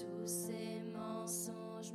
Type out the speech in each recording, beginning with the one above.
Tous ces mensonges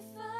suis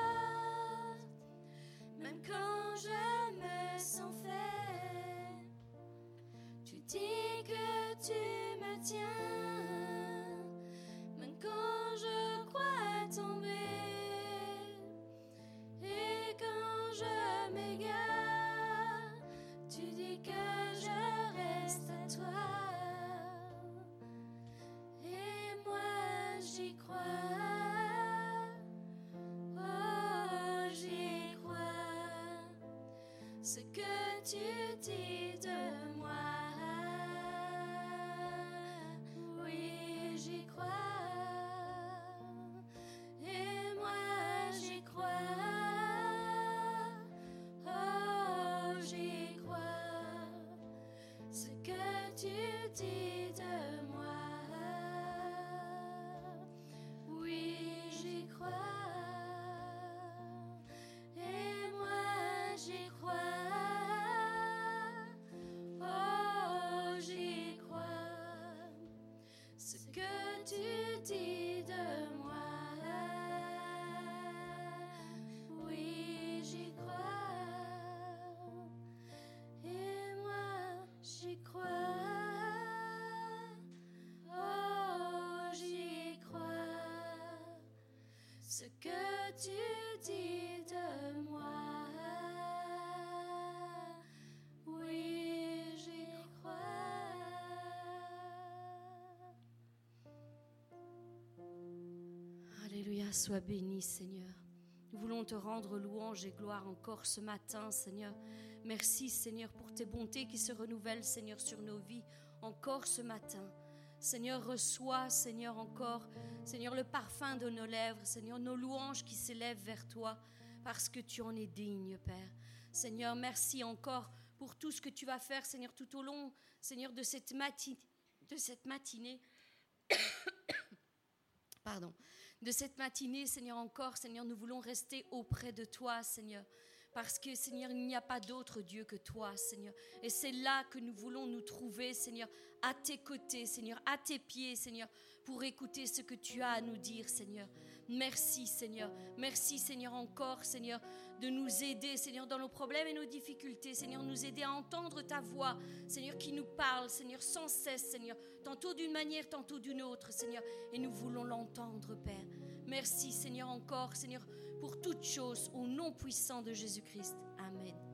tu sois béni Seigneur. Nous voulons te rendre louange et gloire encore ce matin Seigneur. Merci Seigneur pour tes bontés qui se renouvellent Seigneur sur nos vies encore ce matin. Seigneur, reçois Seigneur encore Seigneur le parfum de nos lèvres, Seigneur nos louanges qui s'élèvent vers toi parce que tu en es digne Père. Seigneur, merci encore pour tout ce que tu vas faire Seigneur tout au long Seigneur de cette, mati- de cette matinée. Pardon de cette matinée, Seigneur, encore, Seigneur, nous voulons rester auprès de toi, Seigneur. Parce que, Seigneur, il n'y a pas d'autre Dieu que toi, Seigneur. Et c'est là que nous voulons nous trouver, Seigneur, à tes côtés, Seigneur, à tes pieds, Seigneur, pour écouter ce que tu as à nous dire, Seigneur. Merci, Seigneur. Merci, Seigneur, encore, Seigneur, de nous aider, Seigneur, dans nos problèmes et nos difficultés. Seigneur, nous aider à entendre ta voix, Seigneur, qui nous parle, Seigneur, sans cesse, Seigneur, tantôt d'une manière, tantôt d'une autre, Seigneur. Et nous voulons l'entendre, Père. Merci, Seigneur, encore, Seigneur, pour toutes choses, au nom puissant de Jésus-Christ. Amen.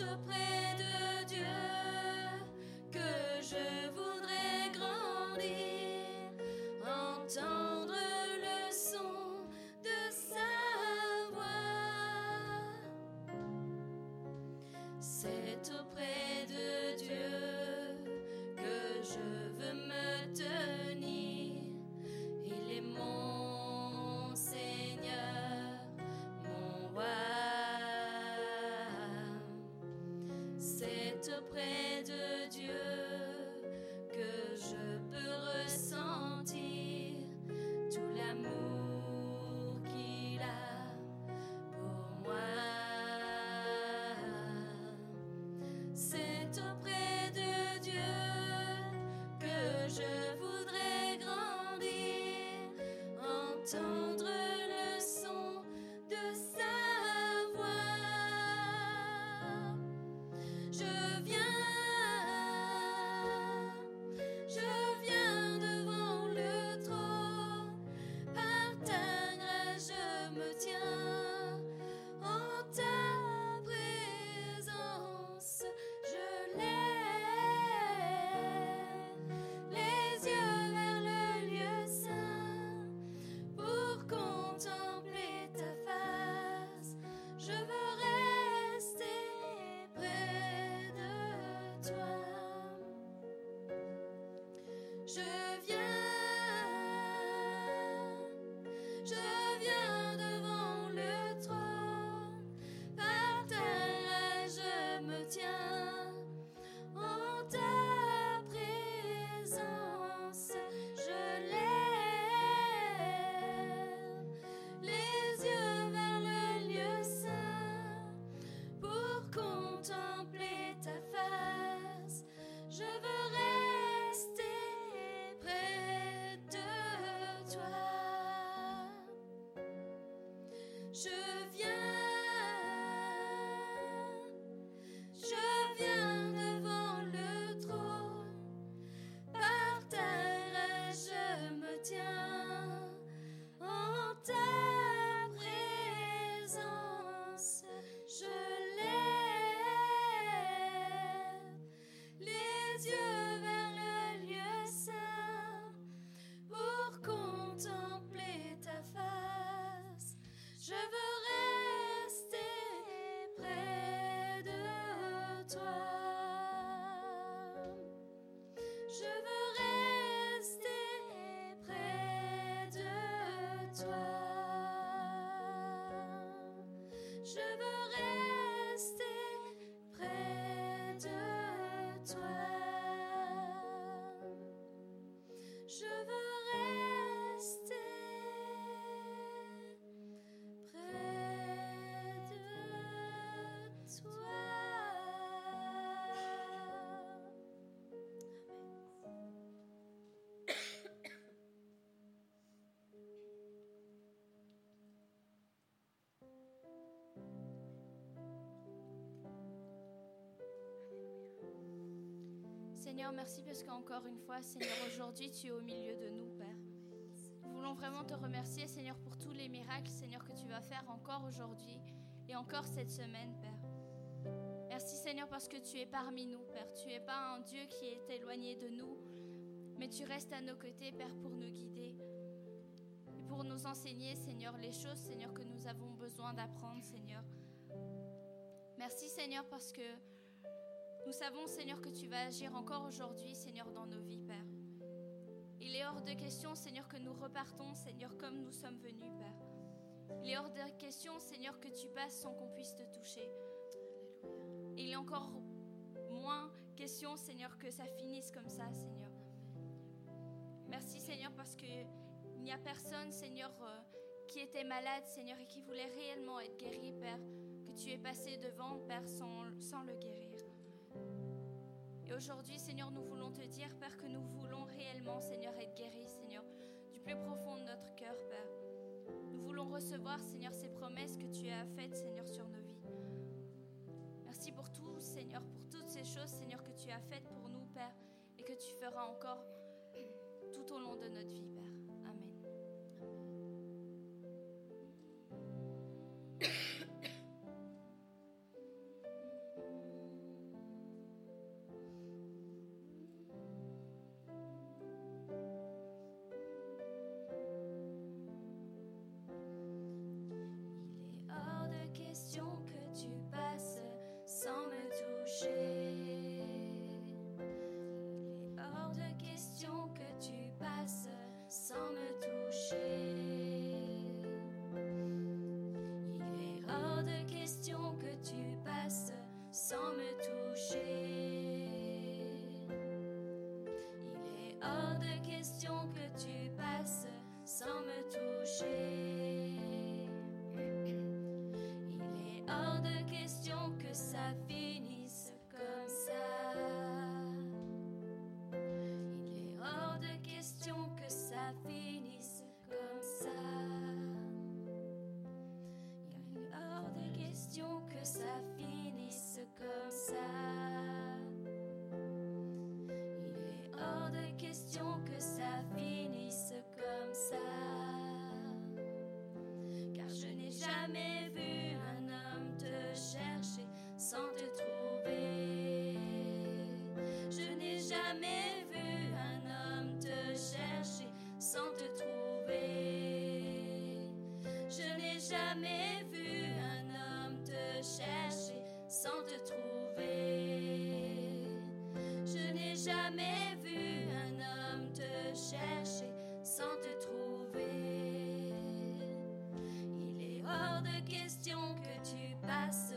auprès de Dieu que je voudrais grandir, entendre le son de sa voix. C'est auprès tout auprès de Seigneur, merci parce qu'encore une fois, Seigneur, aujourd'hui, tu es au milieu de nous, Père. Nous voulons vraiment te remercier, Seigneur, pour tous les miracles, Seigneur, que tu vas faire encore aujourd'hui et encore cette semaine, Père. Merci, Seigneur, parce que tu es parmi nous, Père. Tu n'es pas un Dieu qui est éloigné de nous, mais tu restes à nos côtés, Père, pour nous guider et pour nous enseigner, Seigneur, les choses, Seigneur, que nous avons besoin d'apprendre, Seigneur. Merci, Seigneur, parce que nous savons, Seigneur, que tu vas agir encore aujourd'hui, Seigneur, dans nos vies, Père. Il est hors de question, Seigneur, que nous repartons, Seigneur, comme nous sommes venus, Père. Il est hors de question, Seigneur, que tu passes sans qu'on puisse te toucher. il est encore moins question, Seigneur, que ça finisse comme ça, Seigneur. Merci, Seigneur, parce qu'il n'y a personne, Seigneur, euh, qui était malade, Seigneur, et qui voulait réellement être guéri, Père, que tu es passé devant, Père, sans, sans le guérir. Aujourd'hui, Seigneur, nous voulons te dire, Père, que nous voulons réellement, Seigneur, être guéris, Seigneur, du plus profond de notre cœur, Père. Nous voulons recevoir, Seigneur, ces promesses que tu as faites, Seigneur, sur nos vies. Merci pour tout, Seigneur, pour toutes ces choses, Seigneur, que tu as faites pour nous, Père, et que tu feras encore tout au long de notre vie, Père. Jamais vu un homme te chercher sans te trouver. Je n'ai jamais vu un homme te chercher sans te trouver. Il est hors de question que tu passes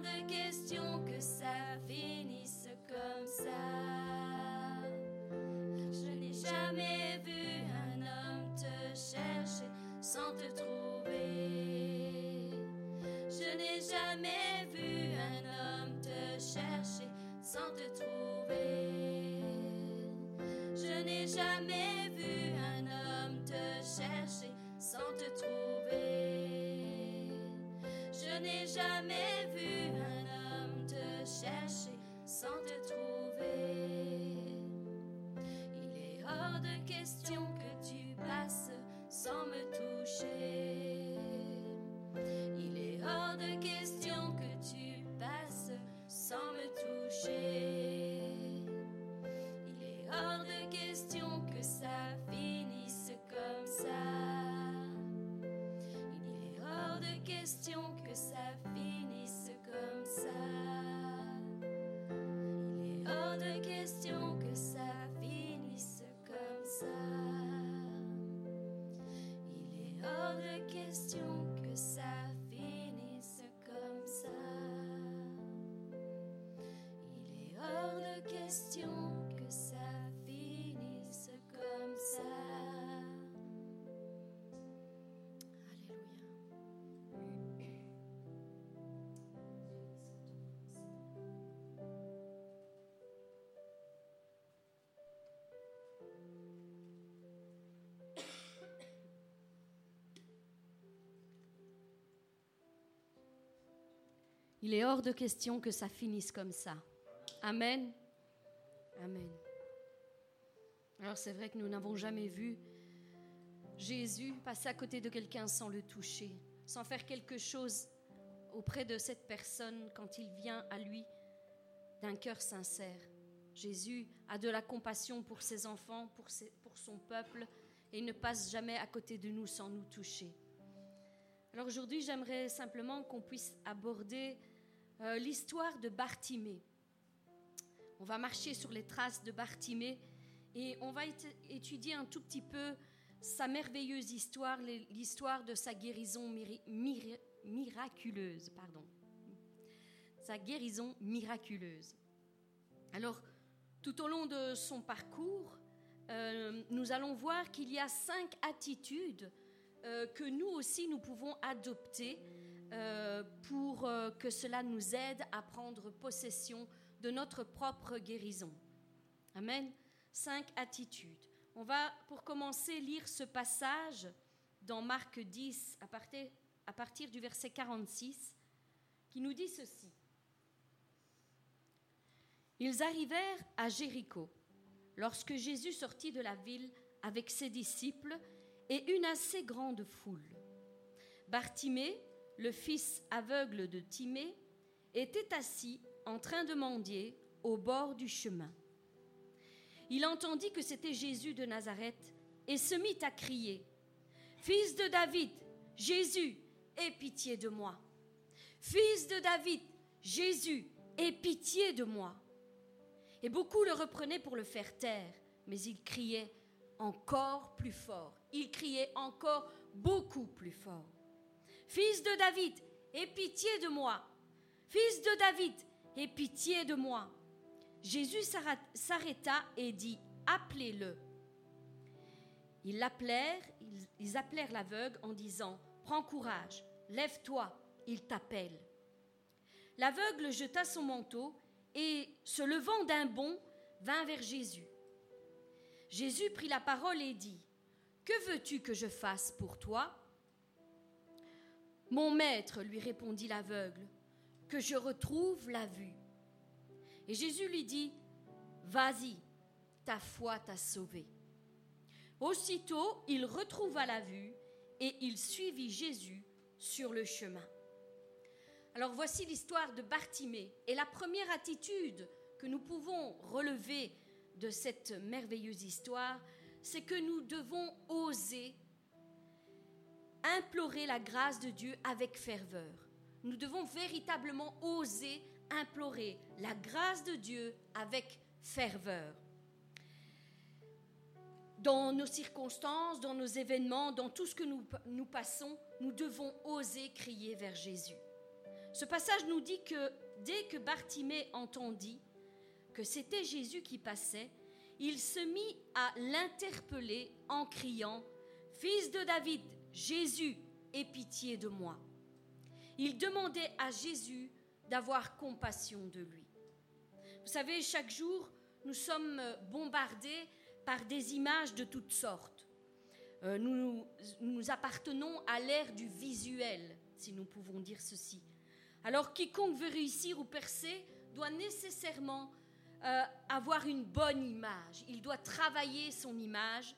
de question que ça finisse comme ça. Je n'ai jamais vu un homme te chercher sans te trouver. Je n'ai jamais vu un homme te chercher sans te trouver. Je n'ai jamais vu un homme te chercher sans te trouver. Je n'ai jamais de question que tu passes sans me toucher. Il est hors de question que ça finisse comme ça. Amen. Amen. Alors c'est vrai que nous n'avons jamais vu Jésus passer à côté de quelqu'un sans le toucher, sans faire quelque chose auprès de cette personne quand il vient à lui d'un cœur sincère. Jésus a de la compassion pour ses enfants, pour, ses- pour son peuple, et il ne passe jamais à côté de nous sans nous toucher. Alors aujourd'hui, j'aimerais simplement qu'on puisse aborder euh, l'histoire de Bartimée. On va marcher sur les traces de Bartimée et on va étu- étudier un tout petit peu sa merveilleuse histoire, l'histoire de sa guérison miraculeuse. Pardon. Sa guérison miraculeuse. Alors, tout au long de son parcours, euh, nous allons voir qu'il y a cinq attitudes euh, que nous aussi nous pouvons adopter euh, pour euh, que cela nous aide à prendre possession de notre propre guérison. Amen. Cinq attitudes. On va, pour commencer, lire ce passage dans Marc 10, à partir, à partir du verset 46, qui nous dit ceci. Ils arrivèrent à Jéricho lorsque Jésus sortit de la ville avec ses disciples et une assez grande foule. Bartimée, le fils aveugle de Timée, était assis en train de mendier au bord du chemin. Il entendit que c'était Jésus de Nazareth et se mit à crier Fils de David, Jésus, aie pitié de moi. Fils de David, Jésus, aie pitié de moi. Et beaucoup le reprenaient pour le faire taire, mais il criait encore plus fort. Il criait encore beaucoup plus fort. Fils de David, aie pitié de moi. Fils de David, aie pitié de moi. Jésus s'arrêta- et dit, appelez-le. Ils l'appelèrent, ils appelèrent l'aveugle en disant, prends courage, lève-toi, il t'appelle. L'aveugle jeta son manteau et, se levant d'un bond, vint vers Jésus. Jésus prit la parole et dit, Que veux-tu que je fasse pour toi? Mon maître, lui répondit l'aveugle, que je retrouve la vue. Et Jésus lui dit, Vas-y, ta foi t'a sauvé. Aussitôt, il retrouva la vue et il suivit Jésus sur le chemin. Alors voici l'histoire de Bartimée. Et la première attitude que nous pouvons relever de cette merveilleuse histoire, c'est que nous devons oser implorer la grâce de Dieu avec ferveur. Nous devons véritablement oser implorer la grâce de Dieu avec ferveur. Dans nos circonstances, dans nos événements, dans tout ce que nous, nous passons, nous devons oser crier vers Jésus. Ce passage nous dit que dès que Bartimée entendit que c'était Jésus qui passait, il se mit à l'interpeller en criant Fils de David, Jésus, aie pitié de moi. Il demandait à Jésus d'avoir compassion de lui. Vous savez, chaque jour, nous sommes bombardés par des images de toutes sortes. Euh, nous, nous appartenons à l'ère du visuel, si nous pouvons dire ceci. Alors quiconque veut réussir ou percer doit nécessairement euh, avoir une bonne image. Il doit travailler son image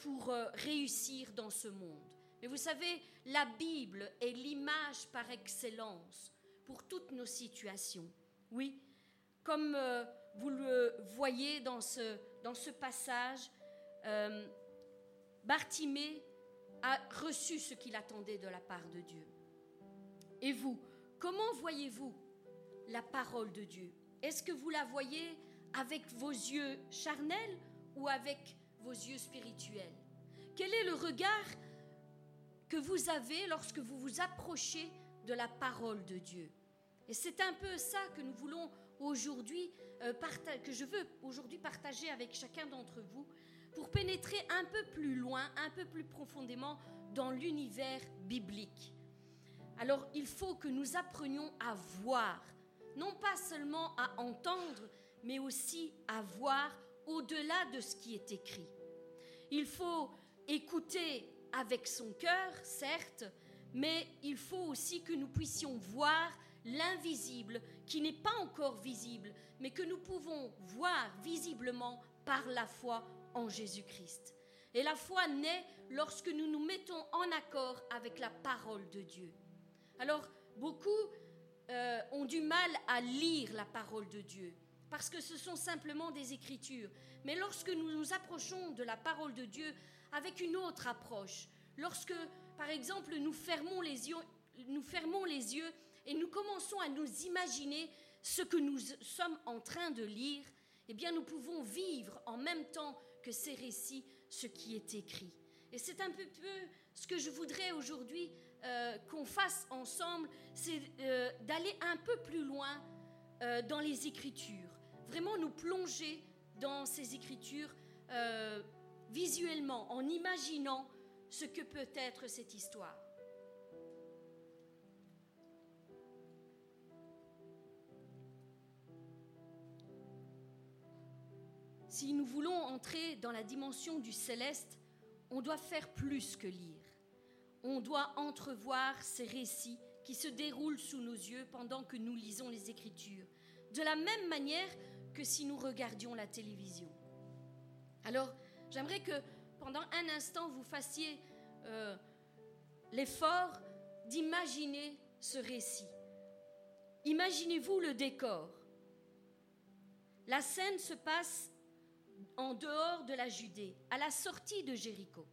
pour euh, réussir dans ce monde. Mais vous savez, la Bible est l'image par excellence pour toutes nos situations. Oui, comme vous le voyez dans ce, dans ce passage, Bartimée a reçu ce qu'il attendait de la part de Dieu. Et vous, Comment voyez-vous la parole de Dieu? Est-ce que vous la voyez avec vos yeux charnels ou avec vos yeux spirituels Quel est le regard que vous avez lorsque vous vous approchez de la parole de Dieu? Et c'est un peu ça que nous voulons aujourd'hui, euh, que je veux aujourd'hui partager avec chacun d'entre vous, pour pénétrer un peu plus loin, un peu plus profondément dans l'univers biblique. Alors il faut que nous apprenions à voir, non pas seulement à entendre, mais aussi à voir au-delà de ce qui est écrit. Il faut écouter avec son cœur, certes, mais il faut aussi que nous puissions voir l'invisible qui n'est pas encore visible, mais que nous pouvons voir visiblement par la foi en Jésus-Christ. Et la foi naît lorsque nous nous mettons en accord avec la parole de Dieu. Alors, beaucoup euh, ont du mal à lire la parole de Dieu, parce que ce sont simplement des écritures. Mais lorsque nous nous approchons de la parole de Dieu avec une autre approche, lorsque, par exemple, nous fermons les yeux, nous fermons les yeux et nous commençons à nous imaginer ce que nous sommes en train de lire, eh bien, nous pouvons vivre en même temps que ces récits ce qui est écrit. Et c'est un peu, ce que je voudrais aujourd'hui euh, qu'on fasse ensemble, c'est euh, d'aller un peu plus loin euh, dans les Écritures. Vraiment nous plonger dans ces Écritures visuellement, en imaginant ce que peut être cette histoire. Si nous voulons entrer dans la dimension du céleste, on doit faire plus que lire on doit entrevoir ces récits qui se déroulent sous nos yeux pendant que nous lisons les Écritures, de la même manière que si nous regardions la télévision. Alors, j'aimerais que pendant un instant, vous fassiez euh, l'effort d'imaginer ce récit. Imaginez-vous le décor. La scène se passe en dehors de la Judée, à la sortie de Jéricho.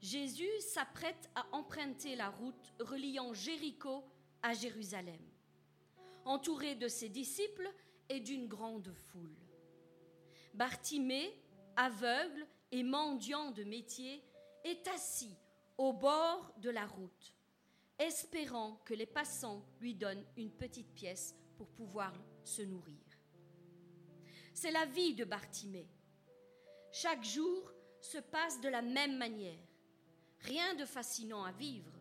Jésus s'apprête à emprunter la route reliant Jéricho à Jérusalem, entouré de ses disciples et d'une grande foule. Bartimée, aveugle et mendiant de métier, est assis au bord de la route, espérant que les passants lui donnent une petite pièce pour pouvoir se nourrir. C'est la vie de Bartimée. Chaque jour se passe de la même manière. Rien de fascinant à vivre.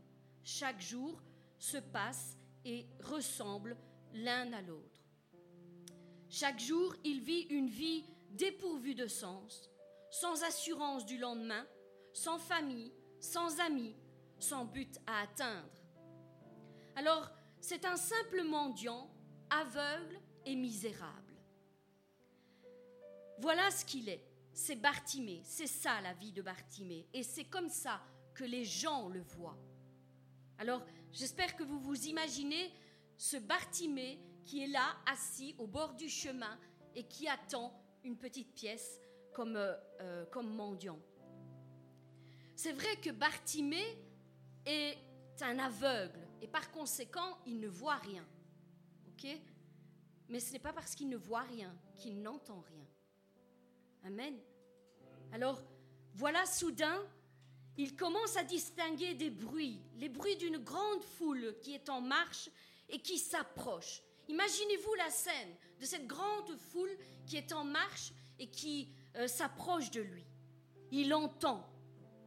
Chaque jour se passe et ressemble l'un à l'autre. Chaque jour, il vit une vie dépourvue de sens, sans assurance du lendemain, sans famille, sans amis, sans but à atteindre. Alors, c'est un simple mendiant, aveugle et misérable. Voilà ce qu'il est. c'est Bartimée. C'est ça la vie de Bartimée. Et c'est comme ça que les gens le voient. Alors, j'espère que vous vous imaginez ce Bartimée qui est là, assis au bord du chemin et qui attend une petite pièce comme, euh, euh, comme mendiant. C'est vrai que Bartimée est un aveugle et par conséquent, il ne voit rien. OK? Mais ce n'est pas parce qu'il ne voit rien qu'il n'entend rien. Amen. Alors, voilà soudain, il commence à distinguer des bruits, les bruits d'une grande foule qui est en marche et qui s'approche. Imaginez-vous la scène de cette grande foule qui est en marche et qui euh, s'approche de lui. Il entend,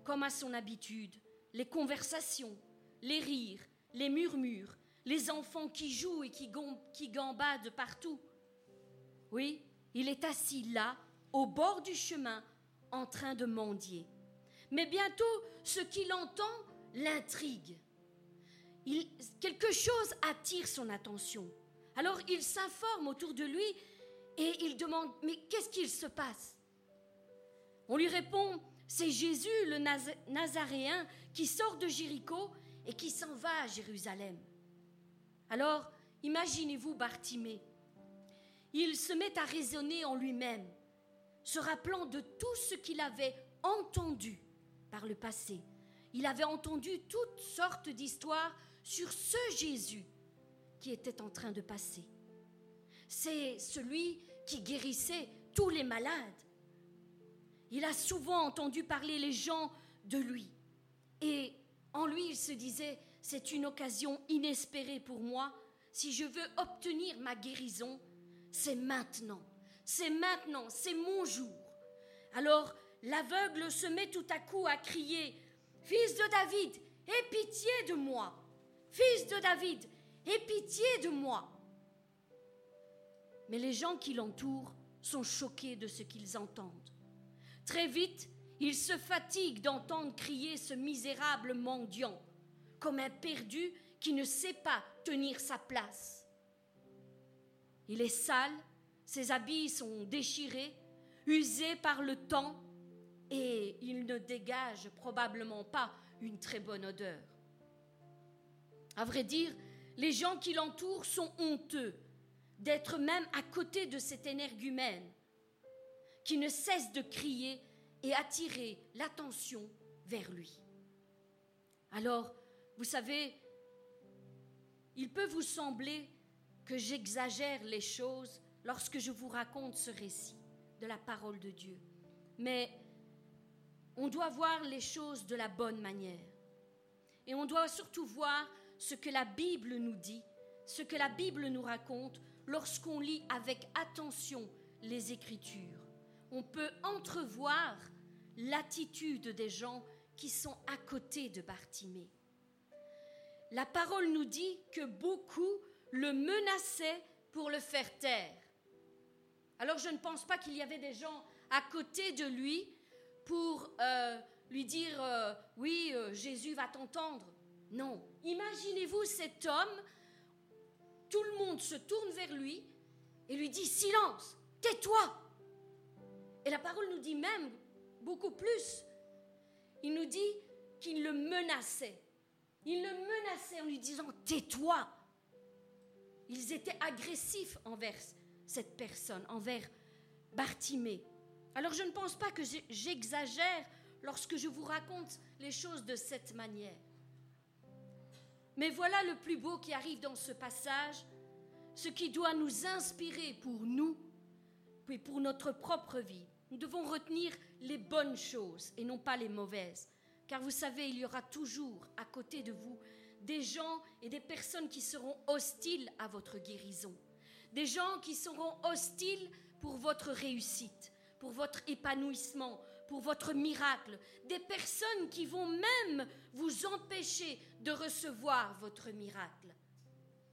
comme à son habitude, les conversations, les rires, les murmures, les enfants qui jouent et qui, qui gambadent partout. Oui, il est assis là, au bord du chemin, en train de mendier. Mais bientôt, ce qu'il entend l'intrigue. quelque chose attire son attention. Alors il s'informe autour de lui et il demande, mais qu'est-ce qu'il se passe? On lui répond, c'est Jésus le Nazaréen qui sort de Jéricho et qui s'en va à Jérusalem. Alors, imaginez-vous Bartimée. Il se met à raisonner en lui-même, se rappelant de tout ce qu'il avait entendu par le passé. Il avait entendu toutes sortes d'histoires sur ce Jésus qui était en train de passer. C'est celui qui guérissait tous les malades. Il a souvent entendu parler les gens de lui. Et en lui, il se disait, c'est une occasion inespérée pour moi. Si je veux obtenir ma guérison, c'est maintenant. C'est maintenant, c'est mon jour. Alors l'aveugle se met tout à coup à crier, Fils de David, aie pitié de moi. Fils de David, aie pitié de moi. Mais les gens qui l'entourent sont choqués de ce qu'ils entendent. Très vite, ils se fatiguent d'entendre crier ce misérable mendiant, comme un perdu qui ne sait pas tenir sa place. Il est sale, ses habits sont déchirés, usés par le temps, et il ne dégage probablement pas une très bonne odeur. À vrai dire, les gens qui l'entourent sont honteux d'être même à côté de cet énergumène qui ne cesse de crier et attirer l'attention vers lui. Alors, vous savez, il peut vous sembler que j'exagère les choses lorsque je vous raconte ce récit de la parole de Dieu. Mais on doit voir les choses de la bonne manière. Et on doit surtout voir ce que la Bible nous dit, ce que la Bible nous raconte lorsqu'on lit avec attention les Écritures. On peut entrevoir l'attitude des gens qui sont à côté de Bartimée. La parole nous dit que beaucoup le menaçaient pour le faire taire. Alors je ne pense pas qu'il y avait des gens à côté de lui pour euh, lui dire euh, oui, euh, Jésus va t'entendre. Non. Imaginez-vous cet homme, tout le monde se tourne vers lui et lui dit silence, tais-toi. Et la parole nous dit même beaucoup plus. Il nous dit qu'il le menaçait. Il le menaçait en lui disant tais-toi. Ils étaient agressifs envers cette personne, envers Bartimée. Alors je ne pense pas que j'exagère lorsque je vous raconte les choses de cette manière. Mais voilà le plus beau qui arrive dans ce passage, ce qui doit nous inspirer pour nous et pour notre propre vie. Nous devons retenir les bonnes choses et non pas les mauvaises. Car vous savez, il y aura toujours à côté de vous des gens et des personnes qui seront hostiles à votre guérison. Des gens qui seront hostiles pour votre réussite, pour votre épanouissement, pour votre miracle. Des personnes qui vont même vous empêcher de recevoir votre miracle.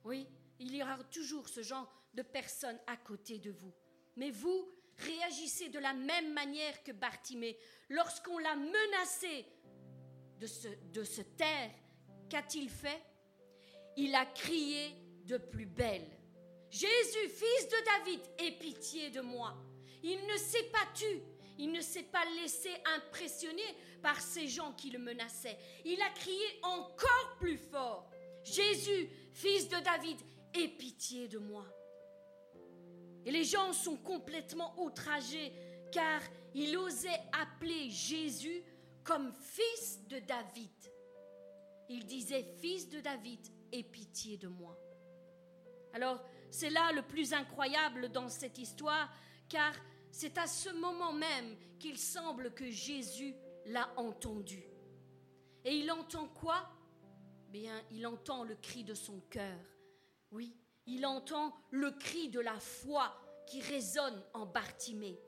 Oui, il y aura toujours ce genre de personnes à côté de vous. Mais vous, réagissez de la même manière que Bartimée. Lorsqu'on l'a menacé de se, de se taire, qu'a-t-il fait? Il a crié de plus belle. Jésus, fils de David, aie pitié de moi. Il ne s'est pas tu, Il ne s'est pas laissé impressionner par ces gens qui le menaçaient. Il a crié encore plus fort. Jésus, fils de David, aie pitié de moi. Et les gens sont complètement outragés car il osait appeler Jésus comme fils de David. Il disait, fils de David, aie pitié de moi. Alors, c'est là le plus incroyable dans cette histoire, car c'est à ce moment même qu'il semble que Jésus l'a entendu. Et il entend quoi? Bien, il entend le cri de son cœur. Oui, il entend le cri de la foi qui résonne en Bartimée.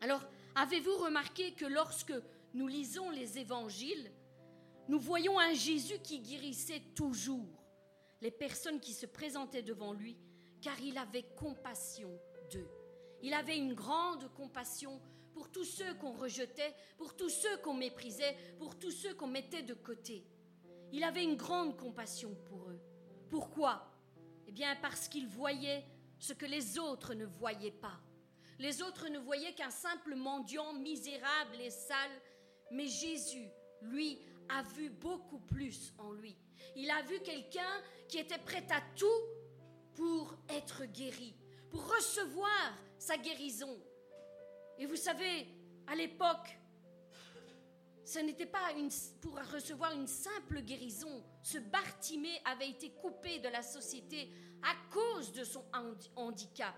Alors, avez-vous remarqué que lorsque nous lisons les évangiles, nous voyons un Jésus qui guérissait toujours les personnes qui se présentaient devant lui, car il avait compassion d'eux? Il avait une grande compassion pour tous ceux qu'on rejetait, pour tous ceux qu'on méprisait, pour tous ceux qu'on mettait de côté. Il avait une grande compassion pour eux. Pourquoi? Eh bien parce qu'il voyait ce que les autres ne voyaient pas. Les autres ne voyaient qu'un simple mendiant misérable et sale, mais Jésus, lui, a vu beaucoup plus en lui. Il a vu quelqu'un qui était prêt à tout pour être guéri, pour recevoir sa guérison. Et vous savez, à l'époque, ce n'était pas pour recevoir une simple guérison. Ce Bartimée avait été coupé de la société à cause de son handicap.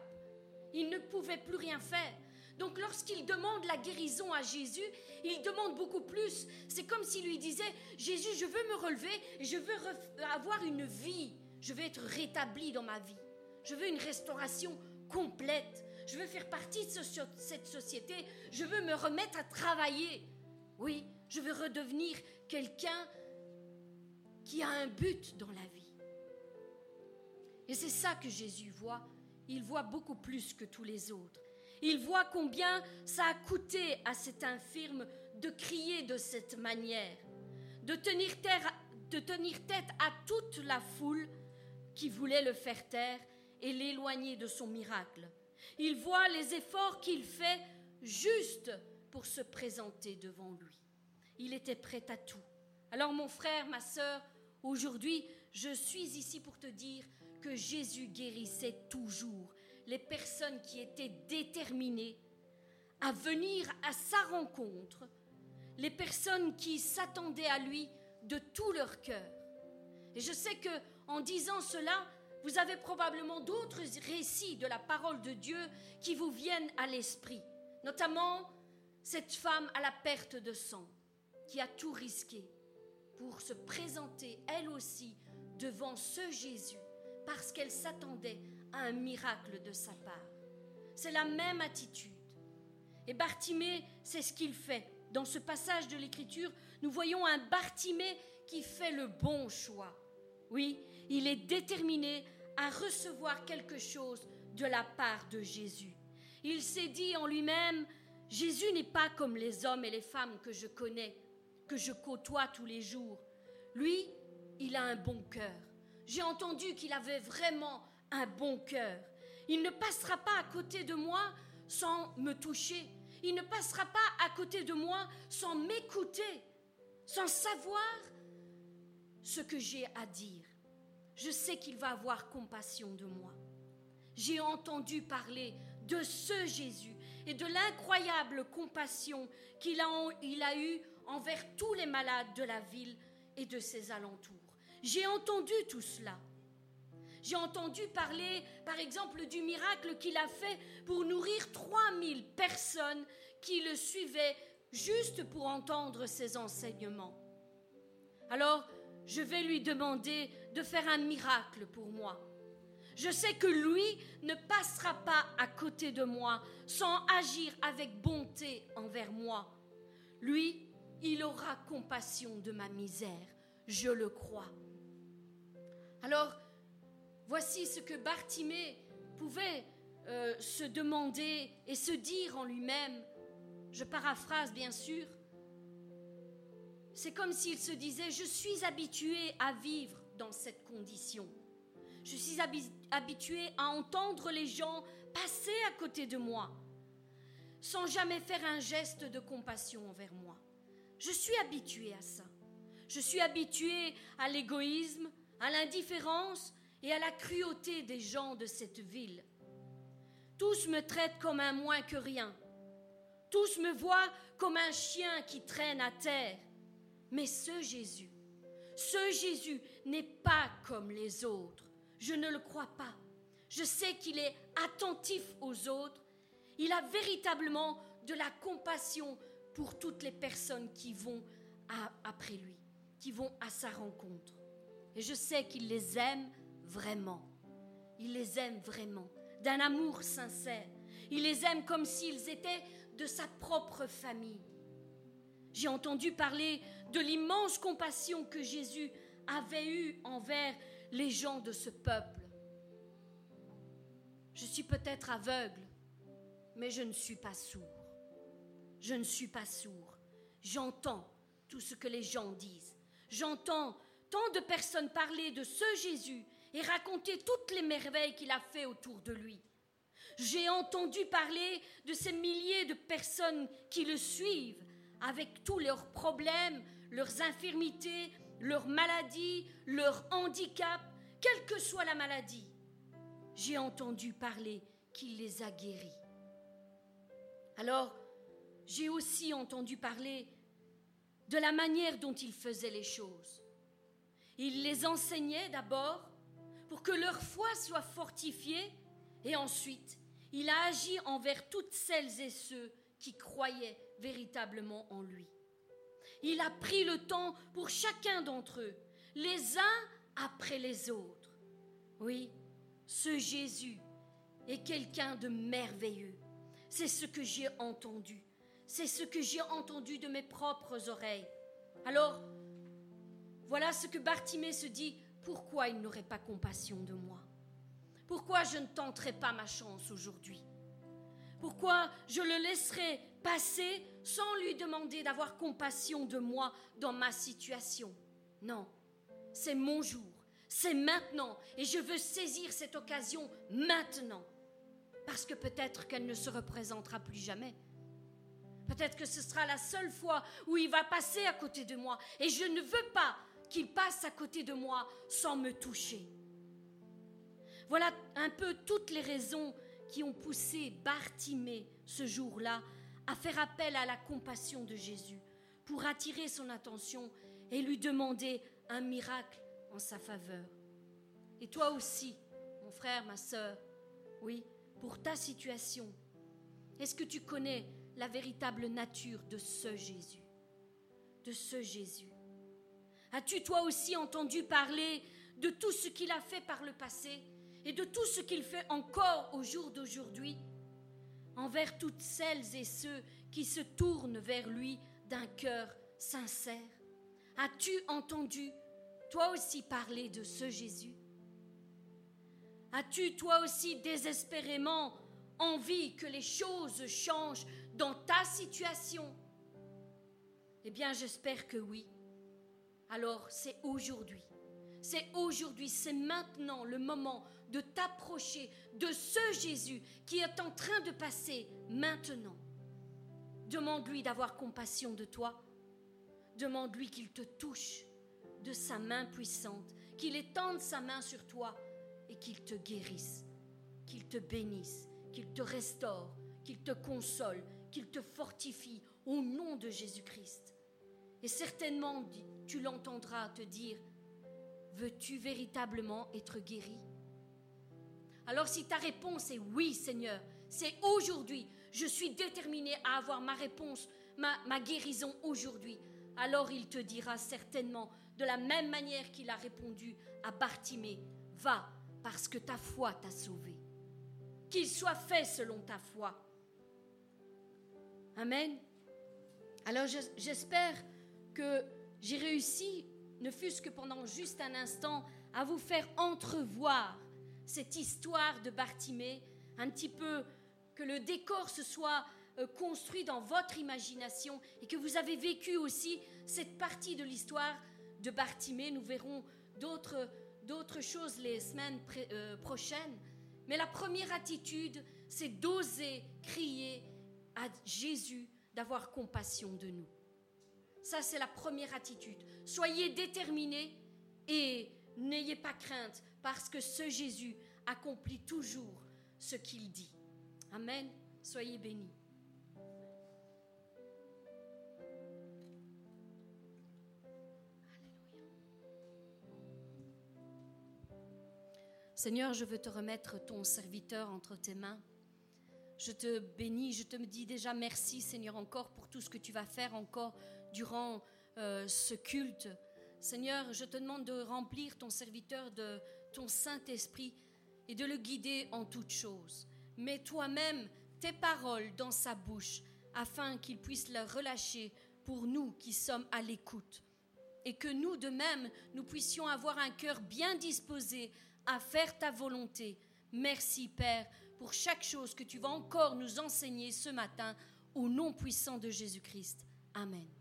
Il ne pouvait plus rien faire. Donc lorsqu'il demande la guérison à Jésus, il demande beaucoup plus. C'est comme s'il lui disait, Jésus, je veux me relever, je veux avoir une vie, je veux être rétabli dans ma vie. Je veux une restauration complète. Je veux faire partie de cette société. Je veux me remettre à travailler. Oui, je veux redevenir quelqu'un qui a un but dans la vie. Et c'est ça que Jésus voit. Il voit beaucoup plus que tous les autres. Il voit combien ça a coûté à cet infirme de crier de cette manière, de tenir, tête à toute la foule qui voulait le faire taire et l'éloigner de son miracle. Il voit les efforts qu'il fait juste pour se présenter devant lui. Il était prêt à tout. Alors mon frère, ma sœur, aujourd'hui, je suis ici pour te dire que Jésus guérissait toujours les personnes qui étaient déterminées à venir à sa rencontre, les personnes qui s'attendaient à lui de tout leur cœur. Et je sais que en disant cela, vous avez probablement d'autres récits de la parole de Dieu qui vous viennent à l'esprit, notamment cette femme à la perte de sang qui a tout risqué pour se présenter elle aussi devant ce Jésus parce qu'elle s'attendait à un miracle de sa part. C'est la même attitude. Et Bartimée, c'est ce qu'il fait. Dans ce passage de l'Écriture, nous voyons un Bartimée qui fait le bon choix. Oui, il est déterminé à recevoir quelque chose de la part de Jésus. Il s'est dit en lui-même, Jésus n'est pas comme les hommes et les femmes que je connais, que je côtoie tous les jours. Lui, il a un bon cœur. J'ai entendu qu'il avait vraiment un bon cœur. Il ne passera pas à côté de moi sans me toucher. Il ne passera pas à côté de moi sans m'écouter, sans savoir ce que j'ai à dire. Je sais qu'il va avoir compassion de moi. J'ai entendu parler de ce Jésus et de l'incroyable compassion qu'il a, eue envers tous les malades de la ville et de ses alentours. J'ai entendu tout cela. J'ai entendu parler, par exemple, du miracle qu'il a fait pour nourrir 3000 personnes qui le suivaient juste pour entendre ses enseignements. Alors, je vais lui demander de faire un miracle pour moi. Je sais que lui ne passera pas à côté de moi sans agir avec bonté envers moi. Lui, il aura compassion de ma misère, je le crois. Alors, voici ce que Bartimée pouvait euh, se demander et se dire en lui-même. Je paraphrase bien sûr. C'est comme s'il se disait, je suis habitué à vivre dans cette condition. Je suis habitué à entendre les gens passer à côté de moi. sans jamais faire un geste de compassion envers moi. Je suis habituée à ça. Je suis habituée à l'égoïsme, à l'indifférence et à la cruauté des gens de cette ville. Tous me traitent comme un moins que rien. Tous me voient comme un chien qui traîne à terre. Mais ce Jésus, ce Jésus n'est pas comme les autres. Je ne le crois pas. Je sais qu'il est attentif aux autres. Il a véritablement de la compassion pour toutes les personnes qui vont après lui, qui vont à sa rencontre. Et je sais qu'il les aime vraiment. Il les aime vraiment, d'un amour sincère. Il les aime comme s'ils étaient de sa propre famille. J'ai entendu parler de l'immense compassion que Jésus avait eue envers les gens de ce peuple. Je suis peut-être aveugle, mais je ne suis pas sourd. Je ne suis pas sourd. J'entends tout ce que les gens disent. J'entends tant de personnes parler de ce Jésus et raconter toutes les merveilles qu'il a fait autour de lui. J'ai entendu parler de ces milliers de personnes qui le suivent avec tous leurs problèmes, leurs infirmités, leurs maladies, leurs handicaps, quelle que soit la maladie. J'ai entendu parler qu'il les a guéris. Alors, j'ai aussi entendu parler de la manière dont il faisait les choses. Il les enseignait d'abord pour que leur foi soit fortifiée et ensuite il a agi envers toutes celles et ceux qui croyaient véritablement en lui. Il a pris le temps pour chacun d'entre eux, les uns après les autres. Oui, ce Jésus est quelqu'un de merveilleux. C'est ce que j'ai entendu. C'est ce que j'ai entendu de mes propres oreilles. Alors, voilà ce que Bartimée se dit, pourquoi il n'aurait pas compassion de moi? Pourquoi je ne tenterai pas ma chance aujourd'hui? Pourquoi je le laisserai passer sans lui demander d'avoir compassion de moi dans ma situation? Non, c'est mon jour, c'est maintenant, et je veux saisir cette occasion maintenant, parce que peut-être qu'elle ne se représentera plus jamais. Peut-être que ce sera la seule fois où il va passer à côté de moi. Et je ne veux pas qu'il passe à côté de moi sans me toucher. Voilà un peu toutes les raisons qui ont poussé Bartimée ce jour-là à faire appel à la compassion de Jésus pour attirer son attention et lui demander un miracle en sa faveur. Et toi aussi, mon frère, ma sœur, oui, pour ta situation, est-ce que tu connais la véritable nature de ce Jésus? De ce Jésus. As-tu toi aussi entendu parler de tout ce qu'il a fait par le passé? Et de tout ce qu'il fait encore au jour d'aujourd'hui envers toutes celles et ceux qui se tournent vers lui d'un cœur sincère As-tu entendu toi aussi parler de ce Jésus? As-tu toi aussi désespérément envie que les choses changent dans ta situation? Eh bien, j'espère que oui. Alors, c'est aujourd'hui. C'est aujourd'hui, c'est maintenant le moment de t'approcher de ce Jésus qui est en train de passer maintenant. Demande-lui d'avoir compassion de toi. Demande-lui qu'il te touche de sa main puissante, qu'il étende sa main sur toi et qu'il te guérisse, qu'il te bénisse, qu'il te restaure, qu'il te console, qu'il te fortifie au nom de Jésus-Christ. Et certainement, tu l'entendras te dire, veux-tu véritablement être guéri? Alors si ta réponse est oui, Seigneur, c'est aujourd'hui, je suis déterminée à avoir ma réponse, ma, ma guérison aujourd'hui, alors il te dira certainement, de la même manière qu'il a répondu à Bartimée, va, parce que ta foi t'a sauvé. Qu'il soit fait selon ta foi. Amen. Alors j'espère que j'ai réussi, ne fût-ce que pendant juste un instant, à vous faire entrevoir cette histoire de Bartimée, un petit peu que le décor se soit euh, construit dans votre imagination et que vous avez vécu aussi cette partie de l'histoire de Bartimée. Nous verrons d'autres choses les semaines euh, prochaines. Mais la première attitude, c'est d'oser crier à Jésus d'avoir compassion de nous. Ça, c'est la première attitude. Soyez déterminés et n'ayez pas crainte parce que ce Jésus accomplit toujours ce qu'il dit. Amen. Soyez bénis. Seigneur, je veux te remettre ton serviteur entre tes mains. Je te bénis, je te dis déjà merci, Seigneur, encore pour tout ce que tu vas faire encore durant euh, ce culte. Seigneur, je te demande de remplir ton serviteur de ton Saint-Esprit et de le guider en toutes choses. Mets toi-même tes paroles dans sa bouche afin qu'il puisse les relâcher pour nous qui sommes à l'écoute. Et que nous, de même, nous puissions avoir un cœur bien disposé à faire ta volonté. Merci Père pour chaque chose que tu vas encore nous enseigner ce matin au nom puissant de Jésus-Christ. Amen.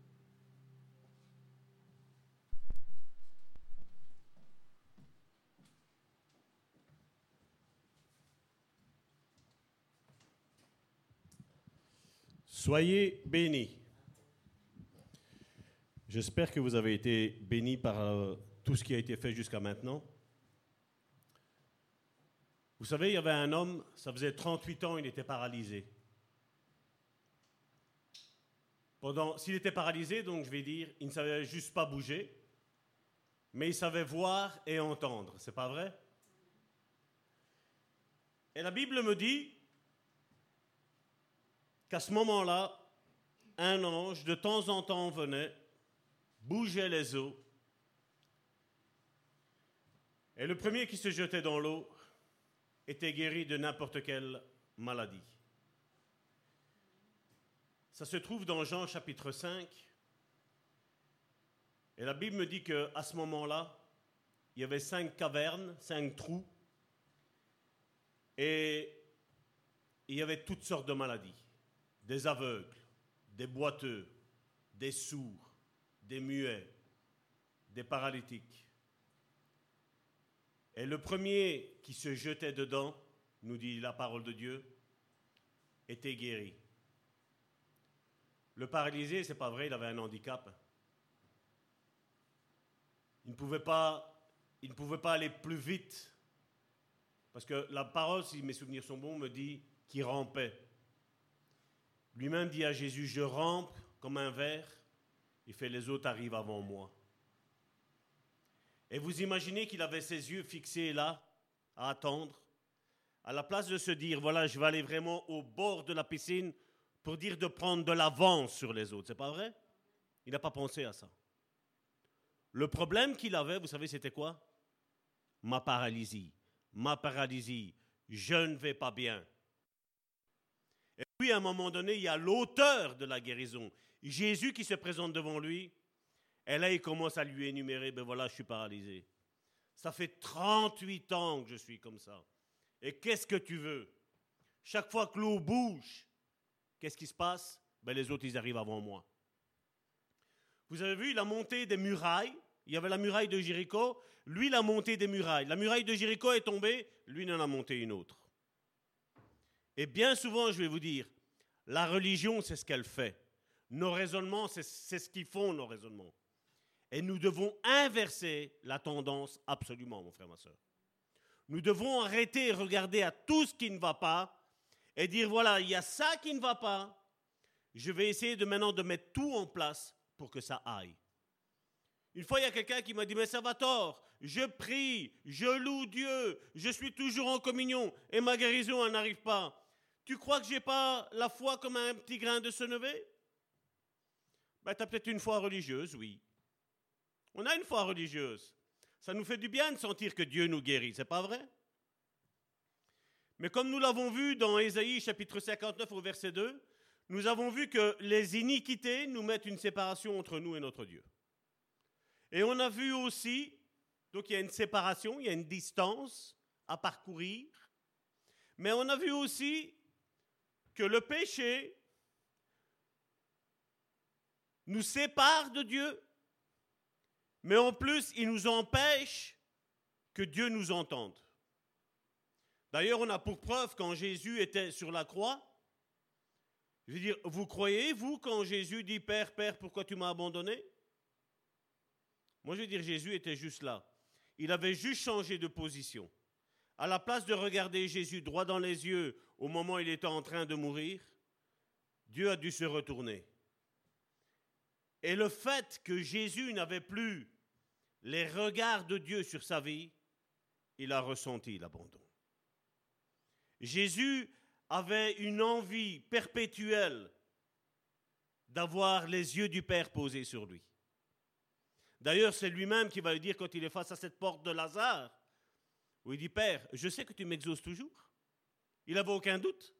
Soyez bénis. J'espère que vous avez été bénis par euh, tout ce qui a été fait jusqu'à maintenant. Vous savez, il y avait un homme, ça faisait 38 ans, il était paralysé. Pendant, s'il était paralysé, donc je vais dire, il ne savait juste pas bouger, mais il savait voir et entendre. C'est pas vrai? Et la Bible me dit qu'à ce moment-là, un ange de temps en temps venait, bougeait les eaux, et le premier qui se jetait dans l'eau était guéri de n'importe quelle maladie. Ça se trouve dans Jean chapitre 5. Et la Bible me dit qu'à ce moment-là, il y avait cinq cavernes, cinq trous, et il y avait toutes sortes de maladies. Des aveugles, des boiteux, des sourds, des muets, des paralytiques. Et le premier qui se jetait dedans, nous dit la parole de Dieu, était guéri. Le paralysé, c'est pas vrai, il avait un handicap. Il ne pouvait pas, il ne pouvait pas aller plus vite. Parce que la parole, si mes souvenirs sont bons, me dit qu'il rampait. Lui-même dit à Jésus, je rampe comme un ver. Il fait, les autres arrivent avant moi. Et vous imaginez qu'il avait ses yeux fixés là, à attendre, à la place de se dire, voilà, je vais aller vraiment au bord de la piscine pour dire de prendre de l'avance sur les autres. C'est pas vrai? Il n'a pas pensé à ça. Le problème qu'il avait, vous savez, c'était quoi? Ma paralysie. Ma paralysie. Je ne vais pas bien. Puis, à un moment donné, il y a l'auteur de la guérison, Jésus qui se présente devant lui et là, il commence à lui énumérer, ben voilà, je suis paralysé. Ça fait 38 ans que je suis comme ça. Et qu'est-ce que tu veux? Chaque fois que l'eau bouge, qu'est-ce qui se passe? Ben Les autres, ils arrivent avant moi. Vous avez vu, il a monté des murailles? Il y avait la muraille de Jéricho. Lui, il a monté des murailles. La muraille de Jéricho est tombée. Lui, il en a monté une autre. Et bien souvent, je vais vous dire, la religion, c'est ce qu'elle fait. Nos raisonnements, c'est ce qu'ils font, nos raisonnements. Et nous devons inverser la tendance absolument, mon frère, ma soeur. Nous devons arrêter et regarder à tout ce qui ne va pas et dire, voilà, il y a ça qui ne va pas. Je vais essayer de maintenant de mettre tout en place pour que ça aille. Une fois, il y a quelqu'un qui m'a dit, mais ça va tort, je prie, je loue Dieu, je suis toujours en communion et ma guérison n'arrive pas. Tu crois que j'ai pas la foi comme un petit grain de senevé ben, Tu as peut-être une foi religieuse, oui. On a une foi religieuse. Ça nous fait du bien de sentir que Dieu nous guérit, c'est pas vrai? Mais comme nous l'avons vu dans Ésaïe chapitre 59 au verset 2, nous avons vu que les iniquités nous mettent une séparation entre nous et notre Dieu. Et on a vu aussi, donc il y a une séparation, il y a une distance à parcourir, mais on a vu aussi que le péché nous sépare de Dieu mais en plus, il nous empêche que Dieu nous entende. D'ailleurs, on a pour preuve quand Jésus était sur la croix, Je veux dire, vous croyez, vous, quand Jésus dit Père, Père, pourquoi tu m'as abandonné? Moi, je veux dire, Jésus était juste là. Il avait juste changé de position. À la place de regarder Jésus droit dans les yeux au moment où il était en train de mourir, Dieu a dû se retourner. Et le fait que Jésus n'avait plus les regards de Dieu sur sa vie, il a ressenti l'abandon. Jésus avait une envie perpétuelle d'avoir les yeux du Père posés sur lui. D'ailleurs, c'est lui-même qui va lui dire quand il est face à cette porte de Lazare, où il dit, Père, je sais que tu m'exauces toujours. Il n'avait aucun doute.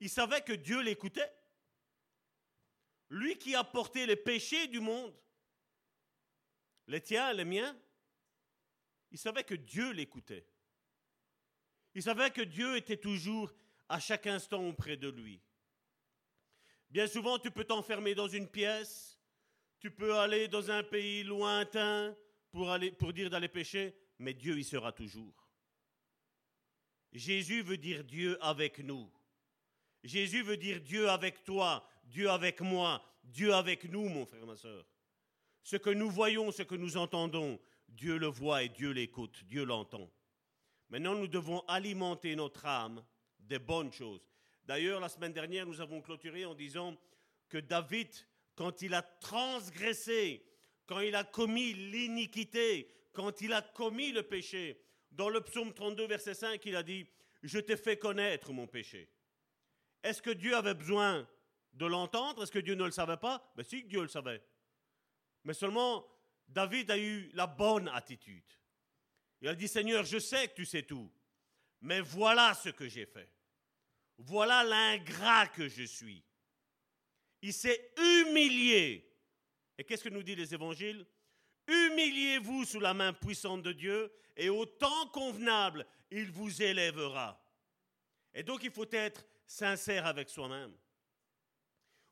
Il savait que Dieu l'écoutait. Lui qui a porté les péchés du monde, les tiens, les miens, il savait que Dieu l'écoutait. Il savait que Dieu était toujours à chaque instant auprès de lui. Bien souvent, tu peux t'enfermer dans une pièce, tu peux aller dans un pays lointain pour, aller, pour dire d'aller pécher, mais Dieu y sera toujours. Jésus veut dire Dieu avec nous. Jésus veut dire Dieu avec toi, Dieu avec moi, Dieu avec nous, mon frère, ma soeur. Ce que nous voyons, ce que nous entendons, Dieu le voit et Dieu l'écoute, Dieu l'entend. Maintenant, nous devons alimenter notre âme des bonnes choses. D'ailleurs, la semaine dernière, nous avons clôturé en disant que David, quand il a transgressé, quand il a commis l'iniquité, quand il a commis le péché, dans le psaume 32, verset 5, il a dit, je t'ai fait connaître mon péché. Est-ce que Dieu avait besoin de l'entendre? Est-ce que Dieu ne le savait pas? Ben si, Dieu le savait. Mais seulement, David a eu la bonne attitude. Il a dit, Seigneur, je sais que tu sais tout, mais voilà ce que j'ai fait. Voilà l'ingrat que je suis. Il s'est humilié. Et qu'est-ce que nous dit les évangiles? Humiliez-vous sous la main puissante de Dieu, et au temps convenable, il vous élèvera. Et donc il faut être sincère avec soi-même.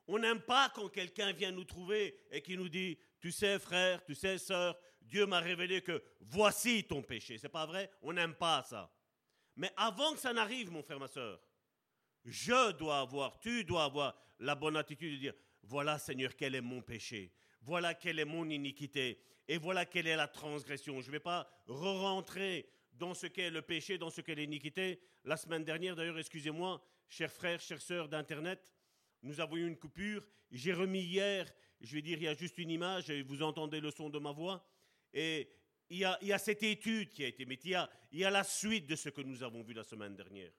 On n'aime pas quand quelqu'un vient nous trouver et qui nous dit, tu sais frère, tu sais sœur, Dieu m'a révélé que voici ton péché. C'est pas vrai? On n'aime pas ça. Mais avant que ça n'arrive, mon frère, ma sœur, je dois avoir, tu dois avoir la bonne attitude de dire, voilà Seigneur, quel est mon péché, voilà quelle est mon iniquité, et voilà quelle est la transgression. Je ne vais pas re-rentrer dans ce qu'est le péché, dans ce qu'est l'iniquité. La semaine dernière, d'ailleurs, excusez-moi, chers frères, chères sœurs d'Internet, nous avons eu une coupure. J'ai remis hier, je vais dire, il y a juste une image, et vous entendez le son de ma voix. Et il y a, cette étude qui a été mise, il y a, il y a la suite de ce que nous avons vu la semaine dernière.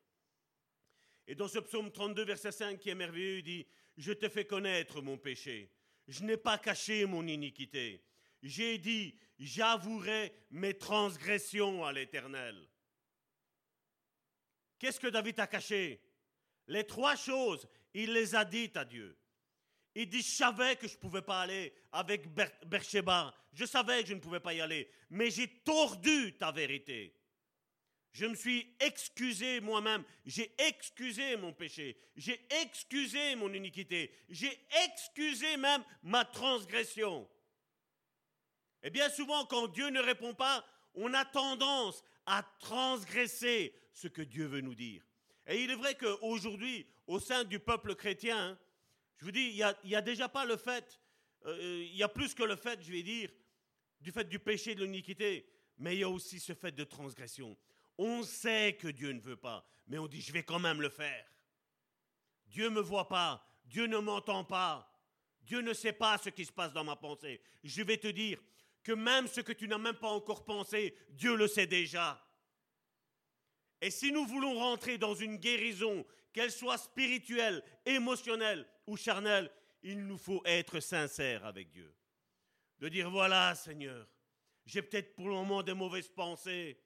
Et dans ce psaume 32, verset 5 qui est merveilleux, il dit, je te fais connaître mon péché. Je n'ai pas caché mon iniquité. J'ai dit, j'avouerai mes transgressions à l'Éternel. Qu'est-ce que David a caché? Les trois choses, il les a dites à Dieu. Il dit, je savais que je ne pouvais pas aller avec Bercheba. Je savais que je ne pouvais pas y aller. Mais j'ai tordu ta vérité. Je me suis excusé moi-même. J'ai excusé mon péché. J'ai excusé mon iniquité. J'ai excusé même ma transgression. Et bien souvent, quand Dieu ne répond pas, on a tendance à transgresser ce que Dieu veut nous dire. Et il est vrai qu'aujourd'hui, au sein du peuple chrétien, hein, je vous dis, il n'y a, déjà pas le fait, euh, il y a plus que le fait, je vais dire, du fait du péché de l'iniquité, mais il y a aussi ce fait de transgression. On sait que Dieu ne veut pas, mais on dit, je vais quand même le faire. Dieu ne me voit pas, Dieu ne m'entend pas, Dieu ne sait pas ce qui se passe dans ma pensée. Je vais te dire que même ce que tu n'as même pas encore pensé, Dieu le sait déjà. Et si nous voulons rentrer dans une guérison, qu'elle soit spirituelle, émotionnelle ou charnelle, il nous faut être sincère avec Dieu. De dire, voilà Seigneur, j'ai peut-être pour le moment des mauvaises pensées,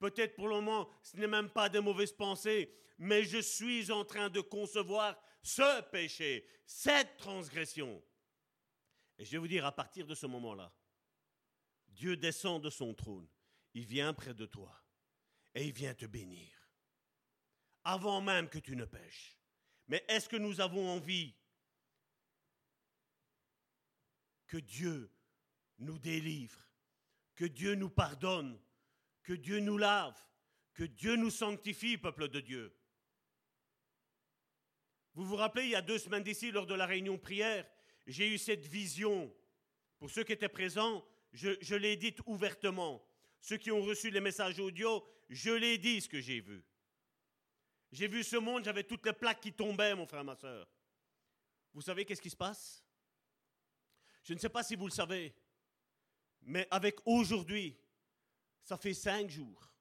Peut-être pour le moment, ce n'est même pas des mauvaises pensées, mais je suis en train de concevoir ce péché, cette transgression. Et je vais vous dire, à partir de ce moment-là, Dieu descend de son trône, il vient près de toi et il vient te bénir, avant même que tu ne pêches. Mais est-ce que nous avons envie que Dieu nous délivre, que Dieu nous pardonne que Dieu nous lave, que Dieu nous sanctifie, peuple de Dieu? Vous vous rappelez, il y a deux semaines d'ici, lors de la réunion prière, j'ai eu cette vision. Pour ceux qui étaient présents, je, l'ai dit ouvertement. Ceux qui ont reçu les messages audio, je l'ai dit ce que j'ai vu. J'ai vu ce monde, j'avais toutes les plaques qui tombaient, mon frère, ma soeur. Vous savez qu'est-ce qui se passe? Je ne sais pas si vous le savez, mais avec aujourd'hui, ça fait cinq jours,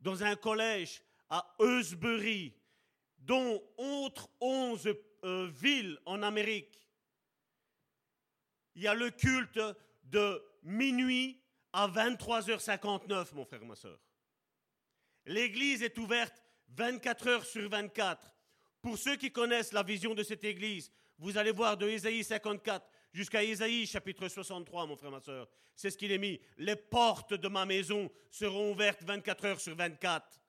dans un collège à Eusbury, dont entre 11 euh, villes en Amérique, il y a le culte de minuit à 23h59, mon frère, ma soeur. L'église est ouverte 24 heures sur 24. Pour ceux qui connaissent la vision de cette église, vous allez voir de Ésaïe 54 jusqu'à Ésaïe chapitre 63, mon frère, ma soeur. C'est ce qu'il est mis. Les portes de ma maison seront ouvertes 24 heures sur 24.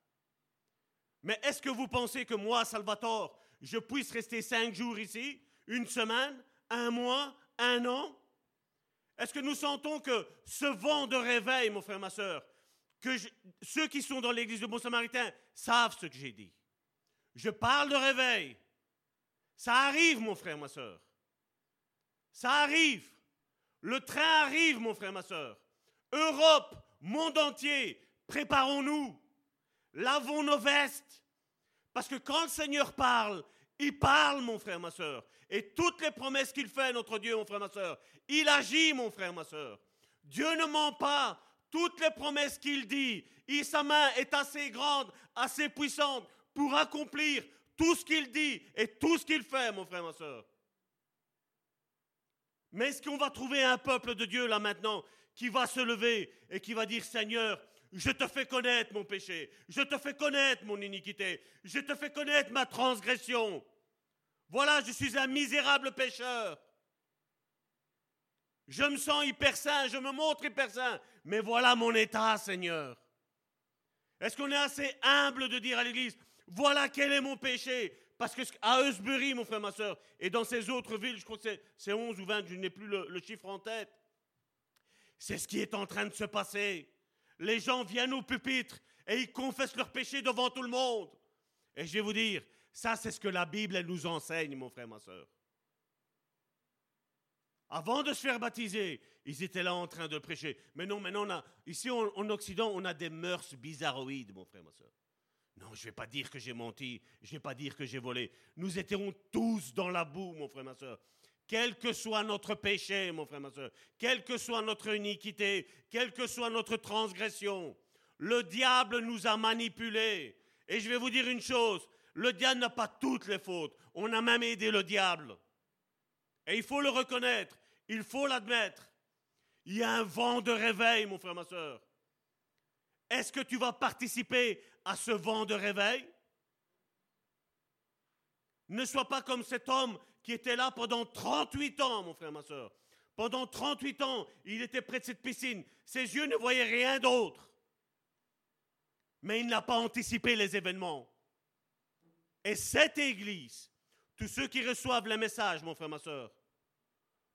Mais est-ce que vous pensez que moi, Salvatore, je puisse rester cinq jours ici, une semaine, un mois, un an? Est-ce que nous sentons que ce vent de réveil, mon frère, ma soeur, que ceux qui sont dans l'église de Bon Samaritain savent ce que j'ai dit? Je parle de réveil. Ça arrive, mon frère, ma soeur. Ça arrive. Le train arrive, mon frère, ma soeur. Europe, monde entier, préparons-nous. Lavons nos vestes. Parce que quand le Seigneur parle, il parle, mon frère, ma soeur. Et toutes les promesses qu'il fait, notre Dieu, mon frère, ma soeur, il agit, mon frère, ma soeur. Dieu ne ment pas. Toutes les promesses qu'il dit, et sa main est assez grande, assez puissante pour accomplir tout ce qu'il dit et tout ce qu'il fait, mon frère, ma soeur. Mais est-ce qu'on va trouver un peuple de Dieu là maintenant qui va se lever et qui va dire Seigneur, je te fais connaître mon péché, je te fais connaître mon iniquité, je te fais connaître ma transgression. Voilà, je suis un misérable pécheur. Je me sens hyper saint, je me montre hyper saint, mais voilà mon état, Seigneur. Est-ce qu'on est assez humble de dire à l'Église, voilà quel est mon péché? Parce que à Eusbury, mon frère, ma soeur, et dans ces autres villes, je crois que c'est 11 ou 20, je n'ai plus le, le chiffre en tête, c'est ce qui est en train de se passer. Les gens viennent au pupitre et ils confessent leur péché devant tout le monde. Et je vais vous dire, ça c'est ce que la Bible nous enseigne, mon frère, ma soeur. Avant de se faire baptiser, ils étaient là en train de prêcher. Mais non, maintenant, on ici en, Occident, on a des mœurs bizarroïdes, mon frère, ma soeur. Non, je ne vais pas dire que j'ai menti, je ne vais pas dire que j'ai volé. Nous étions tous dans la boue, mon frère, ma soeur. Quel que soit notre péché, mon frère, ma soeur, quelle que soit notre iniquité, quelle que soit notre transgression, le diable nous a manipulés. Et je vais vous dire une chose, le diable n'a pas toutes les fautes. On a même aidé le diable. Et il faut le reconnaître, il faut l'admettre. Il y a un vent de réveil, mon frère, ma soeur. Est-ce que tu vas participer à ce vent de réveil? Ne sois pas comme cet homme qui était là pendant 38 ans, mon frère, ma soeur. Pendant 38 ans, il était près de cette piscine. Ses yeux ne voyaient rien d'autre. Mais il n'a pas anticipé les événements. Et cette église, tous ceux qui reçoivent les messages, mon frère, ma soeur,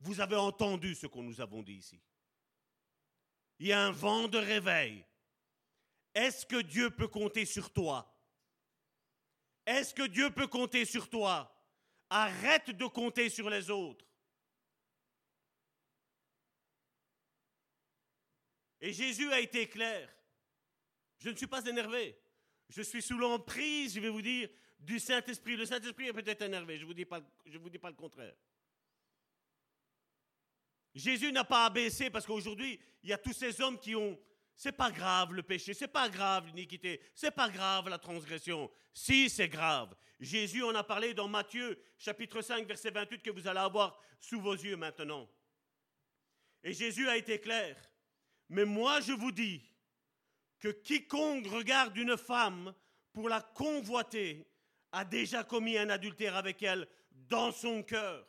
vous avez entendu ce que nous avons dit ici. Il y a un vent de réveil. Est-ce que Dieu peut compter sur toi? Est-ce que Dieu peut compter sur toi? Arrête de compter sur les autres. Et Jésus a été clair. Je ne suis pas énervé. Je suis sous l'emprise, je vais vous dire, du Saint-Esprit. Le Saint-Esprit est peut-être énervé, je ne vous, dis pas, le contraire. Jésus n'a pas abaissé parce qu'aujourd'hui, il y a tous ces hommes qui ont. C'est pas grave le péché, c'est pas grave l'iniquité, c'est pas grave la transgression. Si, c'est grave. Jésus en a parlé dans Matthieu, chapitre 5, verset 28, que vous allez avoir sous vos yeux maintenant. Et Jésus a été clair. Mais moi, je vous dis que quiconque regarde une femme pour la convoiter a déjà commis un adultère avec elle dans son cœur.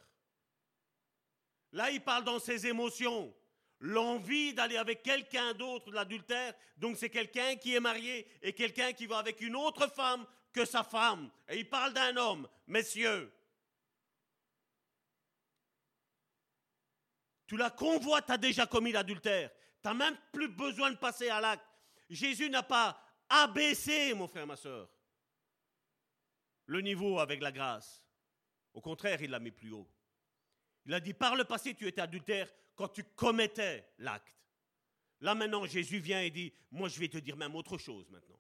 Là, il parle dans ses émotions. L'envie d'aller avec quelqu'un d'autre de l'adultère, donc c'est quelqu'un qui est marié et quelqu'un qui va avec une autre femme que sa femme. Et il parle d'un homme, messieurs. Tu la convoites, as déjà commis l'adultère. Tu même plus besoin de passer à l'acte. Jésus n'a pas abaissé, mon frère, ma soeur, le niveau avec la grâce. Au contraire, il l'a mis plus haut. Il a dit, par le passé, tu étais adultère quand tu commettais l'acte. Là maintenant, Jésus vient et dit, moi je vais te dire même autre chose maintenant.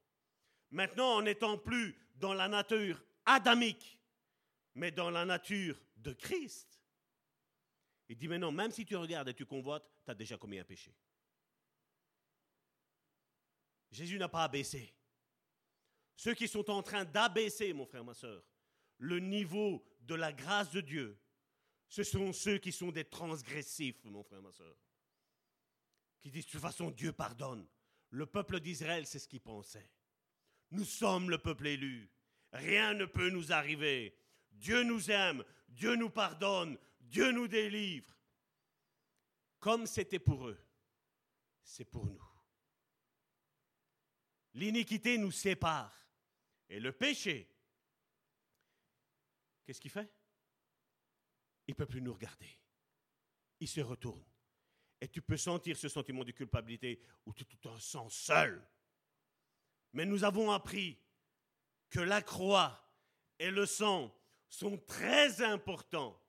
Maintenant, en n'étant plus dans la nature adamique, mais dans la nature de Christ, il dit maintenant, même si tu regardes et tu convoites, tu as déjà commis un péché. Jésus n'a pas abaissé. Ceux qui sont en train d'abaisser, mon frère, ma soeur, le niveau de la grâce de Dieu, ce sont ceux qui sont des transgressifs, mon frère, ma soeur. Qui disent, de toute façon, Dieu pardonne. Le peuple d'Israël, c'est ce qu'il pensait. Nous sommes le peuple élu. Rien ne peut nous arriver. Dieu nous aime, Dieu nous pardonne, Dieu nous délivre. Comme c'était pour eux, c'est pour nous. L'iniquité nous sépare. Et le péché, qu'est-ce qu'il fait? Il ne peut plus nous regarder. Il se retourne. Et tu peux sentir ce sentiment de culpabilité où tu te sens seul. Mais nous avons appris que la croix et le sang sont très importants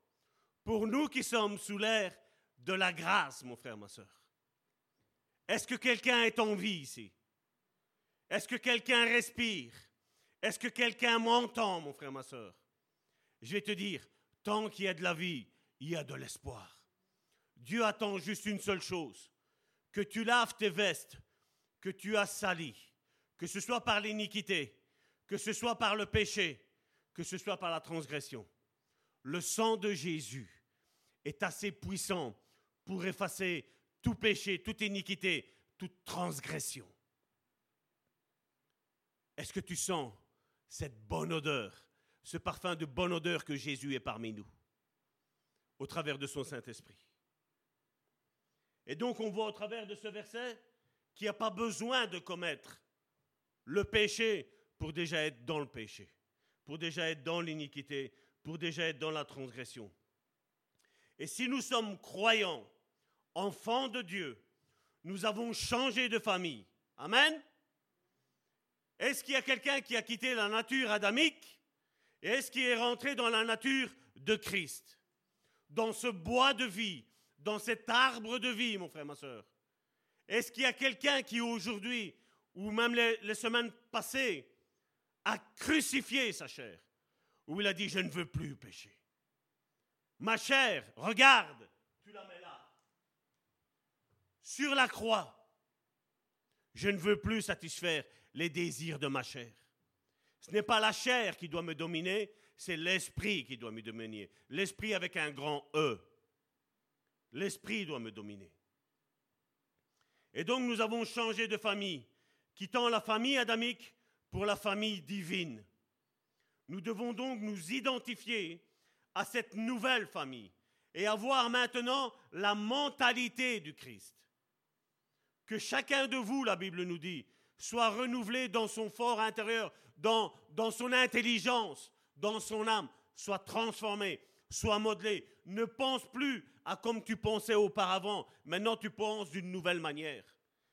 pour nous qui sommes sous l'air de la grâce, mon frère, ma soeur. Est-ce que quelqu'un est en vie ici? Est-ce que quelqu'un respire? Est-ce que quelqu'un m'entend, mon frère, ma soeur? Je vais te dire, tant qu'il y a de la vie, il y a de l'espoir. Dieu attend juste une seule chose, que tu laves tes vestes, que tu as sali, que ce soit par l'iniquité, que ce soit par le péché, que ce soit par la transgression. Le sang de Jésus est assez puissant pour effacer tout péché, toute iniquité, toute transgression. Est-ce que tu sens cette bonne odeur, ce parfum de bonne odeur que Jésus est parmi nous, au travers de son Saint-Esprit Et donc on voit au travers de ce verset qu'il n'y a pas besoin de commettre le péché pour déjà être dans le péché, pour déjà être dans l'iniquité, pour déjà être dans la transgression. Et si nous sommes croyants, enfants de Dieu, nous avons changé de famille. Amen. Est-ce qu'il y a quelqu'un qui a quitté la nature adamique et est-ce qu'il est rentré dans la nature de Christ? Dans ce bois de vie, dans cet arbre de vie, mon frère, ma soeur. Est-ce qu'il y a quelqu'un qui aujourd'hui, ou même les, semaines passées, a crucifié sa chair? Où il a dit, je ne veux plus pécher. Ma chair, regarde, tu la mets là. Sur la croix. Je ne veux plus satisfaire les désirs de ma chair. Ce n'est pas la chair qui doit me dominer, c'est l'esprit qui doit me dominer. L'esprit avec un grand E. L'esprit doit me dominer. Et donc nous avons changé de famille, quittant la famille adamique pour la famille divine. Nous devons donc nous identifier à cette nouvelle famille et avoir maintenant la mentalité du Christ. Que chacun de vous, la Bible nous dit, soit renouvelé dans son fort intérieur, dans, son intelligence, dans son âme, soit transformé, soit modelé. Ne pense plus à comme tu pensais auparavant, maintenant tu penses d'une nouvelle manière.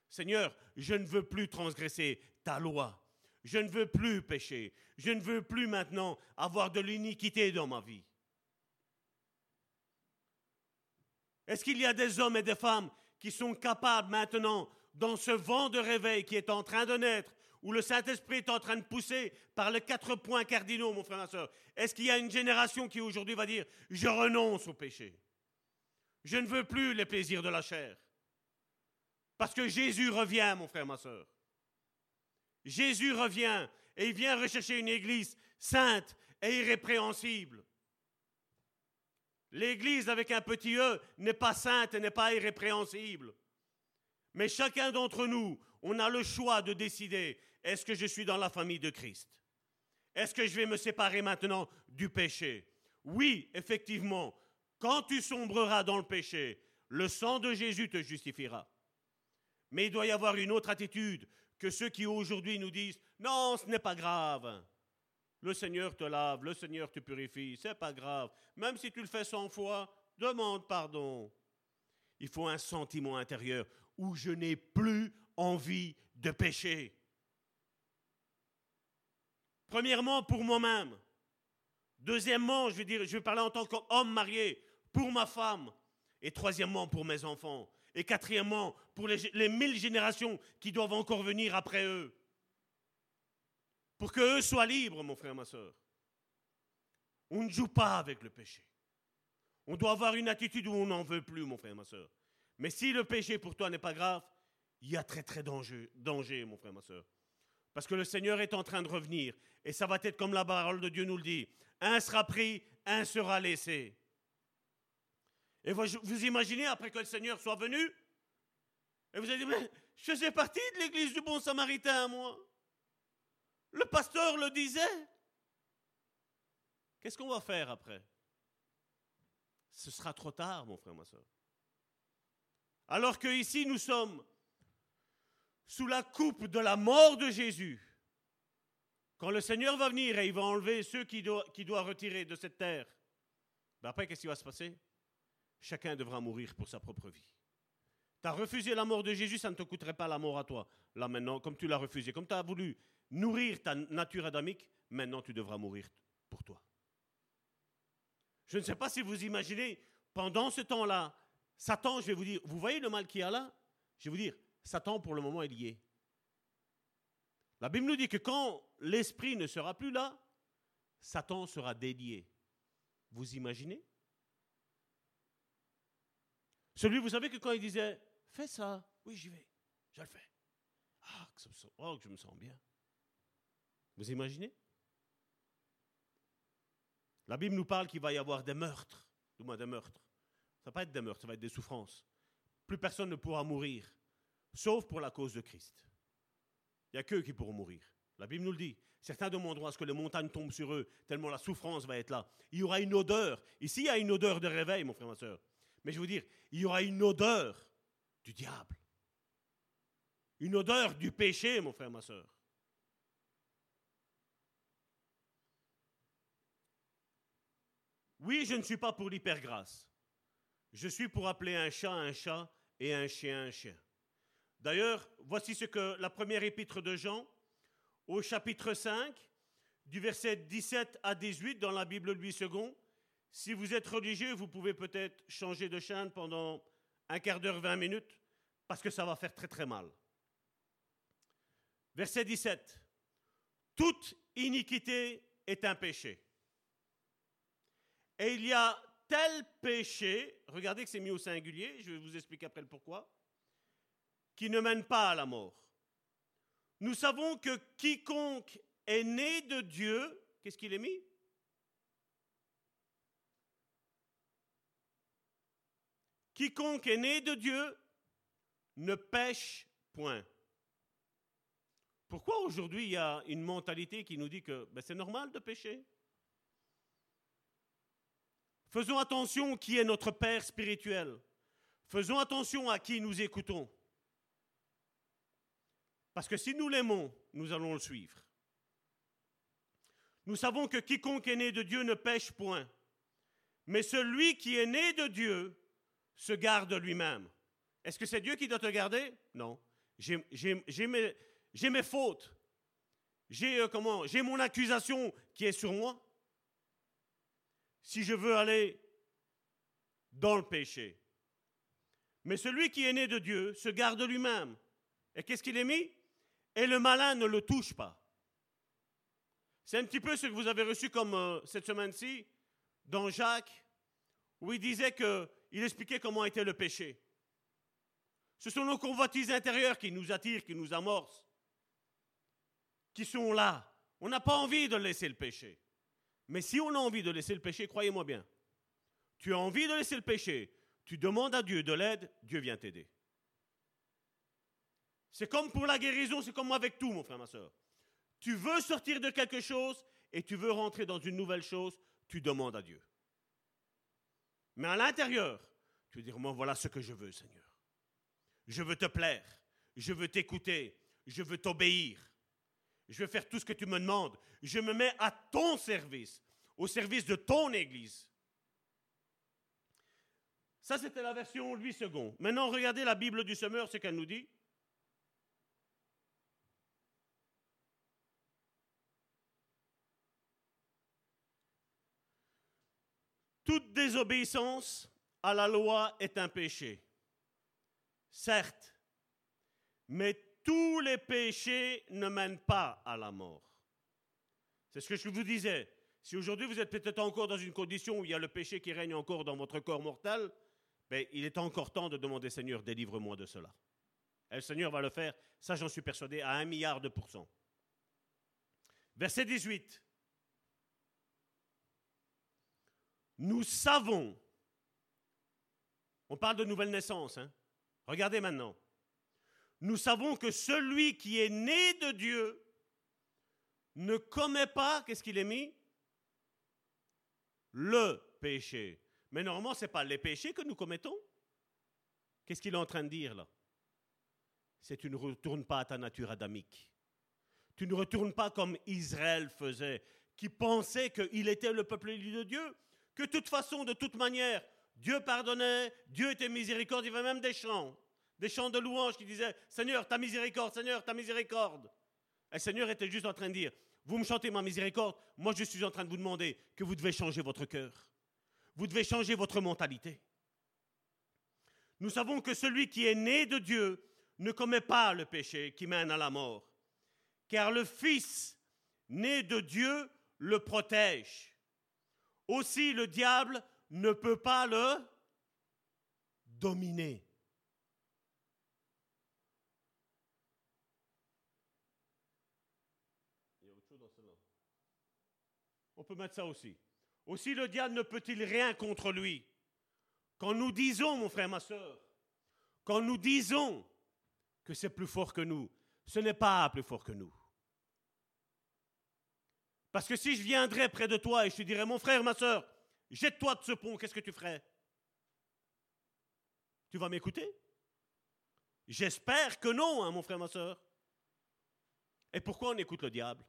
Seigneur, je ne veux plus transgresser ta loi. Je ne veux plus pécher. Je ne veux plus maintenant avoir de l'iniquité dans ma vie. Est-ce qu'il y a des hommes et des femmes qui sont capables maintenant, dans ce vent de réveil qui est en train de naître, où le Saint-Esprit est en train de pousser par les quatre points cardinaux, mon frère, ma soeur, est-ce qu'il y a une génération qui aujourd'hui va dire, je renonce au péché? Je ne veux plus les plaisirs de la chair. Parce que Jésus revient, mon frère, ma soeur. Jésus revient et il vient rechercher une église sainte et irrépréhensible. L'Église avec un petit e n'est pas sainte et n'est pas irrépréhensible. Mais chacun d'entre nous, on a le choix de décider, est-ce que je suis dans la famille de Christ? Est-ce que je vais me séparer maintenant du péché? Oui, effectivement, quand tu sombreras dans le péché, le sang de Jésus te justifiera. Mais il doit y avoir une autre attitude que ceux qui aujourd'hui nous disent, non, ce n'est pas grave. Le Seigneur te lave, le Seigneur te purifie, c'est pas grave. Même si tu le fais cent fois, demande pardon. Il faut un sentiment intérieur où je n'ai plus envie de pécher. Premièrement, pour moi-même, Deuxièmement, je je vais parler en tant qu'homme marié pour ma femme. Et troisièmement, pour mes enfants. Et quatrièmement, pour les, mille générations qui doivent encore venir après eux. Pour qu'eux soient libres, mon frère, ma soeur. On ne joue pas avec le péché. On doit avoir une attitude où on n'en veut plus, mon frère, ma soeur. Mais si le péché pour toi n'est pas grave, il y a très très danger, danger, mon frère, ma soeur. Parce que le Seigneur est en train de revenir. Et ça va être comme la parole de Dieu nous le dit. Un sera pris, un sera laissé. Et vous, imaginez, après que le Seigneur soit venu, et vous allez dire, mais je faisais partie de l'église du bon samaritain, moi. Le pasteur le disait. Qu'est-ce qu'on va faire après? Ce sera trop tard, mon frère, ma soeur. Alors que ici, nous sommes sous la coupe de la mort de Jésus. Quand le Seigneur va venir et il va enlever ceux qu'il doit, retirer de cette terre, ben après, qu'est-ce qui va se passer? Chacun devra mourir pour sa propre vie. Tu as refusé la mort de Jésus, ça ne te coûterait pas la mort à toi. Là maintenant, comme tu l'as refusé, comme tu as voulu nourrir ta nature adamique, maintenant tu devras mourir pour toi. Je ne sais pas si vous imaginez, pendant ce temps-là, Satan, je vais vous dire, vous voyez le mal qu'il y a là? Je vais vous dire, Satan pour le moment est lié. La Bible nous dit que quand l'esprit ne sera plus là, Satan sera délié. Vous imaginez? Celui, vous savez que quand il disait, fais ça, oui j'y vais, je le fais. Ah, que, oh, que je me sens bien. Vous imaginez? La Bible nous parle qu'il va y avoir des meurtres, du moins des meurtres. Ça va pas être des meurtres, ça va être des souffrances. Plus personne ne pourra mourir, sauf pour la cause de Christ. Il n'y a qu'eux qui pourront mourir. La Bible nous le dit. Certains demanderont à ce que les montagnes tombent sur eux, tellement la souffrance va être là. Il y aura une odeur. Ici, il y a une odeur de réveil, mon frère, ma soeur. Mais je veux dire, il y aura une odeur du diable. Une odeur du péché, mon frère, ma soeur. Oui, je ne suis pas pour l'hypergrâce. Je suis pour appeler un chat un chat et un chien un chien. D'ailleurs, voici ce que la première épître de Jean, au chapitre 5, du verset 17 à 18 dans la Bible Louis II. Si vous êtes religieux, vous pouvez peut-être changer de chaîne pendant un quart d'heure, 20 minutes, parce que ça va faire très très mal. Verset 17. Toute iniquité est un péché. Et il y a tel péché, regardez que c'est mis au singulier, je vais vous expliquer après le pourquoi, qui ne mène pas à la mort. Nous savons que quiconque est né de Dieu, qu'est-ce qu'il est mis? Quiconque est né de Dieu ne pêche point. Pourquoi aujourd'hui il y a une mentalité qui nous dit que ben, c'est normal de pécher? Faisons attention qui est notre Père spirituel. Faisons attention à qui nous écoutons. Parce que si nous l'aimons, nous allons le suivre. Nous savons que quiconque est né de Dieu ne pêche point. Mais celui qui est né de Dieu se garde lui-même. Est-ce que c'est Dieu qui doit te garder? Non. J'ai mes, fautes. J'ai euh, comment? J'ai mon accusation qui est sur moi si je veux aller dans le péché. Mais celui qui est né de Dieu se garde lui-même. Et qu'est-ce qu'il est mis? Et le malin ne le touche pas. C'est un petit peu ce que vous avez reçu comme euh, cette semaine-ci dans Jacques, où il disait qu'il expliquait comment était le péché. Ce sont nos convoitises intérieures qui nous attirent, qui nous amorcent, qui sont là. On n'a pas envie de laisser le péché. Mais si on a envie de laisser le péché, croyez-moi bien, tu as envie de laisser le péché, tu demandes à Dieu de l'aide, Dieu vient t'aider. C'est comme pour la guérison, c'est comme avec tout, mon frère, ma soeur. Tu veux sortir de quelque chose et tu veux rentrer dans une nouvelle chose, tu demandes à Dieu. Mais à l'intérieur, tu veux dire, moi, voilà ce que je veux, Seigneur. Je veux te plaire, je veux t'écouter, je veux t'obéir. Je veux faire tout ce que tu me demandes. Je me mets à ton service, au service de ton Église. Ça, c'était la version 8 secondes. Maintenant, regardez la Bible du semeur, ce qu'elle nous dit. Toute désobéissance à la loi est un péché. Certes, mais tous les péchés ne mènent pas à la mort. C'est ce que je vous disais. Si aujourd'hui vous êtes peut-être encore dans une condition où il y a le péché qui règne encore dans votre corps mortel, ben, il est encore temps de demander Seigneur, délivre-moi de cela. Et le Seigneur va le faire, ça j'en suis persuadé, à un milliard de pourcents. Verset 18. Nous savons, on parle de nouvelle naissance, hein. regardez maintenant, nous savons que celui qui est né de Dieu ne commet pas, qu'est-ce qu'il est mis? Le péché. Mais normalement, ce n'est pas les péchés que nous commettons. Qu'est-ce qu'il est en train de dire là? C'est tu ne retournes pas à ta nature adamique. Tu ne retournes pas comme Israël faisait, qui pensait qu'il était le peuple élu de Dieu, que de toute façon, de toute manière, Dieu pardonnait, Dieu était miséricorde, il y avait même des chants, des chants de louange qui disaient Seigneur, ta miséricorde, Seigneur, ta miséricorde. Et Seigneur était juste en train de dire Vous me chantez ma miséricorde, moi je suis en train de vous demander que vous devez changer votre cœur. Vous devez changer votre mentalité. Nous savons que celui qui est né de Dieu ne commet pas le péché qui mène à la mort, car le Fils né de Dieu le protège. Aussi le diable ne peut pas le dominer. Mettre ça aussi. Aussi le diable ne peut-il rien contre lui? Quand nous disons, mon frère, ma soeur, quand nous disons que c'est plus fort que nous, ce n'est pas plus fort que nous. Parce que si je viendrais près de toi et je te dirais, mon frère, ma soeur, jette-toi de ce pont, qu'est-ce que tu ferais? Tu vas m'écouter? J'espère que non, hein, mon frère, ma soeur. Et pourquoi on écoute le diable?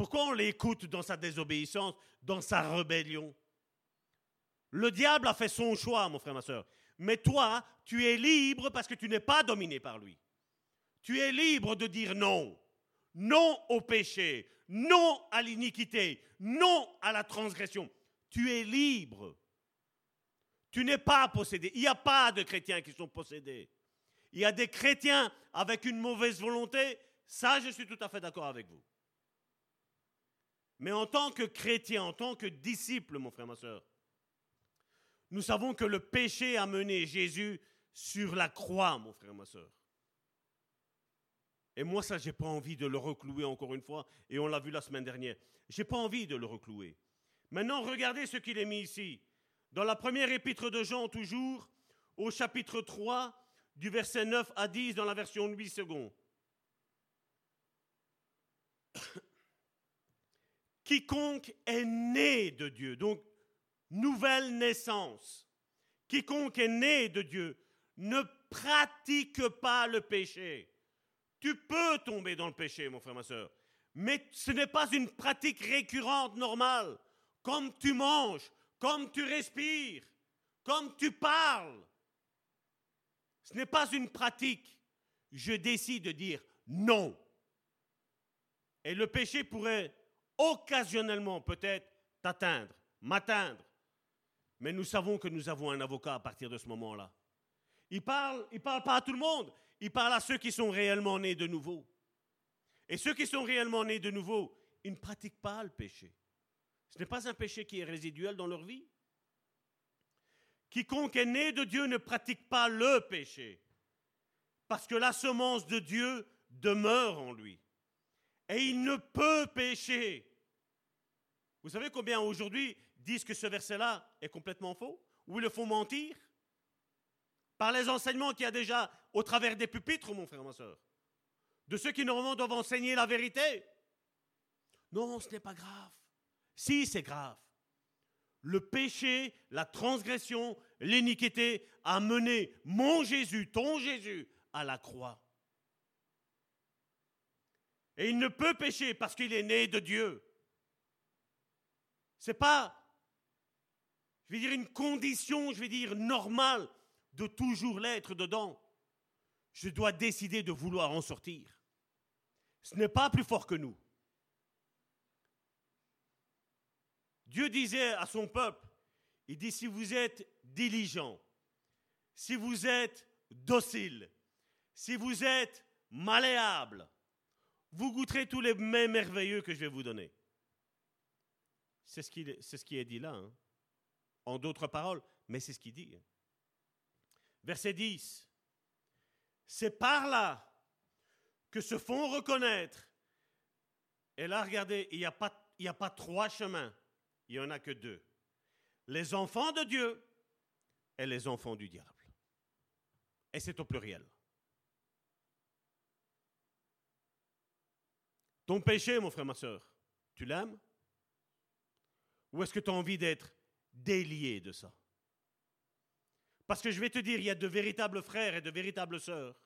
Pourquoi on l'écoute dans sa désobéissance, dans sa rébellion? Le diable a fait son choix, mon frère, ma soeur. Mais toi, tu es libre parce que tu n'es pas dominé par lui. Tu es libre de dire non. Non au péché, non à l'iniquité, non à la transgression. Tu es libre. Tu n'es pas possédé. Il n'y a pas de chrétiens qui sont possédés. Il y a des chrétiens avec une mauvaise volonté. Ça, je suis tout à fait d'accord avec vous. Mais en tant que chrétien, en tant que disciple, mon frère, ma soeur, nous savons que le péché a mené Jésus sur la croix, mon frère, ma soeur. Et moi, ça, j'ai pas envie de le reclouer encore une fois, et on l'a vu la semaine dernière. J'ai pas envie de le reclouer. Maintenant, regardez ce qu'il est mis ici. Dans la première épître de Jean, toujours, au chapitre 3, du verset 9 à 10, dans la version 8 secondes. Quiconque est né de Dieu, donc nouvelle naissance, quiconque est né de Dieu ne pratique pas le péché. Tu peux tomber dans le péché, mon frère, ma soeur, mais ce n'est pas une pratique récurrente, normale, comme tu manges, comme tu respires, comme tu parles. Ce n'est pas une pratique. Je décide de dire non. Et le péché pourrait occasionnellement peut-être t'atteindre, m'atteindre. Mais nous savons que nous avons un avocat à partir de ce moment-là. Il parle, il parle pas à tout le monde, il parle à ceux qui sont réellement nés de nouveau. Et ceux qui sont réellement nés de nouveau, ils ne pratiquent pas le péché. Ce n'est pas un péché qui est résiduel dans leur vie. Quiconque est né de Dieu ne pratique pas le péché, parce que la semence de Dieu demeure en lui. Et il ne peut pécher vous savez combien aujourd'hui disent que ce verset-là est complètement faux Ou ils le font mentir? Par les enseignements qu'il y a déjà au travers des pupitres, mon frère, ma soeur. De ceux qui normalement doivent enseigner la vérité. Non, ce n'est pas grave. Si, c'est grave. Le péché, la transgression, l'iniquité a mené mon Jésus, ton Jésus, à la croix. Et il ne peut pécher parce qu'il est né de Dieu. Ce n'est pas, je vais dire, une condition, je vais dire, normale de toujours l'être dedans. Je dois décider de vouloir en sortir. Ce n'est pas plus fort que nous. Dieu disait à son peuple, il dit, si vous êtes diligent, si vous êtes docile, si vous êtes malléable, vous goûterez tous les mets merveilleux que je vais vous donner. C'est ce, qui, est dit là, hein. en d'autres paroles, mais c'est ce qu'il dit. Verset 10. C'est par là que se font reconnaître. Et là, regardez, il n'y a, pas- a pas trois chemins, il n'y en a que deux. Les enfants de Dieu et les enfants du diable. Et c'est au pluriel. Ton péché, mon frère, ma soeur, tu l'aimes? Ou est-ce que tu as envie d'être délié de ça? Parce que je vais te dire, il y a de véritables frères et de véritables sœurs.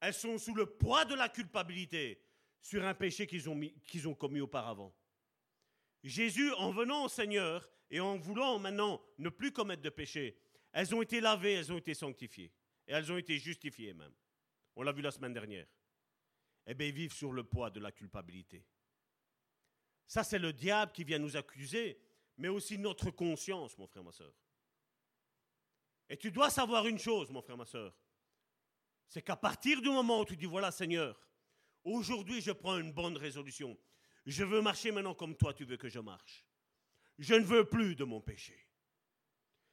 Elles sont sous le poids de la culpabilité sur un péché qu'ils ont, commis auparavant. Jésus, en venant au Seigneur et en voulant maintenant ne plus commettre de péché, elles ont été lavées, elles ont été sanctifiées. Et elles ont été justifiées même. On l'a vu la semaine dernière. Eh bien, ils vivent sur le poids de la culpabilité. Ça, c'est le diable qui vient nous accuser, mais aussi notre conscience, mon frère, ma soeur. Et tu dois savoir une chose, mon frère, ma soeur. C'est qu'à partir du moment où tu dis, voilà, Seigneur, aujourd'hui, je prends une bonne résolution. Je veux marcher maintenant comme toi, tu veux que je marche. Je ne veux plus de mon péché.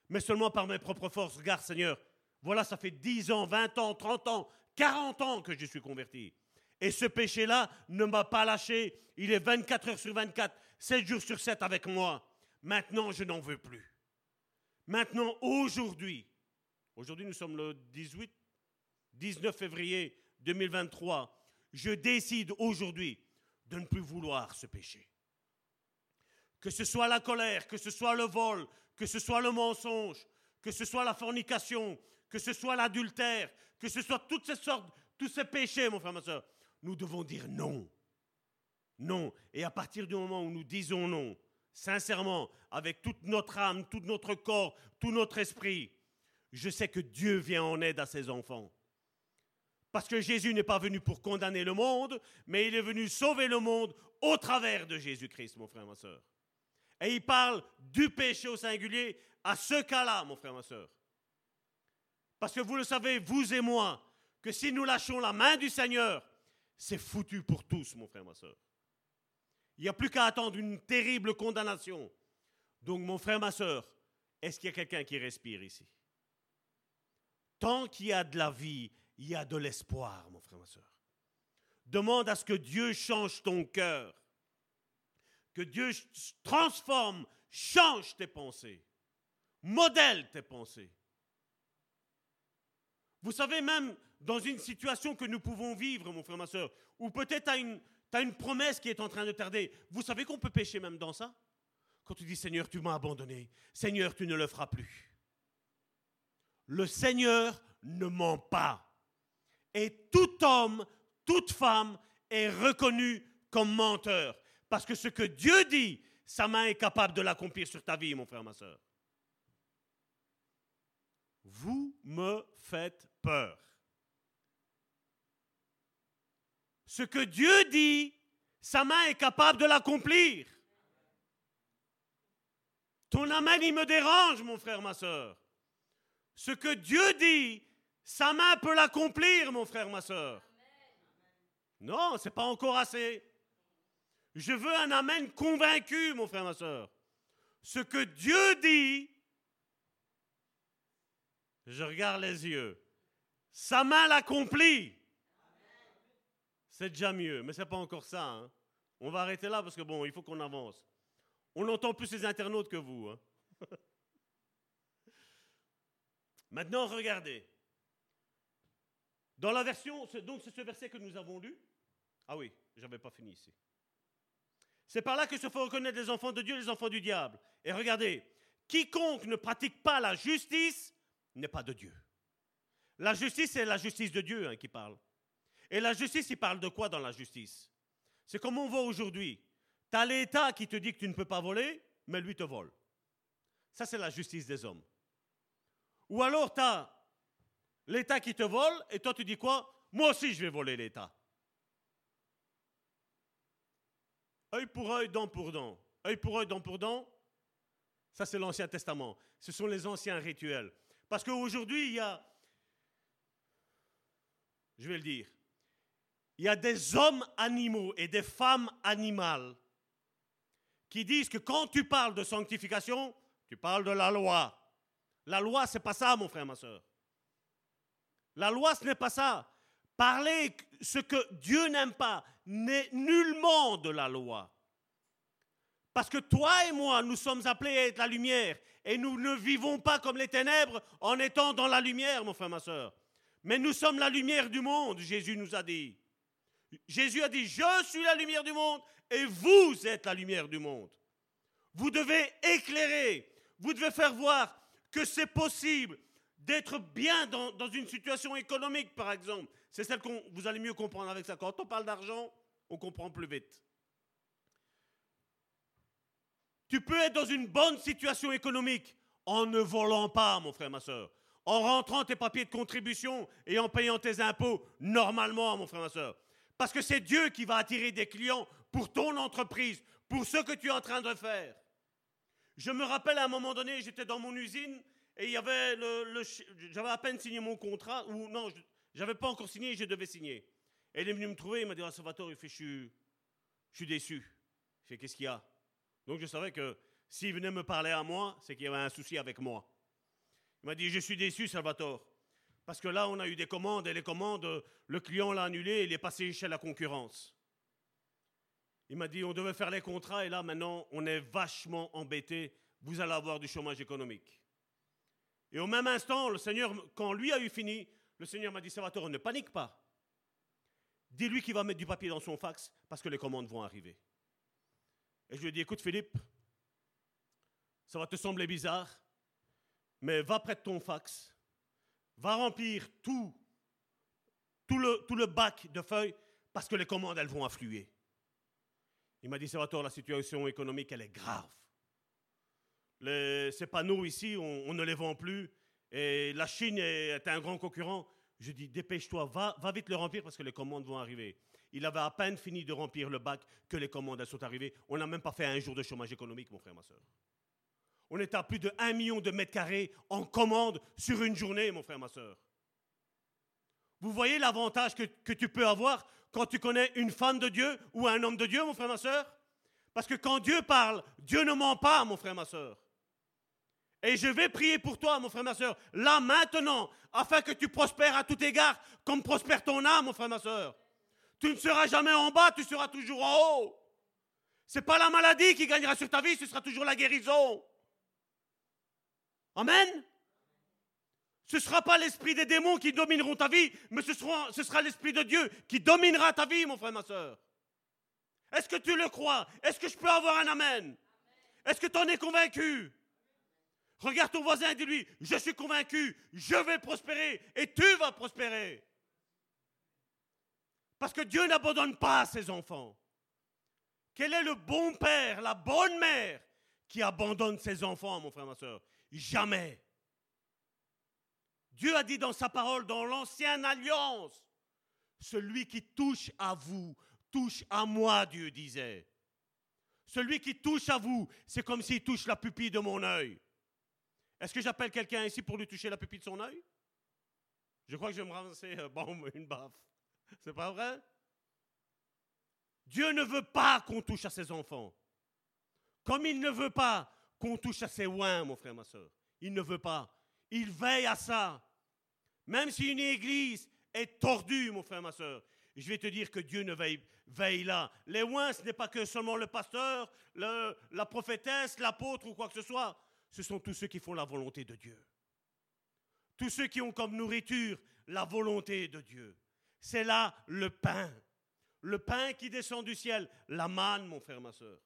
Mais seulement par mes propres forces. Regarde, Seigneur, voilà, ça fait 10 ans, 20 ans, 30 ans, 40 ans que je suis converti. Et ce péché-là ne m'a pas lâché. Il est 24 heures sur 24, 7 jours sur 7 avec moi. Maintenant, je n'en veux plus. Maintenant, aujourd'hui, aujourd'hui nous sommes le 18, 19 février 2023, je décide aujourd'hui de ne plus vouloir ce péché. Que ce soit la colère, que ce soit le vol, que ce soit le mensonge, que ce soit la fornication, que ce soit l'adultère, que ce soit toutes ces sortes, tous ces péchés, mon frère, ma soeur, nous devons dire non. Non. Et à partir du moment où nous disons non, sincèrement, avec toute notre âme, tout notre corps, tout notre esprit, je sais que Dieu vient en aide à ses enfants. Parce que Jésus n'est pas venu pour condamner le monde, mais il est venu sauver le monde au travers de Jésus-Christ, mon frère, ma soeur. Et il parle du péché au singulier à ce cas-là, mon frère, ma soeur. Parce que vous le savez, vous et moi, que si nous lâchons la main du Seigneur, c'est foutu pour tous, mon frère, ma soeur. Il n'y a plus qu'à attendre une terrible condamnation. Donc, mon frère, ma soeur, est-ce qu'il y a quelqu'un qui respire ici? Tant qu'il y a de la vie, il y a de l'espoir, mon frère, ma soeur. Demande à ce que Dieu change ton cœur. Que Dieu transforme, change tes pensées. Modèle tes pensées. Vous savez, même dans une situation que nous pouvons vivre, mon frère, ma soeur, ou peut-être tu as une, t'as une promesse qui est en train de tarder, vous savez qu'on peut pécher même dans ça? Quand tu dis Seigneur, tu m'as abandonné, Seigneur, tu ne le feras plus. Le Seigneur ne ment pas. Et tout homme, toute femme est reconnu comme menteur. Parce que ce que Dieu dit, sa main est capable de l'accomplir sur ta vie, mon frère, ma soeur. Vous me faites peur. Ce que Dieu dit, sa main est capable de l'accomplir. Ton amen, il me dérange, mon frère, ma soeur. Ce que Dieu dit, sa main peut l'accomplir, mon frère, ma soeur. Non, c'est pas encore assez. Je veux un amen convaincu, mon frère, ma soeur. Ce que Dieu dit, je regarde les yeux. Sa main l'accomplit. C'est déjà mieux, mais c'est pas encore ça. hein. On va arrêter là parce que bon, il faut qu'on avance. On entend plus les internautes que vous. hein. Maintenant, regardez. Dans la version, donc c'est ce verset que nous avons lu. Ah oui, j'avais pas fini ici. C'est par là que se font reconnaître les enfants de Dieu et les enfants du diable. Et regardez, quiconque ne pratique pas la justice n'est pas de Dieu. La justice, c'est la justice de Dieu hein, qui parle. Et la justice, il parle de quoi dans la justice? C'est comme on voit aujourd'hui. Tu as l'État qui te dit que tu ne peux pas voler, mais lui te vole. Ça, c'est la justice des hommes. Ou alors, tu as l'État qui te vole, et toi, tu dis quoi? Moi aussi, je vais voler l'État. Œil pour œil, dent pour dent. œil pour œil, dent pour dent, ça c'est l'Ancien Testament. Ce sont les anciens rituels. Parce qu'aujourd'hui, il y a, je vais le dire, il y a des hommes animaux et des femmes animales qui disent que quand tu parles de sanctification, tu parles de la loi. La loi, c'est pas ça, mon frère, ma soeur. La loi, ce n'est pas ça. Parler ce que Dieu n'aime pas n'est nullement de la loi. Parce que toi et moi, nous sommes appelés à être la lumière. Et nous ne vivons pas comme les ténèbres en étant dans la lumière, mon frère, ma soeur. Mais nous sommes la lumière du monde, Jésus nous a dit. Jésus a dit, je suis la lumière du monde et vous êtes la lumière du monde. Vous devez éclairer, vous devez faire voir que c'est possible d'être bien dans, une situation économique, par exemple. C'est celle que vous allez mieux comprendre avec ça. Quand on parle d'argent, on comprend plus vite. Tu peux être dans une bonne situation économique en ne volant pas, mon frère, ma soeur. En rentrant tes papiers de contribution et en payant tes impôts normalement, mon frère, ma soeur. Parce que c'est Dieu qui va attirer des clients pour ton entreprise, pour ce que tu es en train de faire. Je me rappelle à un moment donné, j'étais dans mon usine et j'avais à peine signé mon contrat, ou non, j'avais pas encore signé je devais signer. Et il est venu me trouver, il m'a dit, ah, Salvatore, je suis, je suis déçu. Je qu'est-ce qu'il y a? Donc je savais que s'il venait me parler à moi, c'est qu'il y avait un souci avec moi. Il m'a dit, je suis déçu, Salvatore. Parce que là, on a eu des commandes et les commandes, le client l'a annulé, il est passé chez la concurrence. Il m'a dit, on devait faire les contrats et là, maintenant, on est vachement embêté. Vous allez avoir du chômage économique. Et au même instant, le Seigneur, quand lui a eu fini, le Seigneur m'a dit, Salvatore, ne panique pas. Dis-lui qu'il va mettre du papier dans son fax parce que les commandes vont arriver. Et je lui ai dit, écoute Philippe, ça va te sembler bizarre, mais va près de ton fax va remplir tout, le, bac de feuilles parce que les commandes, elles vont affluer. Il m'a dit, Salvatore, la situation économique, elle est grave. Les, ces panneaux ici, on, ne les vend plus. Et la Chine est, un grand concurrent. Je dis, dépêche-toi, va, va vite le remplir parce que les commandes vont arriver. Il avait à peine fini de remplir le bac que les commandes elles sont arrivées. On n'a même pas fait un jour de chômage économique, mon frère, ma soeur. On est à plus de 1 million de mètres carrés en commande sur une journée, mon frère, ma soeur. Vous voyez l'avantage que, que, tu peux avoir quand tu connais une femme de Dieu ou un homme de Dieu, mon frère, ma soeur Parce que quand Dieu parle, Dieu ne ment pas, mon frère, ma soeur. Et je vais prier pour toi, mon frère, ma soeur, là, maintenant, afin que tu prospères à tout égard, comme prospère ton âme, mon frère, ma soeur. Tu ne seras jamais en bas, tu seras toujours en haut. Ce n'est pas la maladie qui gagnera sur ta vie, ce sera toujours la guérison. Amen. Ce ne sera pas l'esprit des démons qui domineront ta vie, mais ce sera, l'esprit de Dieu qui dominera ta vie, mon frère, ma soeur. Est-ce que tu le crois? Est-ce que je peux avoir un Amen? Est-ce que tu en es convaincu? Regarde ton voisin et dis-lui, je suis convaincu, je vais prospérer et tu vas prospérer. Parce que Dieu n'abandonne pas ses enfants. Quel est le bon père, la bonne mère qui abandonne ses enfants, mon frère, ma soeur? Jamais. Dieu a dit dans sa parole, dans l'ancienne alliance, celui qui touche à vous, touche à moi, Dieu disait. Celui qui touche à vous, c'est comme s'il touche la pupille de mon œil. Est-ce que j'appelle quelqu'un ici pour lui toucher la pupille de son œil? Je crois que je vais me ramasser une baffe. C'est pas vrai? Dieu ne veut pas qu'on touche à ses enfants. Comme il ne veut pas qu'on touche à ses oins, mon frère, ma soeur. Il ne veut pas. Il veille à ça. Même si une église est tordue, mon frère, ma soeur, je vais te dire que Dieu ne veille, veille là. Les oins, ce n'est pas que seulement le pasteur, la prophétesse, l'apôtre ou quoi que ce soit. Ce sont tous ceux qui font la volonté de Dieu. Tous ceux qui ont comme nourriture la volonté de Dieu. C'est là le pain. Le pain qui descend du ciel. La manne, mon frère, ma soeur.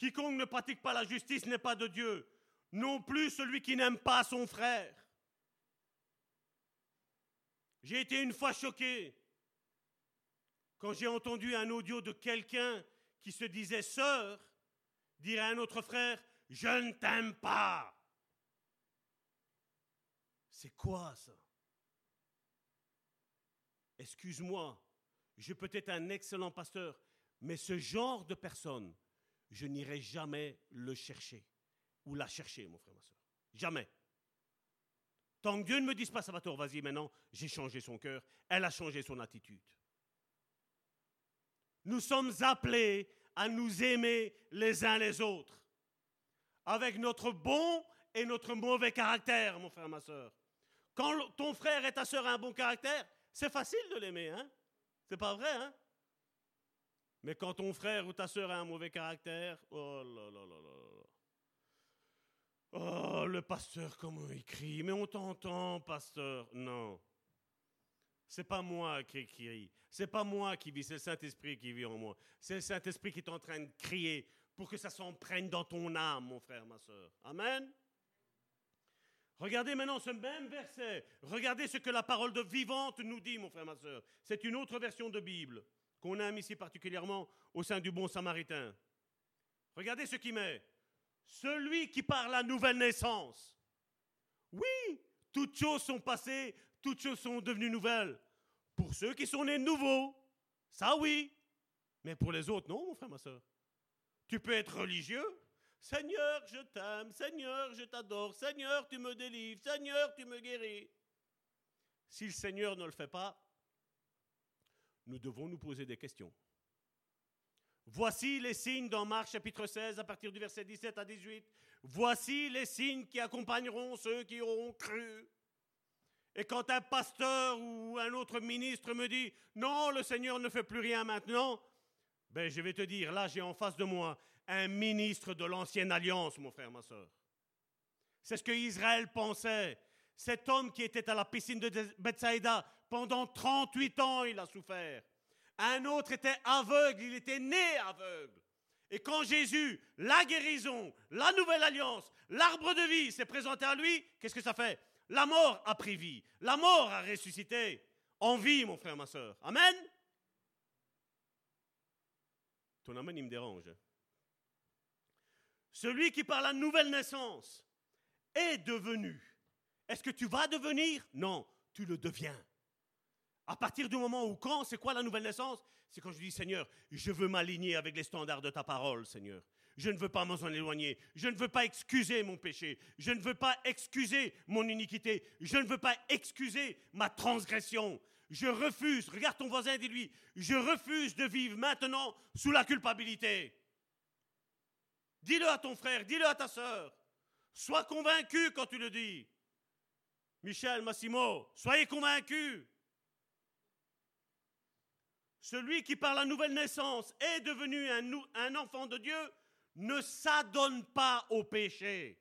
Quiconque ne pratique pas la justice n'est pas de Dieu, non plus celui qui n'aime pas son frère. J'ai été une fois choqué quand j'ai entendu un audio de quelqu'un qui se disait sœur dire à un autre frère, je ne t'aime pas. C'est quoi ça? Excuse-moi, je peux être un excellent pasteur, Mais ce genre de personne, je n'irai jamais le chercher ou la chercher, mon frère, ma soeur. Jamais. Tant que Dieu ne me dise pas, Salvatore, vas-y maintenant, j'ai changé son cœur, elle a changé son attitude. Nous sommes appelés à nous aimer les uns les autres, avec notre bon et notre mauvais caractère, mon frère, ma soeur. Quand ton frère et ta soeur ont un bon caractère, c'est facile de l'aimer, hein C'est pas vrai, hein Mais quand ton frère ou ta soeur a un mauvais caractère, oh là là là là. Oh, le pasteur, comment il crie. Mais on t'entend, pasteur. Non. C'est pas moi qui crie. C'est pas moi qui vis. C'est le Saint-Esprit qui vit en moi. C'est le Saint-Esprit qui est en train de crier pour que ça s'emprègne dans ton âme, mon frère, ma soeur. Amen. Regardez maintenant ce même verset. Regardez ce que la parole de vivante nous dit, mon frère, ma soeur. C'est une autre version de Bible qu'on aime ici particulièrement au sein du bon samaritain. Regardez ce qu'il met. Celui qui par la nouvelle naissance. Oui, toutes choses sont passées, toutes choses sont devenues nouvelles. Pour ceux qui sont nés nouveaux, ça oui. Mais pour les autres, non, mon frère, ma soeur. Tu peux être religieux. Seigneur, je t'aime. Seigneur, je t'adore. Seigneur, tu me délivres. Seigneur, tu me guéris. Si le Seigneur ne le fait pas, nous devons nous poser des questions. Voici les signes dans Marc chapitre 16 à partir du verset 17 à 18. Voici les signes qui accompagneront ceux qui auront cru. Et quand un pasteur ou un autre ministre me dit non, le Seigneur ne fait plus rien maintenant, ben je vais te dire, là j'ai en face de moi un ministre de l'ancienne alliance, mon frère, ma soeur. C'est ce que Israël pensait. Cet homme qui était à la piscine de Bethsaïda pendant 38 ans, il a souffert. Un autre était aveugle, il était né aveugle. Et quand Jésus, la guérison, la nouvelle alliance, l'arbre de vie s'est présenté à lui, qu'est-ce que ça fait? La mort a pris vie, la mort a ressuscité en vie, mon frère, ma soeur. Amen Ton amen, il me dérange. Celui qui par la nouvelle naissance est devenu. Est-ce que tu vas devenir? Non, tu le deviens. À partir du moment où quand, c'est quoi la nouvelle naissance? C'est quand je dis Seigneur, je veux m'aligner avec les standards de ta parole, Seigneur. Je ne veux pas m'en éloigner. Je ne veux pas excuser mon péché. Je ne veux pas excuser mon iniquité. Je ne veux pas excuser ma transgression. Je refuse, regarde ton voisin dis-lui, je refuse de vivre maintenant sous la culpabilité. Dis-le à ton frère, dis-le à ta sœur. Sois convaincu quand tu le dis. Michel, Massimo, soyez convaincus. Celui qui par la nouvelle naissance est devenu un, enfant de Dieu ne s'adonne pas au péché.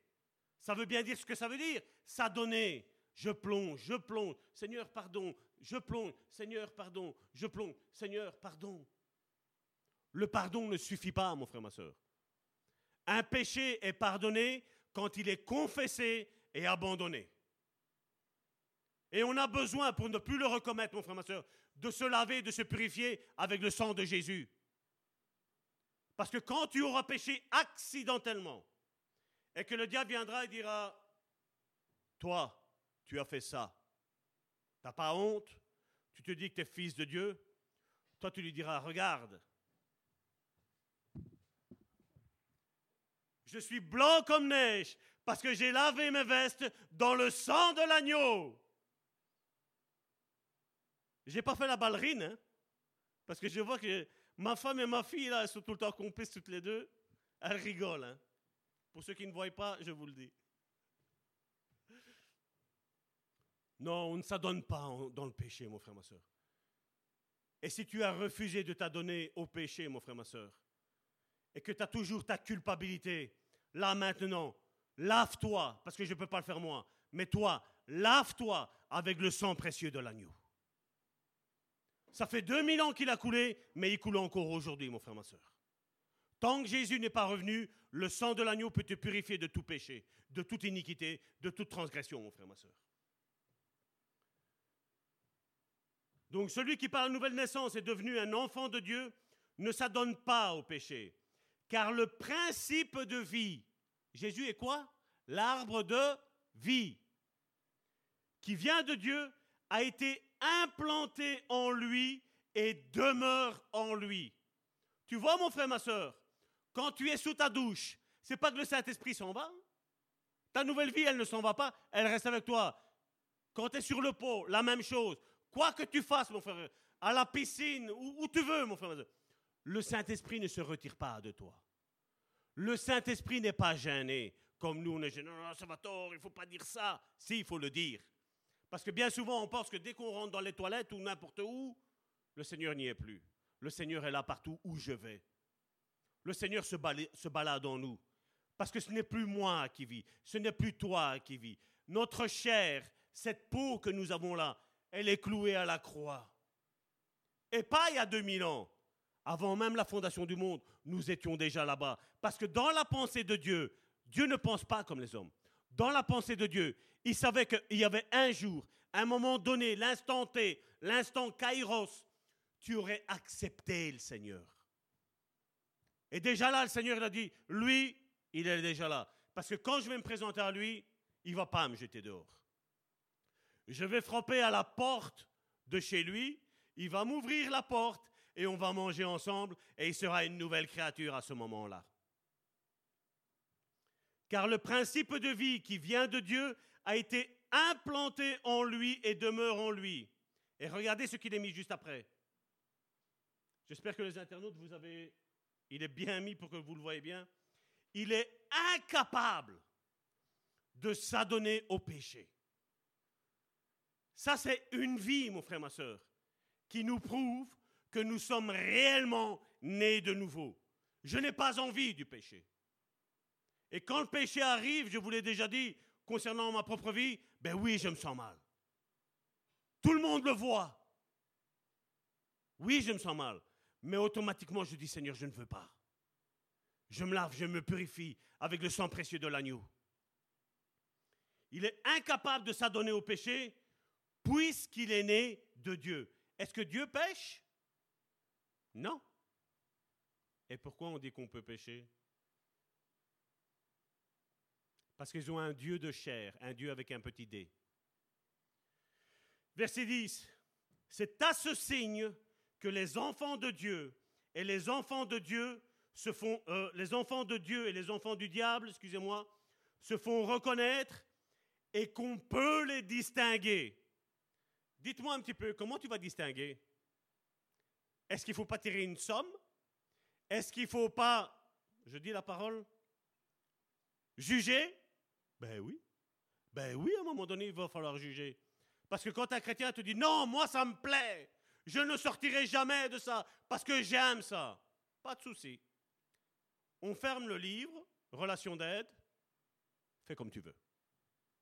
Ça veut bien dire ce que ça veut dire. S'adonner. Je plonge, je plonge. Seigneur, pardon. Je plonge. Seigneur, pardon. Je plonge. Seigneur, pardon. Le pardon ne suffit pas, mon frère, ma soeur. Un péché est pardonné quand il est confessé et abandonné. Et on a besoin, pour ne plus le recommettre, mon frère, ma soeur, de se laver, de se purifier avec le sang de Jésus. Parce que quand tu auras péché accidentellement, et que le diable viendra et dira, toi, tu as fait ça, t'as pas honte, tu te dis que tu es fils de Dieu, toi tu lui diras, regarde, je suis blanc comme neige parce que j'ai lavé mes vestes dans le sang de l'agneau. J'ai pas fait la ballerine, hein, parce que je vois que ma femme et ma fille, là, elles sont tout le temps complices toutes les deux. Elles rigolent. Hein. Pour ceux qui ne voient pas, je vous le dis. Non, on ne s'adonne pas dans le péché, mon frère, ma soeur. Et si tu as refusé de t'adonner au péché, mon frère, ma soeur, et que tu as toujours ta culpabilité, là maintenant, lave-toi, parce que je ne peux pas le faire moi, mais toi, lave-toi avec le sang précieux de l'agneau. Ça fait 2000 ans qu'il a coulé, mais il coule encore aujourd'hui, mon frère, ma soeur. Tant que Jésus n'est pas revenu, le sang de l'agneau peut te purifier de tout péché, de toute iniquité, de toute transgression, mon frère, ma soeur. Donc celui qui par la nouvelle naissance est devenu un enfant de Dieu ne s'adonne pas au péché. Car le principe de vie, Jésus est quoi? L'arbre de vie, qui vient de Dieu, a été implanté en lui et demeure en lui. Tu vois, mon frère, ma soeur, quand tu es sous ta douche, c'est pas que le Saint-Esprit s'en va. Ta nouvelle vie, elle ne s'en va pas, elle reste avec toi. Quand tu es sur le pot, la même chose. Quoi que tu fasses, mon frère, à la piscine, où, où tu veux, mon frère, ma le Saint-Esprit ne se retire pas de toi. Le Saint-Esprit n'est pas gêné, comme nous, on est gêné. Non, non, ça va tort, il faut pas dire ça. Si, il faut le dire. Parce que bien souvent, on pense que dès qu'on rentre dans les toilettes ou n'importe où, le Seigneur n'y est plus. Le Seigneur est là partout où je vais. Le Seigneur se, bala- se balade en nous. Parce que ce n'est plus moi qui vis, ce n'est plus toi qui vis. Notre chair, cette peau que nous avons là, elle est clouée à la croix. Et pas il y a 2000 ans. Avant même la fondation du monde, nous étions déjà là-bas. Parce que dans la pensée de Dieu, Dieu ne pense pas comme les hommes. Dans la pensée de Dieu, il savait qu'il y avait un jour, un moment donné, l'instant T, l'instant Kairos, tu aurais accepté le Seigneur. Et déjà là, le Seigneur il a dit, lui, il est déjà là. Parce que quand je vais me présenter à lui, il ne va pas me jeter dehors. Je vais frapper à la porte de chez lui, il va m'ouvrir la porte et on va manger ensemble et il sera une nouvelle créature à ce moment-là. Car le principe de vie qui vient de Dieu a été implanté en lui et demeure en lui. Et regardez ce qu'il est mis juste après. J'espère que les internautes, vous avez... Il est bien mis pour que vous le voyez bien. Il est incapable de s'adonner au péché. Ça, c'est une vie, mon frère, ma soeur, qui nous prouve que nous sommes réellement nés de nouveau. Je n'ai pas envie du péché. Et quand le péché arrive, je vous l'ai déjà dit, concernant ma propre vie, ben oui, je me sens mal. Tout le monde le voit. Oui, je me sens mal. Mais automatiquement, je dis, Seigneur, je ne veux pas. Je me lave, je me purifie avec le sang précieux de l'agneau. Il est incapable de s'adonner au péché puisqu'il est né de Dieu. Est-ce que Dieu pêche? Non. Et pourquoi on dit qu'on peut pécher Parce qu'ils ont un Dieu de chair, un Dieu avec un petit dé. Verset 10. C'est à ce signe que les enfants de Dieu et les enfants de Dieu se font, euh, les enfants de Dieu et les enfants du diable, excusez-moi, se font reconnaître et qu'on peut les distinguer. Dites-moi un petit peu, comment tu vas distinguer? Est-ce qu'il ne faut pas tirer une somme? Est-ce qu'il ne faut pas, je dis la parole, juger? Ben oui. Ben oui, à un moment donné, il va falloir juger. Parce que quand un chrétien te dit non, moi ça me plaît, je ne sortirai jamais de ça parce que j'aime ça, pas de souci. On ferme le livre, relation d'aide, fais comme tu veux.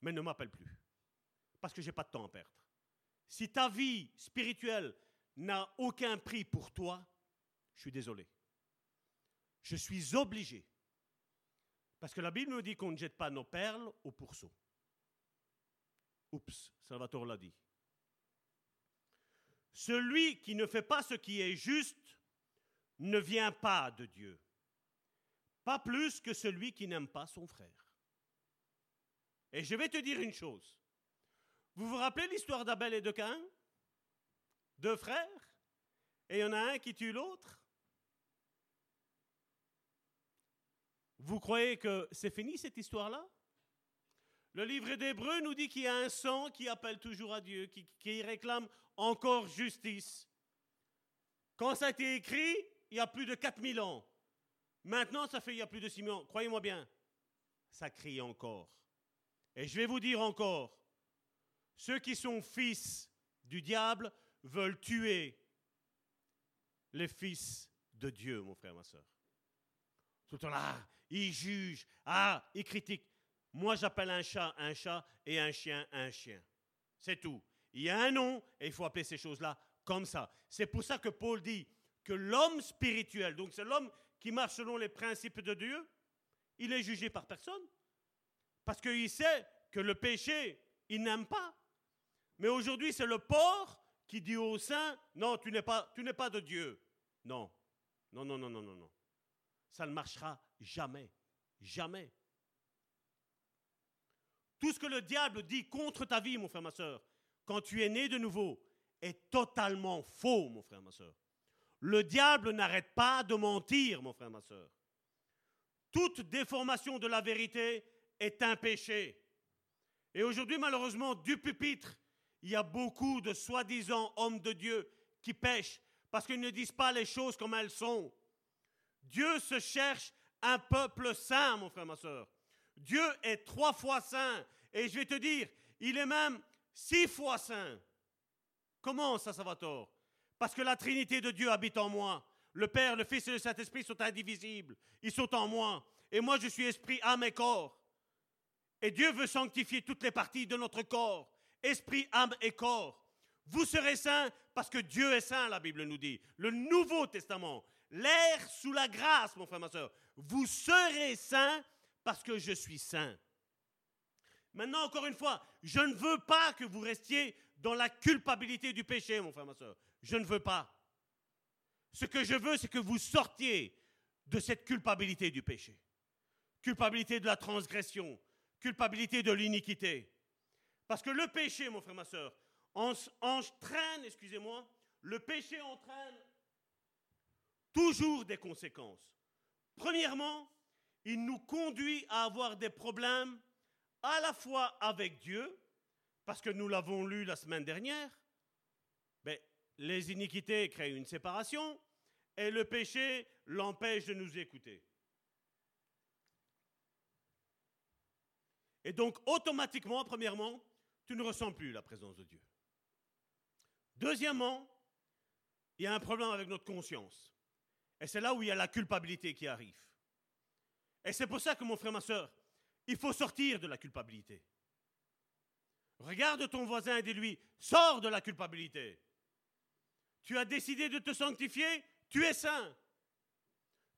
Mais ne m'appelle plus. Parce que j'ai pas de temps à perdre. Si ta vie spirituelle n'a aucun prix pour toi, je suis désolé. Je suis obligé. Parce que la Bible nous dit qu'on ne jette pas nos perles au pourceau. Oups, Salvatore l'a dit. Celui qui ne fait pas ce qui est juste ne vient pas de Dieu. Pas plus que celui qui n'aime pas son frère. Et je vais te dire une chose. Vous vous rappelez l'histoire d'Abel et de Caïn? Deux frères Et il y en a un qui tue l'autre? Vous croyez que c'est fini cette histoire-là? Le livre d'Hébreu nous dit qu'il y a un sang qui appelle toujours à Dieu, qui, réclame encore justice. Quand ça a été écrit, il y a plus de 4000 ans. Maintenant, ça fait il y a plus de 6 000 ans. Croyez-moi bien, ça crie encore. Et je vais vous dire encore, ceux qui sont fils du diable veulent tuer les fils de Dieu, mon frère, ma soeur. Tout le temps là, ils jugent, ah, ils critiquent. Moi, j'appelle un chat un chat et un chien un chien. C'est tout. Il y a un nom et il faut appeler ces choses-là comme ça. C'est pour ça que Paul dit que l'homme spirituel, donc c'est l'homme qui marche selon les principes de Dieu, il est jugé par personne. Parce qu'il sait que le péché, il n'aime pas. Mais aujourd'hui, c'est le porc qui dit au saint, non, tu n'es pas, pas de Dieu. Non, non, non, non, non, non, non. Ça ne marchera jamais, jamais. Tout ce que le diable dit contre ta vie, mon frère, ma soeur, quand tu es né de nouveau, est totalement faux, mon frère, ma soeur. Le diable n'arrête pas de mentir, mon frère, ma soeur. Toute déformation de la vérité est un péché. Et aujourd'hui, malheureusement, du pupitre, il y a beaucoup de soi-disant hommes de Dieu qui pêchent parce qu'ils ne disent pas les choses comme elles sont. Dieu se cherche un peuple saint, mon frère, ma soeur. Dieu est trois fois saint. Et je vais te dire, il est même six fois saint. Comment ça, ça va tort? Parce que la Trinité de Dieu habite en moi. Le Père, le Fils et le Saint-Esprit sont indivisibles. Ils sont en moi. Et moi, je suis esprit, âme et corps. Et Dieu veut sanctifier toutes les parties de notre corps. Esprit, âme et corps. Vous serez saints parce que Dieu est saint, la Bible nous dit. Le Nouveau Testament. L'air sous la grâce, mon frère, ma soeur. Vous serez saints parce que je suis saint. Maintenant, encore une fois, je ne veux pas que vous restiez dans la culpabilité du péché, mon frère, ma soeur. Je ne veux pas. Ce que je veux, c'est que vous sortiez de cette culpabilité du péché. Culpabilité de la transgression, culpabilité de l'iniquité. Parce que le péché, mon frère, ma soeur, entraîne, excusez-moi, le péché entraîne toujours des conséquences. Premièrement, il nous conduit à avoir des problèmes à la fois avec Dieu, parce que nous l'avons lu la semaine dernière, les iniquités créent une séparation et le péché l'empêche de nous écouter. Et donc, automatiquement, premièrement, tu ne ressens plus la présence de Dieu. Deuxièmement, il y a un problème avec notre conscience. Et c'est là où il y a la culpabilité qui arrive. Et c'est pour ça que mon frère, ma soeur, il faut sortir de la culpabilité. Regarde ton voisin et dis-lui, sors de la culpabilité. Tu as décidé de te sanctifier, tu es saint.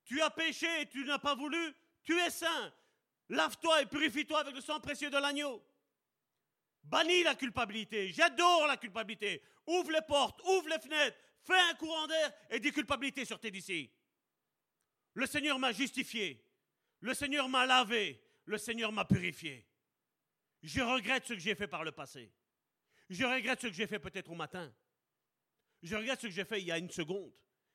Tu as péché et tu n'as pas voulu, tu es saint. Lave-toi et purifie-toi avec le sang précieux de l'agneau. Bannis la culpabilité. J'adore la culpabilité. Ouvre les portes, ouvre les fenêtres, fais un courant d'air et dis culpabilité sortez d'ici. Le Seigneur m'a justifié. Le Seigneur m'a lavé. Le Seigneur m'a purifié. Je regrette ce que j'ai fait par le passé. Je regrette ce que j'ai fait peut-être au matin. Je regrette ce que j'ai fait il y a une seconde.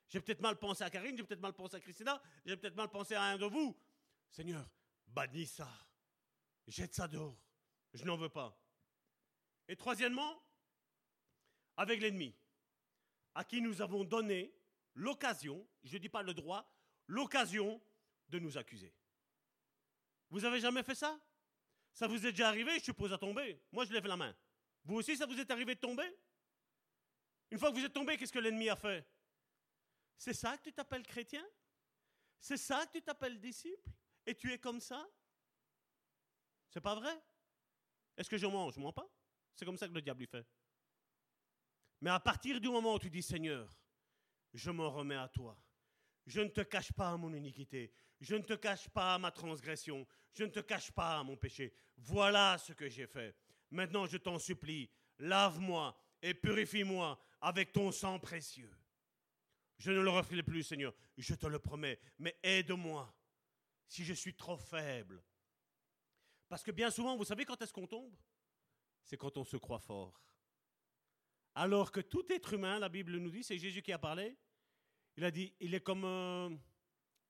J'ai peut-être mal pensé à Karine, j'ai peut-être mal pensé à Christina, j'ai peut-être mal pensé à un de vous. Seigneur, bannis ça. Jette ça dehors. Je n'en veux pas. Et troisièmement, avec l'ennemi, à qui nous avons donné l'occasion, je ne dis pas le droit, l'occasion de nous accuser. Vous avez jamais fait ça? Ça vous est déjà arrivé, je suppose, à tomber. Moi, je lève la main. Vous aussi, ça vous est arrivé de tomber? Une fois que vous êtes tombé, qu'est-ce que l'ennemi a fait? C'est ça que tu t'appelles chrétien? C'est ça que tu t'appelles disciple? Et tu es comme ça? C'est pas vrai? Est-ce que je mens Je mens pas. C'est comme ça que le diable lui fait. Mais à partir du moment où tu dis Seigneur, je m'en remets à toi. Je ne te cache pas mon iniquité. Je ne te cache pas ma transgression. Je ne te cache pas mon péché. Voilà ce que j'ai fait. Maintenant, je t'en supplie, lave-moi et purifie-moi avec ton sang précieux. Je ne le referai plus, Seigneur, je te le promets, mais aide-moi si je suis trop faible. Parce que bien souvent, vous savez quand est-ce qu'on tombe? C'est quand on se croit fort. Alors que tout être humain, la Bible nous dit, c'est Jésus qui a parlé, il a dit, il est comme, euh,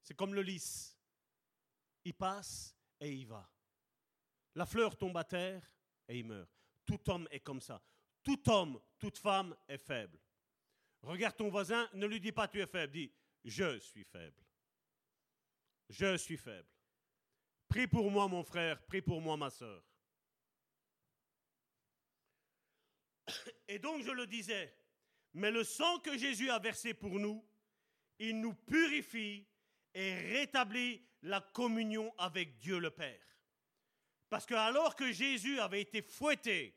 c'est comme le lys. Il passe et il va. La fleur tombe à terre et il meurt. Tout homme est comme ça. Tout homme, toute femme est faible. Regarde ton voisin, ne lui dis pas tu es faible, dis je suis faible. Je suis faible. Prie pour moi mon frère, prie pour moi ma soeur. Et donc je le disais, mais le sang que Jésus a versé pour nous, il nous purifie et rétablit la communion avec Dieu le Père. Parce que alors que Jésus avait été fouetté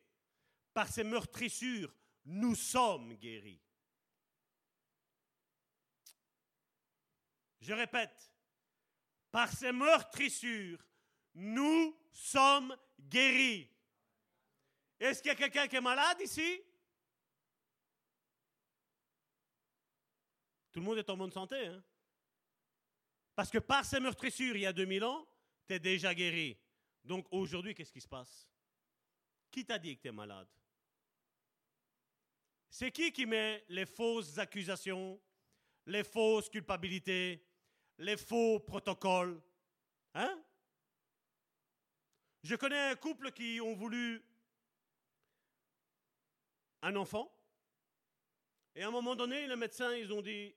par ses meurtrissures, nous sommes guéris. Je répète, par ses meurtrissures, nous sommes guéris. Est-ce qu'il y a quelqu'un qui est malade ici? Tout le monde est en bonne santé. Hein? Parce que par ces meurtrissures, il y a 2000 ans, tu es déjà guéri. Donc aujourd'hui, qu'est-ce qui se passe? Qui t'a dit que tu es malade? C'est qui qui met les fausses accusations, les fausses culpabilités, les faux protocoles? Hein? Je connais un couple qui ont voulu un enfant. Et à un moment donné, les médecins, ils ont dit,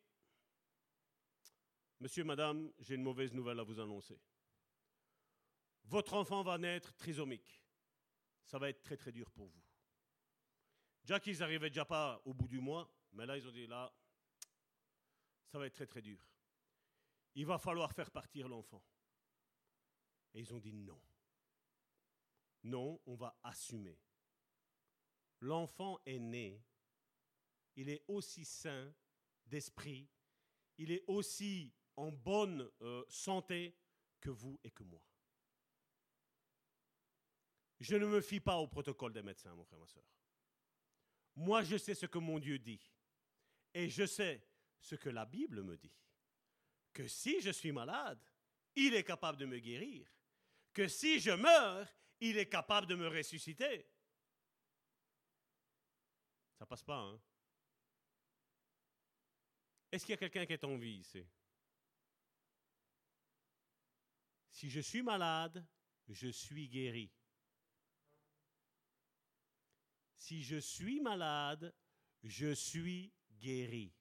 Monsieur, Madame, j'ai une mauvaise nouvelle à vous annoncer. Votre enfant va naître trisomique. Ça va être très très dur pour vous. Déjà qu'ils n'arrivaient déjà pas au bout du mois, mais là ils ont dit là, ça va être très très dur. Il va falloir faire partir l'enfant. Et ils ont dit non. Non, on va assumer. L'enfant est né, il est aussi sain d'esprit, il est aussi en bonne euh, santé que vous et que moi. Je ne me fie pas au protocole des médecins, mon frère, ma soeur. Moi, je sais ce que mon Dieu dit. Et je sais ce que la Bible me dit. Que si je suis malade, il est capable de me guérir. Que si je meurs, il est capable de me ressusciter. Ça passe pas, hein? Est-ce qu'il y a quelqu'un qui est en vie ici? Si je suis malade, je suis guéri. Si je suis malade, je suis guéri.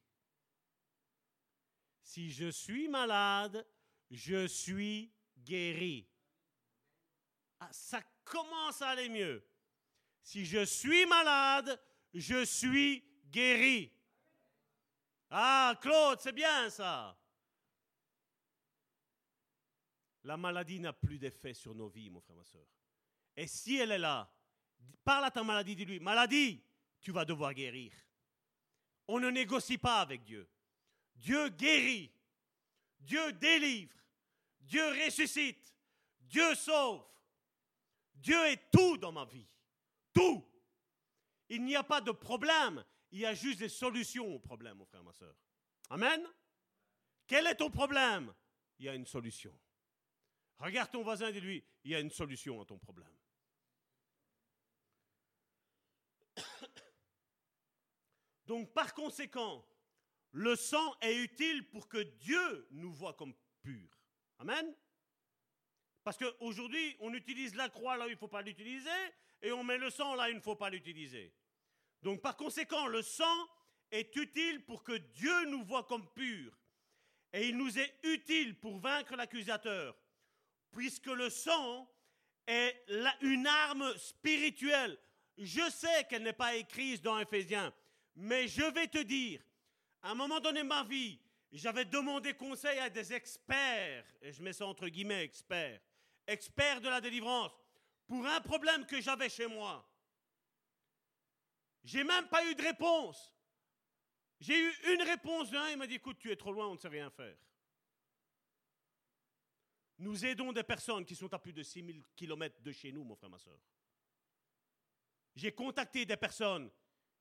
Si je suis malade, je suis guéri. Ah, ça commence à aller mieux. Si je suis malade, je suis guéri. Ah, Claude, c'est bien ça. La maladie n'a plus d'effet sur nos vies, mon frère, ma soeur. Et si elle est là, parle à ta maladie, dis-lui, maladie, tu vas devoir guérir. On ne négocie pas avec Dieu. Dieu guérit. Dieu délivre. Dieu ressuscite. Dieu sauve. Dieu est tout dans ma vie. Tout. Il n'y a pas de problème. Il y a juste des solutions au problème, mon frère, ma soeur. Amen. Quel est ton problème? Il y a une solution. Regarde ton voisin dis-lui, il y a une solution à ton problème. Donc par conséquent, le sang est utile pour que Dieu nous voit comme purs. Amen. Parce qu'aujourd'hui, on utilise la croix là où il ne faut pas l'utiliser, et on met le sang là il ne faut pas l'utiliser. Donc par conséquent, le sang est utile pour que Dieu nous voit comme purs. Et il nous est utile pour vaincre l'accusateur puisque le sang est une arme spirituelle. Je sais qu'elle n'est pas écrite dans Ephésiens, mais je vais te dire, à un moment donné de ma vie, j'avais demandé conseil à des experts, et je mets ça entre guillemets experts, experts de la délivrance, pour un problème que j'avais chez moi. J'ai même pas eu de réponse. J'ai eu une réponse d'un, il m'a dit écoute, tu es trop loin, on ne sait rien faire. Nous aidons des personnes qui sont à plus de 6000 km de chez nous, mon frère, ma soeur. J'ai contacté des personnes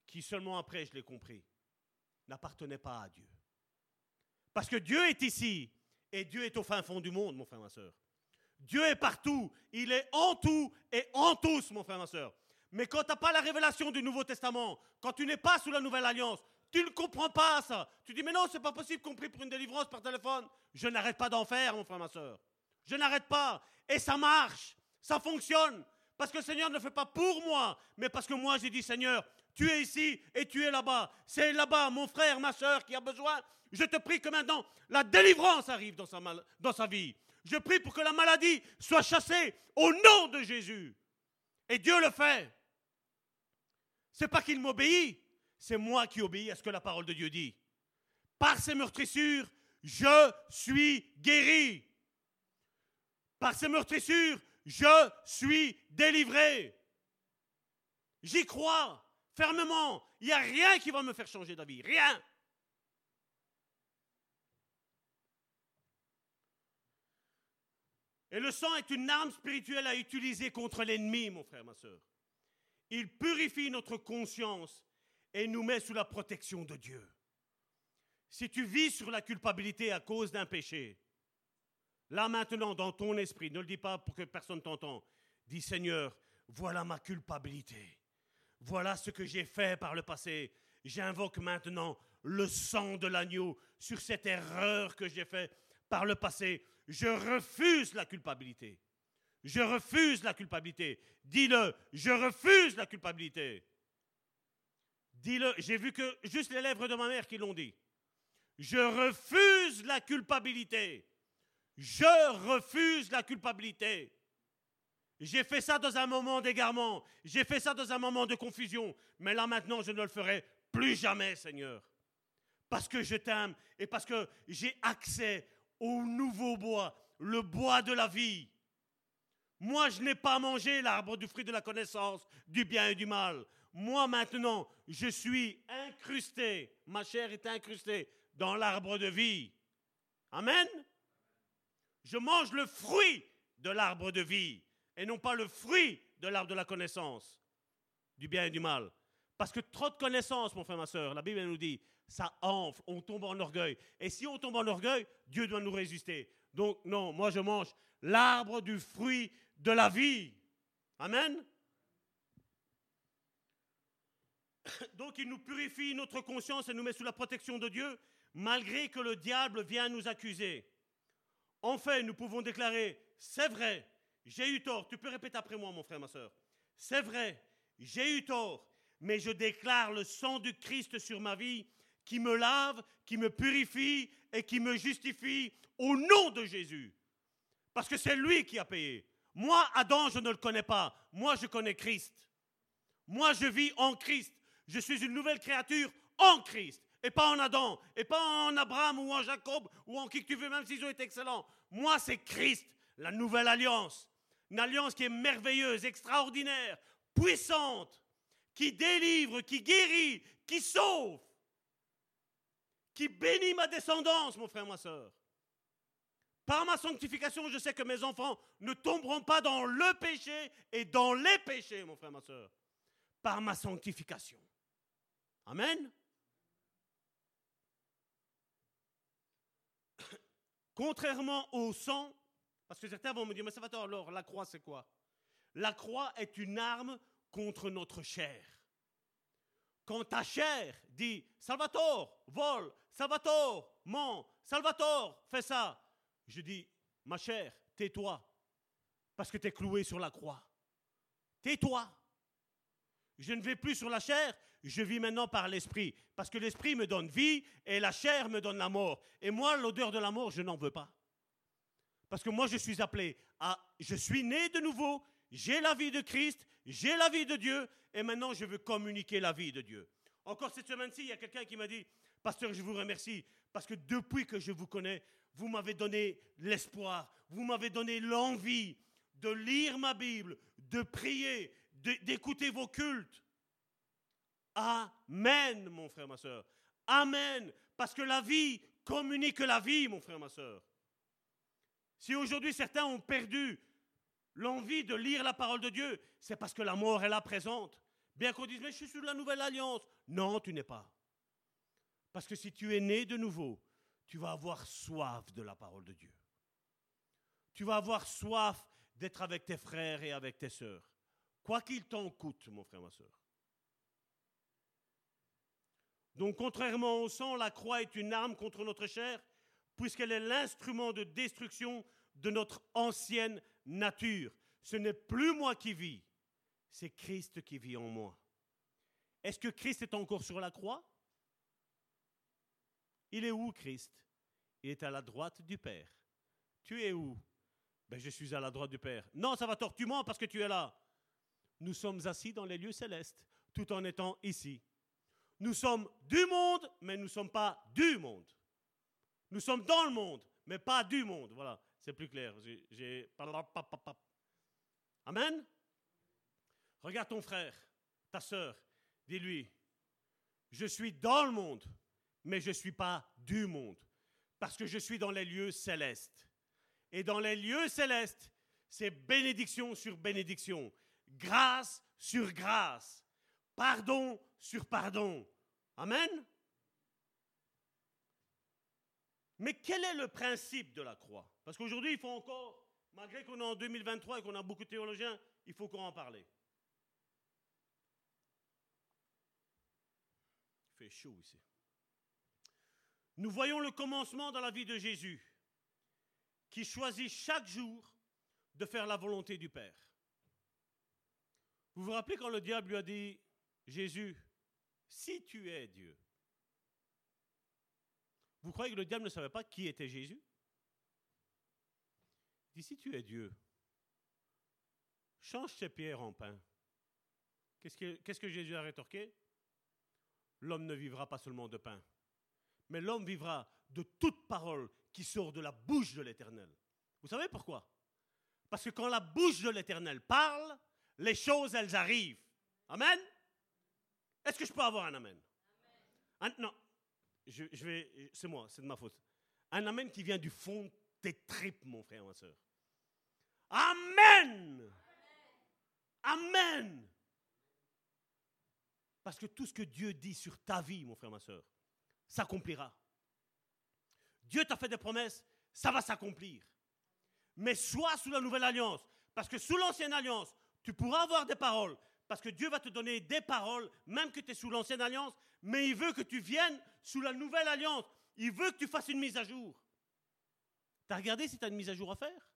qui, seulement après, je l'ai compris, n'appartenaient pas à Dieu. Parce que Dieu est ici et Dieu est au fin fond du monde, mon frère, ma soeur. Dieu est partout, il est en tout et en tous, mon frère, ma soeur. Mais quand tu n'as pas la révélation du Nouveau Testament, quand tu n'es pas sous la Nouvelle Alliance, tu ne comprends pas ça. Tu dis, mais non, c'est pas possible qu'on prie pour une délivrance par téléphone. Je n'arrête pas d'en faire, mon frère, ma soeur. Je n'arrête pas. Et ça marche. Ça fonctionne. Parce que le Seigneur ne le fait pas pour moi, mais parce que moi j'ai dit, Seigneur, tu es ici et tu es là-bas. C'est là-bas, mon frère, ma soeur qui a besoin. Je te prie que maintenant la délivrance arrive dans sa, dans sa vie. Je prie pour que la maladie soit chassée au nom de Jésus. Et Dieu le fait. C'est pas qu'il m'obéit, c'est moi qui obéis à ce que la parole de Dieu dit. Par ses meurtrissures, je suis guéri. Par ces meurtrissures, je suis délivré. J'y crois fermement. Il n'y a rien qui va me faire changer d'avis. Rien. Et le sang est une arme spirituelle à utiliser contre l'ennemi, mon frère, ma soeur. Il purifie notre conscience et nous met sous la protection de Dieu. Si tu vis sur la culpabilité à cause d'un péché, Là maintenant, dans ton esprit, ne le dis pas pour que personne t'entende. Dis Seigneur, voilà ma culpabilité. Voilà ce que j'ai fait par le passé. J'invoque maintenant le sang de l'agneau sur cette erreur que j'ai faite par le passé. Je refuse la culpabilité. Je refuse la culpabilité. Dis-le, je refuse la culpabilité. Dis-le, j'ai vu que juste les lèvres de ma mère qui l'ont dit. Je refuse la culpabilité. Je refuse la culpabilité. J'ai fait ça dans un moment d'égarement. J'ai fait ça dans un moment de confusion. Mais là maintenant, je ne le ferai plus jamais, Seigneur. Parce que je t'aime et parce que j'ai accès au nouveau bois, le bois de la vie. Moi, je n'ai pas mangé l'arbre du fruit de la connaissance du bien et du mal. Moi, maintenant, je suis incrusté, ma chair est incrustée dans l'arbre de vie. Amen. Je mange le fruit de l'arbre de vie et non pas le fruit de l'arbre de la connaissance du bien et du mal. Parce que trop de connaissances, mon frère, ma soeur, la Bible nous dit, ça enfle, on tombe en orgueil. Et si on tombe en orgueil, Dieu doit nous résister. Donc non, moi je mange l'arbre du fruit de la vie. Amen. Donc il nous purifie notre conscience et nous met sous la protection de Dieu, malgré que le diable vient nous accuser. Enfin, nous pouvons déclarer, c'est vrai, j'ai eu tort. Tu peux répéter après moi, mon frère, ma soeur. C'est vrai, j'ai eu tort, mais je déclare le sang du Christ sur ma vie qui me lave, qui me purifie et qui me justifie au nom de Jésus. Parce que c'est lui qui a payé. Moi, Adam, je ne le connais pas. Moi, je connais Christ. Moi, je vis en Christ. Je suis une nouvelle créature en Christ. Et pas en Adam, et pas en Abraham ou en Jacob ou en qui que tu veux, même s'ils ont été excellents. Moi, c'est Christ, la nouvelle alliance. Une alliance qui est merveilleuse, extraordinaire, puissante, qui délivre, qui guérit, qui sauve, qui bénit ma descendance, mon frère, ma soeur. Par ma sanctification, je sais que mes enfants ne tomberont pas dans le péché et dans les péchés, mon frère, ma soeur. Par ma sanctification. Amen. Contrairement au sang, parce que certains vont me dire, mais va alors la croix c'est quoi? La croix est une arme contre notre chair. Quand ta chair dit, Salvatore, vole, Salvatore, ment, Salvatore, fais ça, je dis, ma chère, tais-toi, parce que tu es cloué sur la croix. Tais-toi. Je ne vais plus sur la chair, je vis maintenant par l'esprit, parce que l'esprit me donne vie et la chair me donne la mort. Et moi, l'odeur de la mort, je n'en veux pas. Parce que moi, je suis appelé à... Je suis né de nouveau, j'ai la vie de Christ, j'ai la vie de Dieu, et maintenant, je veux communiquer la vie de Dieu. Encore cette semaine-ci, il y a quelqu'un qui m'a dit, Pasteur, je vous remercie, parce que depuis que je vous connais, vous m'avez donné l'espoir, vous m'avez donné l'envie de lire ma Bible, de prier, d'écouter vos cultes. Amen, mon frère, ma soeur. Amen. Parce que la vie communique la vie, mon frère, ma soeur. Si aujourd'hui certains ont perdu l'envie de lire la parole de Dieu, c'est parce que la mort est là présente. Bien qu'on dise, mais je suis sous la nouvelle alliance. Non, tu n'es pas. Parce que si tu es né de nouveau, tu vas avoir soif de la parole de Dieu. Tu vas avoir soif d'être avec tes frères et avec tes sœurs. Quoi qu'il t'en coûte, mon frère, ma sœur. Donc, contrairement au sang, la croix est une arme contre notre chair, puisqu'elle est l'instrument de destruction de notre ancienne nature. Ce n'est plus moi qui vis, c'est Christ qui vit en moi. Est-ce que Christ est encore sur la croix? Il est où, Christ? Il est à la droite du Père. Tu es où? Ben, Je suis à la droite du Père. Non, ça va tortument parce que tu es là. Nous sommes assis dans les lieux célestes, tout en étant ici. Nous sommes du monde, mais nous ne sommes pas du monde. Nous sommes dans le monde, mais pas du monde. Voilà, c'est plus clair. J'ai... Amen? Regarde ton frère, ta soeur, dis-lui, je suis dans le monde, mais je ne suis pas du monde, parce que je suis dans les lieux célestes. Et dans les lieux célestes, c'est bénédiction sur bénédiction, grâce sur grâce, pardon sur pardon. Amen. Mais quel est le principe de la croix? Parce qu'aujourd'hui, il faut encore, malgré qu'on est en 2023 et qu'on a beaucoup de théologiens, il faut qu'on en parle. Il fait chaud ici. Nous voyons le commencement dans la vie de Jésus, qui choisit chaque jour de faire la volonté du Père. Vous vous rappelez quand le diable lui a dit, Jésus, si tu es Dieu, vous croyez que le diable ne savait pas qui était Jésus? Il dit, si tu es Dieu, change tes pierres en pain. Qu'est-ce que, qu'est-ce que Jésus a rétorqué? L'homme ne vivra pas seulement de pain, mais l'homme vivra de toute parole qui sort de la bouche de l'Éternel. Vous savez pourquoi? Parce que quand la bouche de l'Éternel parle, les choses, elles arrivent. Amen? Est-ce que je peux avoir un Amen, non, je, c'est moi, c'est de ma faute. Un Amen qui vient du fond des tripes, mon frère, ma soeur. Amen Amen Parce que tout ce que Dieu dit sur ta vie, mon frère, ma soeur, s'accomplira. Dieu t'a fait des promesses, ça va s'accomplir. Mais sois sous la nouvelle alliance. Parce que sous l'ancienne alliance, tu pourras avoir des paroles. Parce que Dieu va te donner des paroles, même que tu es sous l'ancienne alliance. Mais il veut que tu viennes sous la nouvelle alliance. Il veut que tu fasses une mise à jour. Tu as regardé si tu as une mise à jour à faire?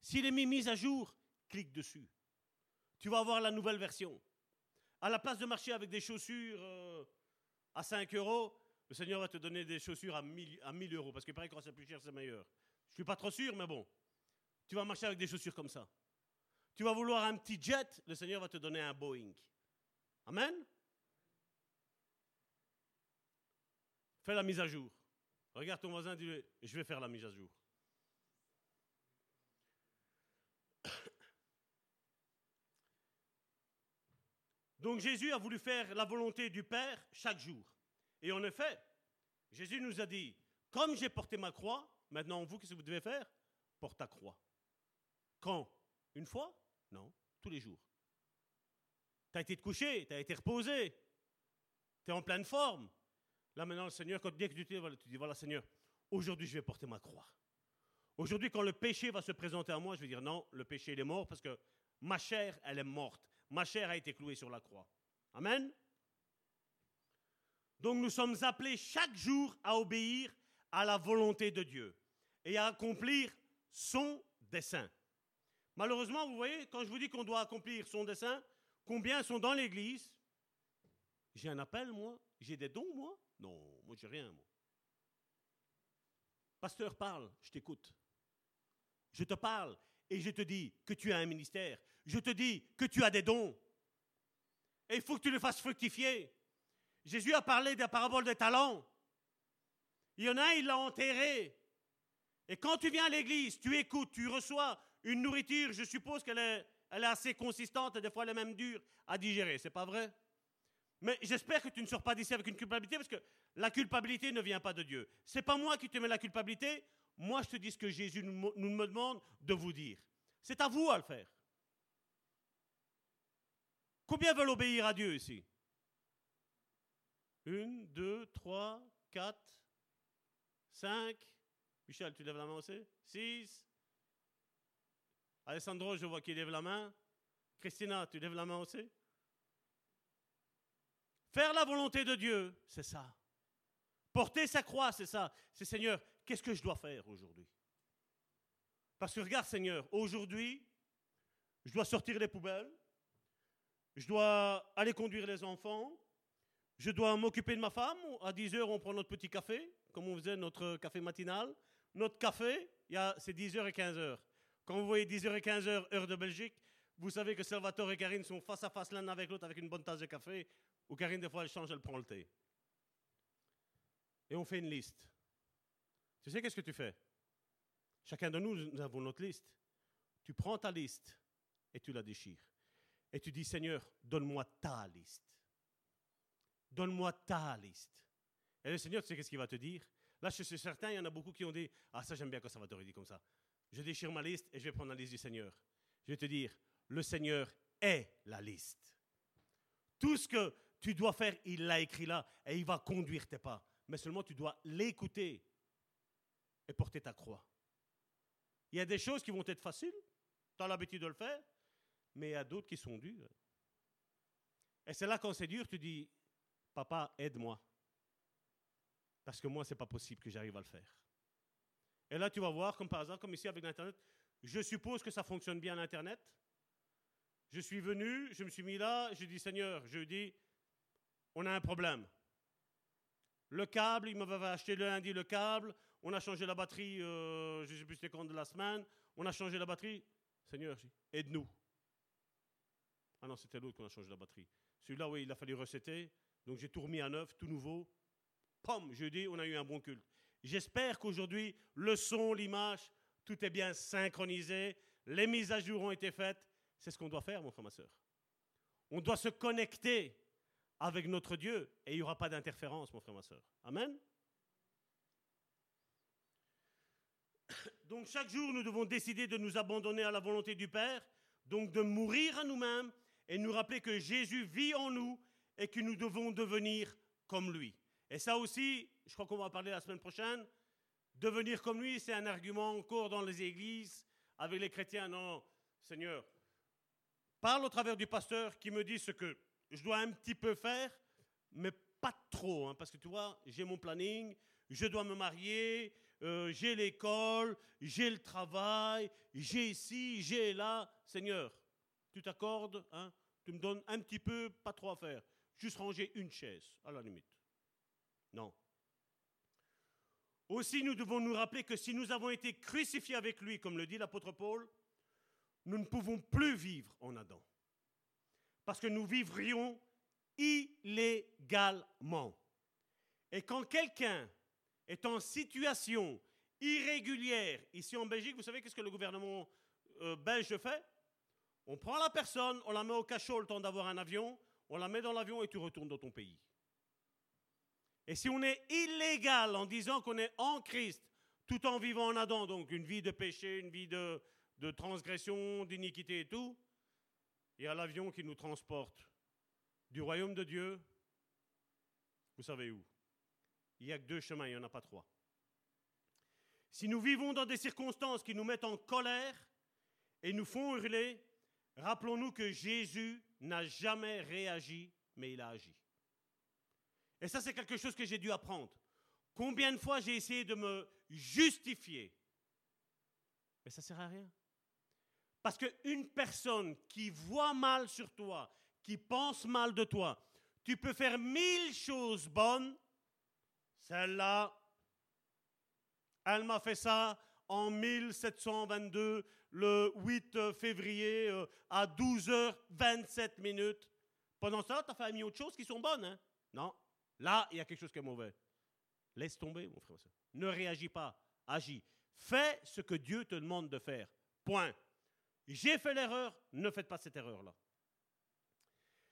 S'il est mis mise à jour, clique dessus. Tu vas avoir la nouvelle version. À la place de marcher avec des chaussures euh, à 5 euros, le Seigneur va te donner des chaussures à 1000, à 1000 euros. Parce que pareil, quand c'est plus cher, c'est meilleur. Je ne suis pas trop sûr, mais bon. Tu vas marcher avec des chaussures comme ça. Tu vas vouloir un petit jet, le Seigneur va te donner un Boeing. Amen? Fais la mise à jour. Regarde ton voisin, dis-lui, je vais faire la mise à jour. Donc Jésus a voulu faire la volonté du Père chaque jour. Et en effet, Jésus nous a dit, comme j'ai porté ma croix, maintenant vous, qu'est-ce que vous devez faire Porte ta croix. Quand? Une fois? Non, tous les jours. Tu as été te coucher, tu as été reposé, tu es en pleine forme. Là maintenant, le Seigneur, quand dès que tu te dis, voilà Seigneur, aujourd'hui je vais porter ma croix. Aujourd'hui, quand le péché va se présenter à moi, je vais dire, non, le péché, est mort parce que ma chair, elle est morte. Ma chair a été clouée sur la croix. Amen. Donc nous sommes appelés chaque jour à obéir à la volonté de Dieu et à accomplir son dessein. Malheureusement, vous voyez, quand je vous dis qu'on doit accomplir son dessein, combien sont dans l'église? J'ai un appel, moi J'ai des dons, moi? Non, moi j'ai rien, moi. Pasteur, parle, je t'écoute. Je te parle et je te dis que tu as un ministère. Je te dis que tu as des dons. Et il faut que tu le fasses fructifier. Jésus a parlé de la parabole des talents. Il y en a un, il l'a enterré. Et quand tu viens à l'église, tu écoutes, tu reçois une nourriture, je suppose qu'elle est, elle est assez consistante et des fois elle est même dure à digérer. C'est pas vrai? Mais j'espère que tu ne sors pas d'ici avec une culpabilité parce que la culpabilité ne vient pas de Dieu. C'est pas moi qui te mets la culpabilité. Moi, je te dis ce que Jésus nous, nous me demande de vous dire. C'est à vous à le faire. Combien veulent obéir à Dieu ici? Une, deux, trois, quatre, cinq. Michel, tu lèves la main aussi? Six. Alessandro, je vois qu'il lève la main. Christina, tu lèves la main aussi? Faire la volonté de Dieu, c'est ça. Porter sa croix, c'est ça. C'est Seigneur, qu'est-ce que je dois faire aujourd'hui? Parce que regarde Seigneur, aujourd'hui, je dois sortir les poubelles, je dois aller conduire les enfants, je dois m'occuper de ma femme. À 10 heures, on prend notre petit café, comme on faisait notre café matinal. Notre café, c'est 10 heures et 15 heures. Quand vous voyez 10 heures et 15 heures, heure de Belgique, vous savez que Salvatore et Karine sont face à face l'un avec l'autre avec une bonne tasse de café, ou Karine, des fois, elle change, elle prend le thé. Et on fait une liste. Tu sais qu'est-ce que tu fais? Chacun de nous, nous avons notre liste. Tu prends ta liste et tu la déchires. Et tu dis, Seigneur, donne-moi ta liste. Donne-moi ta liste. Et le Seigneur, tu sais qu'est-ce qu'il va te dire? Là, je suis certain, il y en a beaucoup qui ont dit, ah ça j'aime bien quand ça va te dire comme ça. Je déchire ma liste et je vais prendre la liste du Seigneur. Je vais te dire, le Seigneur est la liste. Tout ce que tu dois faire, il l'a écrit là et il va conduire tes pas. Mais seulement tu dois l'écouter et porter ta croix. Il y a des choses qui vont être faciles, tu as l'habitude de le faire, mais il y a d'autres qui sont dures. Et c'est là quand c'est dur, tu dis, papa, aide-moi. Parce que moi, c'est pas possible que j'arrive à le faire. Et là, tu vas voir, comme par hasard, comme ici avec l'Internet, je suppose que ça fonctionne bien l'Internet. Je suis venu, je me suis mis là, je dis Seigneur, je dis, on a un problème. Le câble, il m'avait acheté le lundi le câble, on a changé la batterie, euh, je ne sais plus c'était quand de la semaine, on a changé la batterie. Seigneur, aide-nous. Ah non, c'était l'autre qu'on a changé la batterie. Celui-là, oui, il a fallu recéter. Donc j'ai tout remis à neuf, tout nouveau. Pom, jeudi, on a eu un bon culte. J'espère qu'aujourd'hui, le son, l'image, tout est bien synchronisé, les mises à jour ont été faites. C'est ce qu'on doit faire, mon frère, ma soeur. On doit se connecter avec notre Dieu et il n'y aura pas d'interférence, mon frère, ma soeur. Amen. Donc chaque jour, nous devons décider de nous abandonner à la volonté du Père, donc de mourir à nous-mêmes et nous rappeler que Jésus vit en nous et que nous devons devenir comme lui. Et ça aussi, je crois qu'on va en parler la semaine prochaine, devenir comme lui, c'est un argument encore dans les églises avec les chrétiens. Non, Seigneur, parle au travers du pasteur qui me dit ce que je dois un petit peu faire, mais pas trop, hein, parce que tu vois, j'ai mon planning, je dois me marier, euh, j'ai l'école, j'ai le travail, j'ai ici, j'ai là. Seigneur, tu t'accordes, hein, tu me donnes un petit peu, pas trop à faire. Juste ranger une chaise, à la limite. Non. Aussi, nous devons nous rappeler que si nous avons été crucifiés avec lui, comme le dit l'apôtre Paul, nous ne pouvons plus vivre en Adam. Parce que nous vivrions illégalement. Et quand quelqu'un est en situation irrégulière, ici en Belgique, vous savez qu'est-ce que le gouvernement euh, belge fait? On prend la personne, on la met au cachot le temps d'avoir un avion, on la met dans l'avion et tu retournes dans ton pays. Et si on est illégal en disant qu'on est en Christ, tout en vivant en Adam, donc une vie de péché, une vie de, transgression, d'iniquité et tout, il y a l'avion qui nous transporte du royaume de Dieu, vous savez où? Il n'y a que deux chemins, il n'y en a pas trois. Si nous vivons dans des circonstances qui nous mettent en colère et nous font hurler, rappelons-nous que Jésus n'a jamais réagi, mais il a agi. Et ça, c'est quelque chose que j'ai dû apprendre. Combien de fois j'ai essayé de me justifier Mais ça ne sert à rien. Parce qu'une personne qui voit mal sur toi, qui pense mal de toi, tu peux faire mille choses bonnes. Celle-là, elle m'a fait ça en 1722, le 8 février, euh, à 12h27 minutes. Pendant ça, un million de choses qui sont bonnes. Hein? Non, là, il y a quelque chose qui est mauvais. Laisse tomber, mon frère. Ne réagis pas, agis. Fais ce que Dieu te demande de faire. Point. J'ai fait l'erreur, ne faites pas cette erreur-là.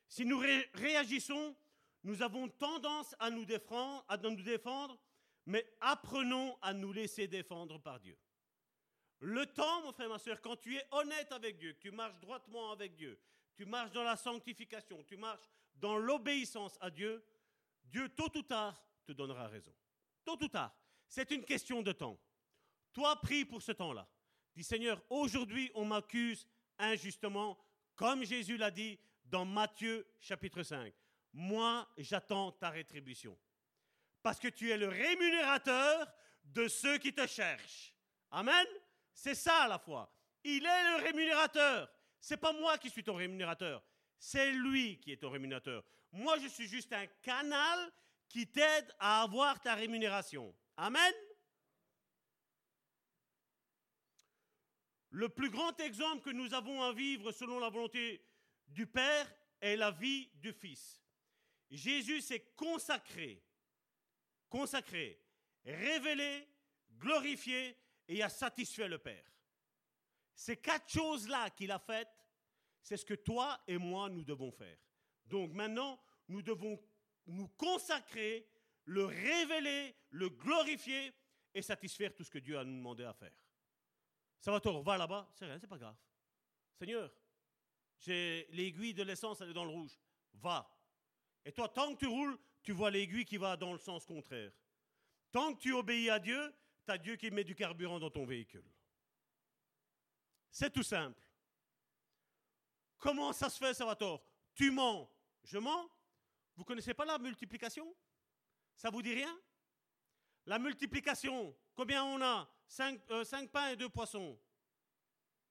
Si nous réagissons, nous avons tendance à nous, défendre, à nous défendre, mais apprenons à nous laisser défendre par Dieu. Le temps, mon frère, ma soeur, quand tu es honnête avec Dieu, que tu marches droitement avec Dieu, tu marches dans la sanctification, tu marches dans l'obéissance à Dieu, Dieu, tôt ou tard, te donnera raison. Tôt ou tard. C'est une question de temps. Toi, prie pour ce temps-là. Dis Seigneur, aujourd'hui on m'accuse injustement, comme Jésus l'a dit dans Matthieu chapitre 5. Moi, j'attends ta rétribution. Parce que tu es le rémunérateur de ceux qui te cherchent. Amen. C'est ça la foi. Il est le rémunérateur. C'est pas moi qui suis ton rémunérateur. C'est lui qui est ton rémunérateur. Moi, je suis juste un canal qui t'aide à avoir ta rémunération. Amen. Le plus grand exemple que nous avons à vivre selon la volonté du Père est la vie du Fils. Jésus s'est consacré, consacré, révélé, glorifié et a satisfait le Père. Ces quatre choses-là qu'il a faites, c'est ce que toi et moi, nous devons faire. Donc maintenant, nous devons nous consacrer, le révéler, le glorifier et satisfaire tout ce que Dieu a nous demandé à faire. Ça va, va là-bas, c'est rien, c'est pas grave. Seigneur, j'ai l'aiguille de l'essence, elle est dans le rouge. Va. Et toi, tant que tu roules, tu vois l'aiguille qui va dans le sens contraire. Tant que tu obéis à Dieu, Dieu qui met du carburant dans ton véhicule. C'est tout simple. Comment ça se fait, Salvatore? Tu mens. Je mens? Vous connaissez pas la multiplication? Ça vous dit rien? La multiplication, combien on a? Cinq, euh, cinq pains et deux poissons.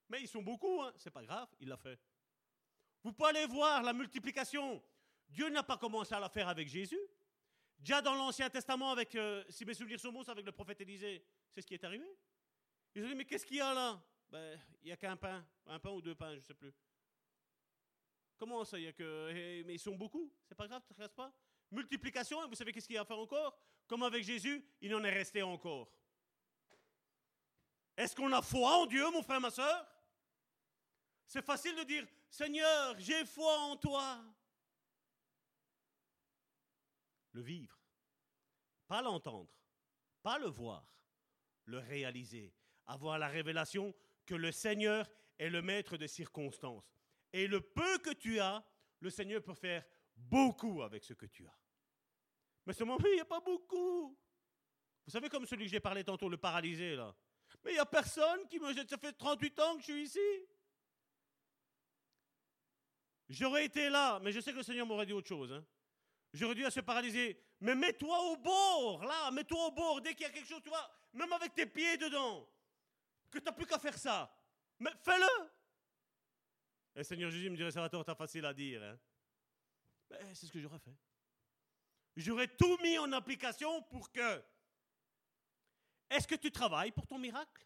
Mais ils sont beaucoup, hein. c'est pas grave, il l'a fait. Vous pouvez aller voir la multiplication. Dieu n'a pas commencé à la faire avec Jésus. Déjà dans l'Ancien Testament, avec, euh, si mes souvenirs sont bons, avec le prophète Élisée, c'est ce qui est arrivé. Ils ont dit, mais qu'est-ce qu'il y a là? Ben, Il n'y a qu'un pain, un pain ou deux pains, je ne sais plus. Comment ça, il y a que... Eh, mais ils sont beaucoup, c'est pas grave, ne reste pas. Multiplication, et vous savez qu'est-ce qu'il y a à faire encore? Comme avec Jésus, il en est resté encore. Est-ce qu'on a foi en Dieu, mon frère, ma soeur C'est facile de dire, Seigneur, j'ai foi en toi. Le vivre, pas l'entendre, pas le voir, le réaliser, avoir la révélation que le Seigneur est le maître de circonstances. Et le peu que tu as, le Seigneur peut faire beaucoup avec ce que tu as. Mais ce moment, il n'y a pas beaucoup. Vous savez, comme celui que j'ai parlé tantôt, le paralysé, là. Mais il n'y a personne qui me jette. Ça fait 38 ans que je suis ici. J'aurais été là, mais je sais que le Seigneur m'aurait dit autre chose. Hein. J'aurais dû à se paralyser. Mais mets-toi au bord, là, mets-toi au bord. Dès qu'il y a quelque chose, tu vois, même avec tes pieds dedans, que tu n'as plus qu'à faire ça. Mais fais-le. Et le Seigneur Jésus me dirait, ça va t'être facile à dire. Hein. c'est ce que j'aurais fait. J'aurais tout mis en application pour que est-ce que tu travailles pour ton miracle?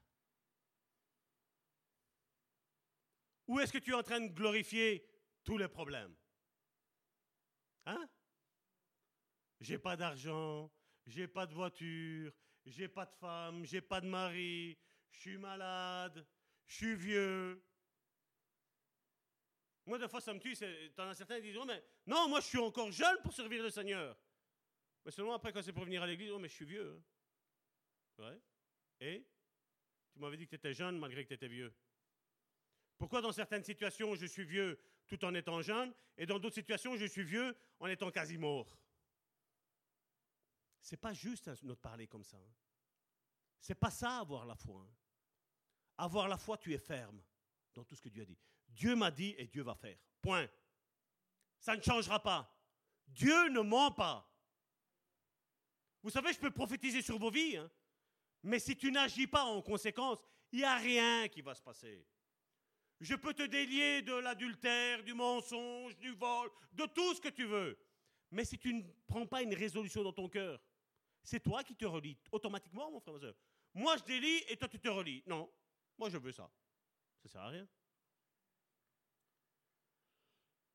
Ou est-ce que tu es en train de glorifier tous les problèmes? Hein? J'ai pas d'argent, j'ai pas de voiture, j'ai pas de femme, j'ai pas de mari, je suis malade, je suis vieux. Moi, des fois, ça me tue. T'en as certains qui disent oh, mais Non, moi, je suis encore jeune pour servir le Seigneur. Mais seulement après, quand c'est pour venir à l'église, oh, mais je suis vieux. Hein. Ouais. Et? Tu m'avais dit que tu étais jeune malgré que tu étais vieux. Pourquoi dans certaines situations je suis vieux tout en étant jeune et dans d'autres situations je suis vieux en étant quasi mort? C'est pas juste notre parler comme ça. Hein. C'est pas ça avoir la foi. Hein. Avoir la foi, tu es ferme dans tout ce que Dieu a dit. Dieu m'a dit et Dieu va faire. Point. Ça ne changera pas. Dieu ne ment pas. Vous savez, je peux prophétiser sur vos vies. Hein. Mais si tu n'agis pas en conséquence, il n'y a rien qui va se passer. Je peux te délier de l'adultère, du mensonge, du vol, de tout ce que tu veux. Mais si tu ne prends pas une résolution dans ton cœur, c'est toi qui te relis automatiquement, mon frère, ma soeur. Moi, je délie et toi, tu te relis. Non, moi, je veux ça. Ça sert à rien.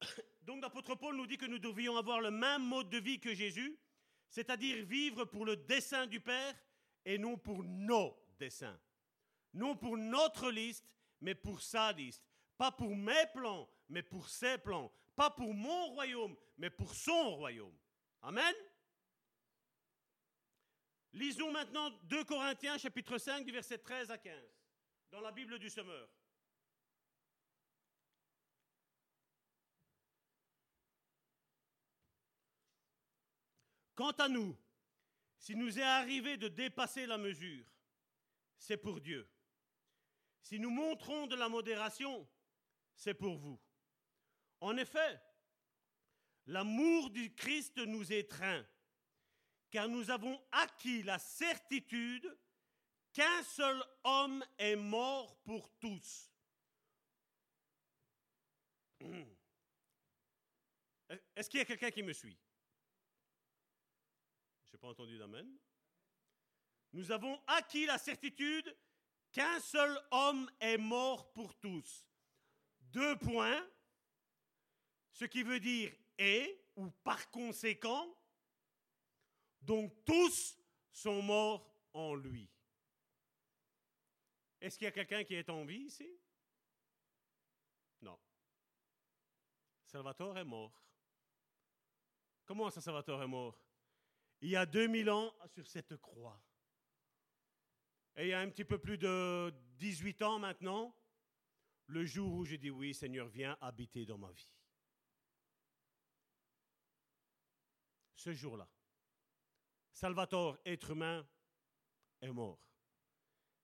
Donc, l'apôtre Paul nous dit que nous devions avoir le même mode de vie que Jésus, c'est-à-dire vivre pour le dessein du Père et non pour nos dessins. Non pour notre liste, mais pour sa liste. Pas pour mes plans, mais pour ses plans. Pas pour mon royaume, mais pour son royaume. Amen. Lisons maintenant 2 Corinthiens chapitre 5 du verset 13 à 15 dans la Bible du Semeur. Quant à nous, s'il nous est arrivé de dépasser la mesure, c'est pour Dieu. Si nous montrons de la modération, c'est pour vous. En effet, l'amour du Christ nous étreint, car nous avons acquis la certitude qu'un seul homme est mort pour tous. Est-ce qu'il y a quelqu'un qui me suit? Je n'ai pas entendu d'amen. Nous avons acquis la certitude qu'un seul homme est mort pour tous. Deux points, ce qui veut dire et ou par conséquent, donc tous sont morts en lui. Est-ce qu'il y a quelqu'un qui est en vie ici? Non. Salvatore est mort. Comment ça, Salvatore est mort? Il y a 2000 ans sur cette croix. Et il y a un petit peu plus de 18 ans maintenant, le jour où j'ai dit oui, Seigneur, viens habiter dans ma vie. Ce jour-là, Salvatore, être humain, est mort.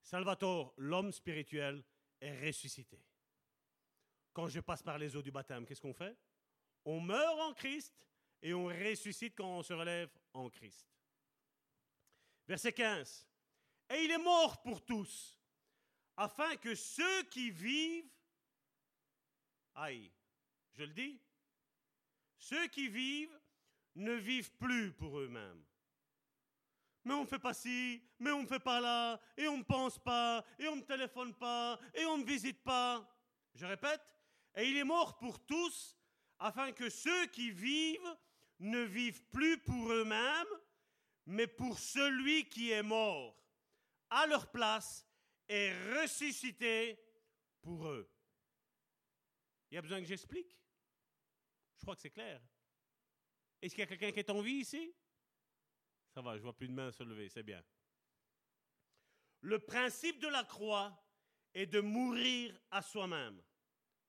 Salvatore, l'homme spirituel, est ressuscité. Quand je passe par les eaux du baptême, qu'est-ce qu'on fait? On meurt en Christ et on ressuscite quand on se relève en Christ. Verset 15. Et il est mort pour tous, afin que ceux qui vivent, aïe, je le dis, ceux qui vivent ne vivent plus pour eux-mêmes. Mais on ne fait pas ci, mais on ne fait pas là, et on ne pense pas, et on ne téléphone pas, et on ne visite pas. Je répète, et il est mort pour tous, afin que ceux qui vivent ne vivent plus pour eux-mêmes, mais pour celui qui est mort à leur place et ressuscité pour eux. Il y a besoin que j'explique? Je crois que c'est clair. Est-ce qu'il y a quelqu'un qui est en vie ici? Ça va, je vois plus de mains se lever, c'est bien. Le principe de la croix est de mourir à soi-même.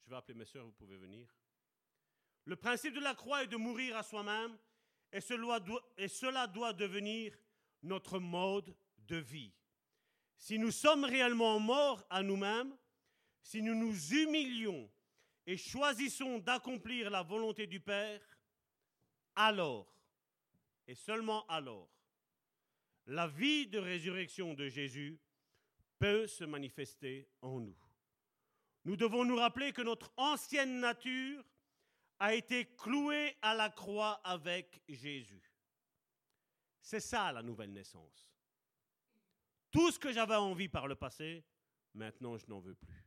Je vais appeler mes soeurs, vous pouvez venir. Le principe de la croix est de mourir à soi-même et et cela doit devenir notre mode de vie. Si nous sommes réellement morts à nous-mêmes, si nous nous humilions et choisissons d'accomplir la volonté du Père, alors, et seulement alors, la vie de résurrection de Jésus peut se manifester en nous. Nous devons nous rappeler que notre ancienne nature a été clouée à la croix avec Jésus. C'est ça la nouvelle naissance. Tout ce que j'avais envie par le passé, maintenant je n'en veux plus.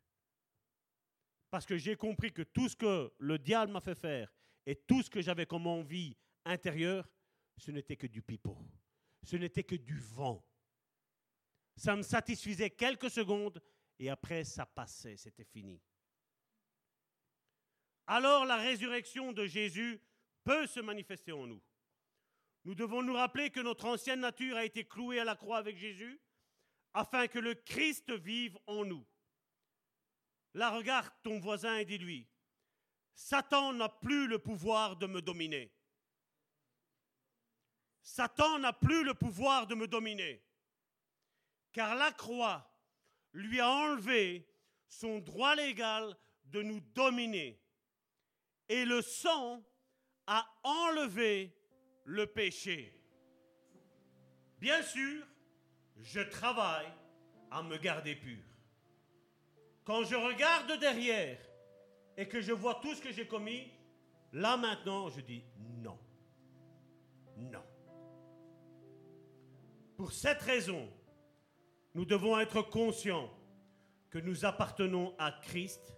Parce que j'ai compris que tout ce que le diable m'a fait faire et tout ce que j'avais comme envie intérieure, ce n'était que du pipeau. Ce n'était que du vent. Ça me satisfaisait quelques secondes et après ça passait, c'était fini. Alors la résurrection de Jésus peut se manifester en nous. Nous devons nous rappeler que notre ancienne nature a été clouée à la croix avec Jésus afin que le Christ vive en nous. Là, regarde ton voisin et dis-lui, Satan n'a plus le pouvoir de me dominer. Satan n'a plus le pouvoir de me dominer. Car la croix lui a enlevé son droit légal de nous dominer. Et le sang a enlevé le péché. Bien sûr, je travaille à me garder pur. Quand je regarde derrière et que je vois tout ce que j'ai commis, là maintenant, je dis Pour cette raison, nous devons être conscients que nous appartenons à Christ,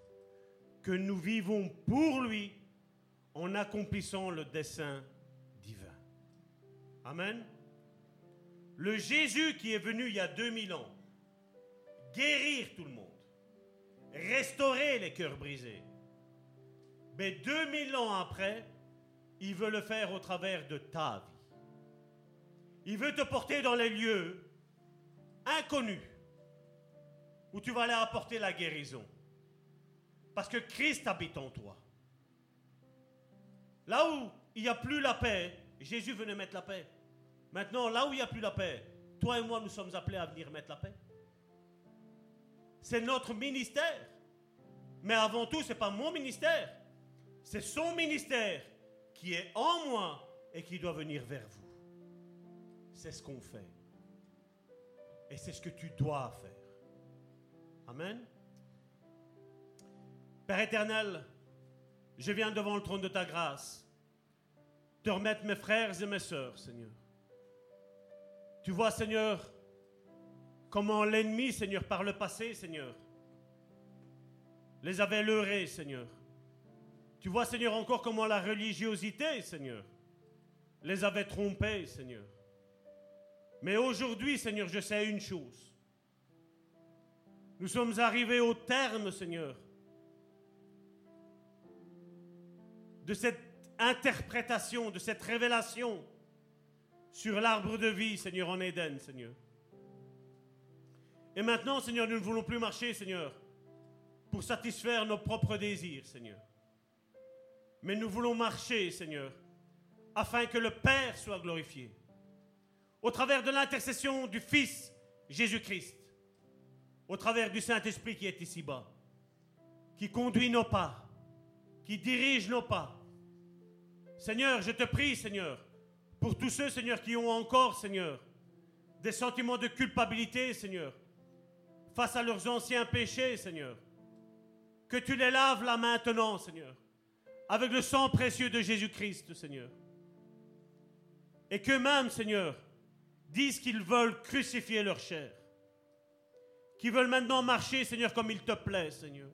que nous vivons pour lui en accomplissant le dessein divin. Amen. Le Jésus qui est venu il y a 2000 ans, guérir tout le monde, restaurer les cœurs brisés. Mais 2000 ans après, il veut le faire au travers de ta vie. Il veut te porter dans les lieux inconnus où tu vas aller apporter la guérison. Parce que Christ habite en toi. Là où il n'y a plus la paix, Jésus venait mettre la paix. Maintenant, là où il n'y a plus la paix, toi et moi, nous sommes appelés à venir mettre la paix. C'est notre ministère. Mais avant tout, ce n'est pas mon ministère. C'est son ministère qui est en moi et qui doit venir vers vous. C'est ce qu'on fait. Et c'est ce que tu dois faire. Amen. Père éternel, je viens devant le trône de ta grâce te remettre mes frères et mes sœurs, Seigneur. Tu vois, Seigneur, comment l'ennemi, Seigneur, par le passé, Seigneur, les avait leurrés, Seigneur. Tu vois, Seigneur, encore comment la religiosité, Seigneur, les avait trompés, Seigneur. Mais aujourd'hui, Seigneur, je sais une chose. Nous sommes arrivés au terme, Seigneur, de cette interprétation, de cette révélation sur l'arbre de vie, Seigneur, en Éden, Seigneur. Et maintenant, Seigneur, nous ne voulons plus marcher, Seigneur, pour satisfaire nos propres désirs, Seigneur. Mais nous voulons marcher, Seigneur, afin que le Père soit glorifié. Au travers de l'intercession du Fils Jésus-Christ, au travers du Saint-Esprit qui est ici-bas, qui conduit nos pas, qui dirige nos pas. Seigneur, je te prie, Seigneur, pour tous ceux, Seigneur, qui ont encore, Seigneur, des sentiments de culpabilité, Seigneur, face à leurs anciens péchés, Seigneur. Que tu les laves là maintenant, Seigneur, avec le sang précieux de Jésus-Christ, Seigneur. Et qu'eux-mêmes, Seigneur, disent qu'ils veulent crucifier leur chair. Qu'ils veulent maintenant marcher, Seigneur, comme il te plaît, Seigneur.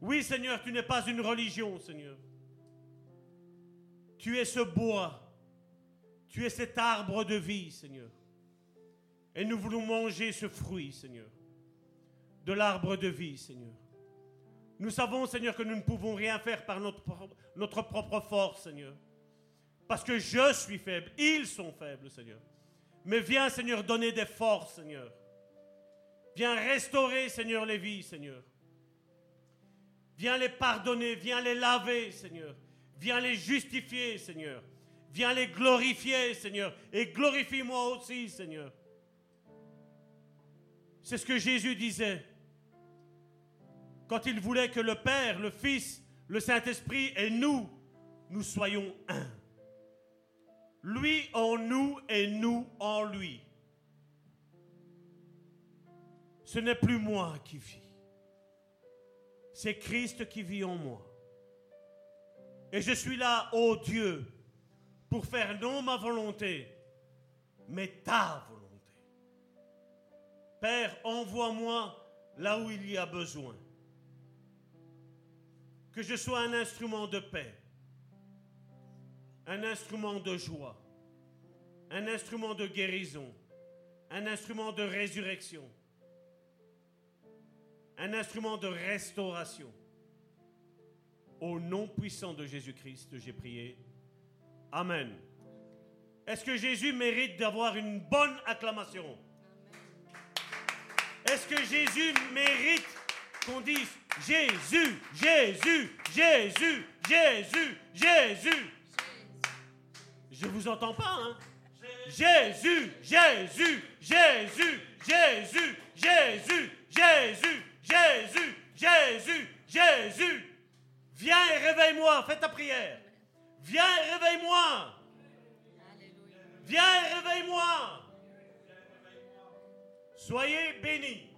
Oui, Seigneur, tu n'es pas une religion, Seigneur. Tu es ce bois. Tu es cet arbre de vie, Seigneur. Et nous voulons manger ce fruit, Seigneur. De l'arbre de vie, Seigneur. Nous savons, Seigneur, que nous ne pouvons rien faire par notre, notre propre force, Seigneur. Parce que je suis faible, ils sont faibles, Seigneur. Mais viens, Seigneur, donner des forces, Seigneur. Viens restaurer, Seigneur, les vies, Seigneur. Viens les pardonner, viens les laver, Seigneur. Viens les justifier, Seigneur. Viens les glorifier, Seigneur. Et glorifie-moi aussi, Seigneur. C'est ce que Jésus disait. Quand il voulait que le Père, le Fils, le Saint-Esprit et nous, nous soyons un. Lui en nous et nous en lui. Ce n'est plus moi qui vis. C'est Christ qui vit en moi. Et je suis là, ô Dieu, pour faire non ma volonté, mais ta volonté. Père, envoie-moi là où il y a besoin. Que je sois un instrument de paix, un instrument de joie, un instrument de guérison, un instrument de résurrection, un instrument de restauration. Au nom puissant de Jésus-Christ, j'ai prié. Amen. Est-ce que Jésus mérite d'avoir une bonne acclamation? Est-ce que Jésus mérite qu'on dise Jésus, Jésus, Jésus, Jésus, Jésus Je vous entends pas, hein Jésus, Jésus, Jésus, Jésus, Jésus, Jésus, Jésus, Jésus, Jésus. Viens et réveille-moi, fais ta prière. Viens et réveille-moi. Viens réveille-moi. Soyez bénis.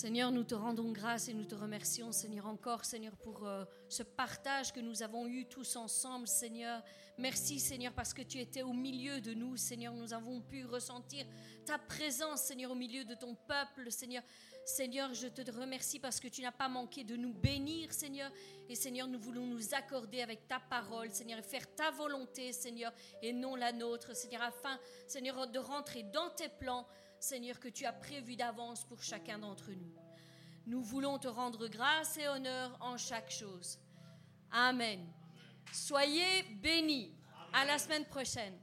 Seigneur, nous te rendons grâce et nous te remercions, Seigneur, encore, Seigneur, pour euh, ce partage que nous avons eu tous ensemble, Seigneur. Merci, Seigneur, parce que tu étais au milieu de nous, Seigneur. Nous avons pu ressentir ta présence, Seigneur, au milieu de ton peuple, Seigneur. Seigneur, je te remercie parce que tu n'as pas manqué de nous bénir, Seigneur. Et Seigneur, nous voulons nous accorder avec ta parole, Seigneur, et faire ta volonté, Seigneur, et non la nôtre, Seigneur, afin, Seigneur, de rentrer dans tes plans, Seigneur, que tu as prévus d'avance pour chacun d'entre nous. Nous voulons te rendre grâce et honneur en chaque chose. Amen. Soyez bénis. À la semaine prochaine.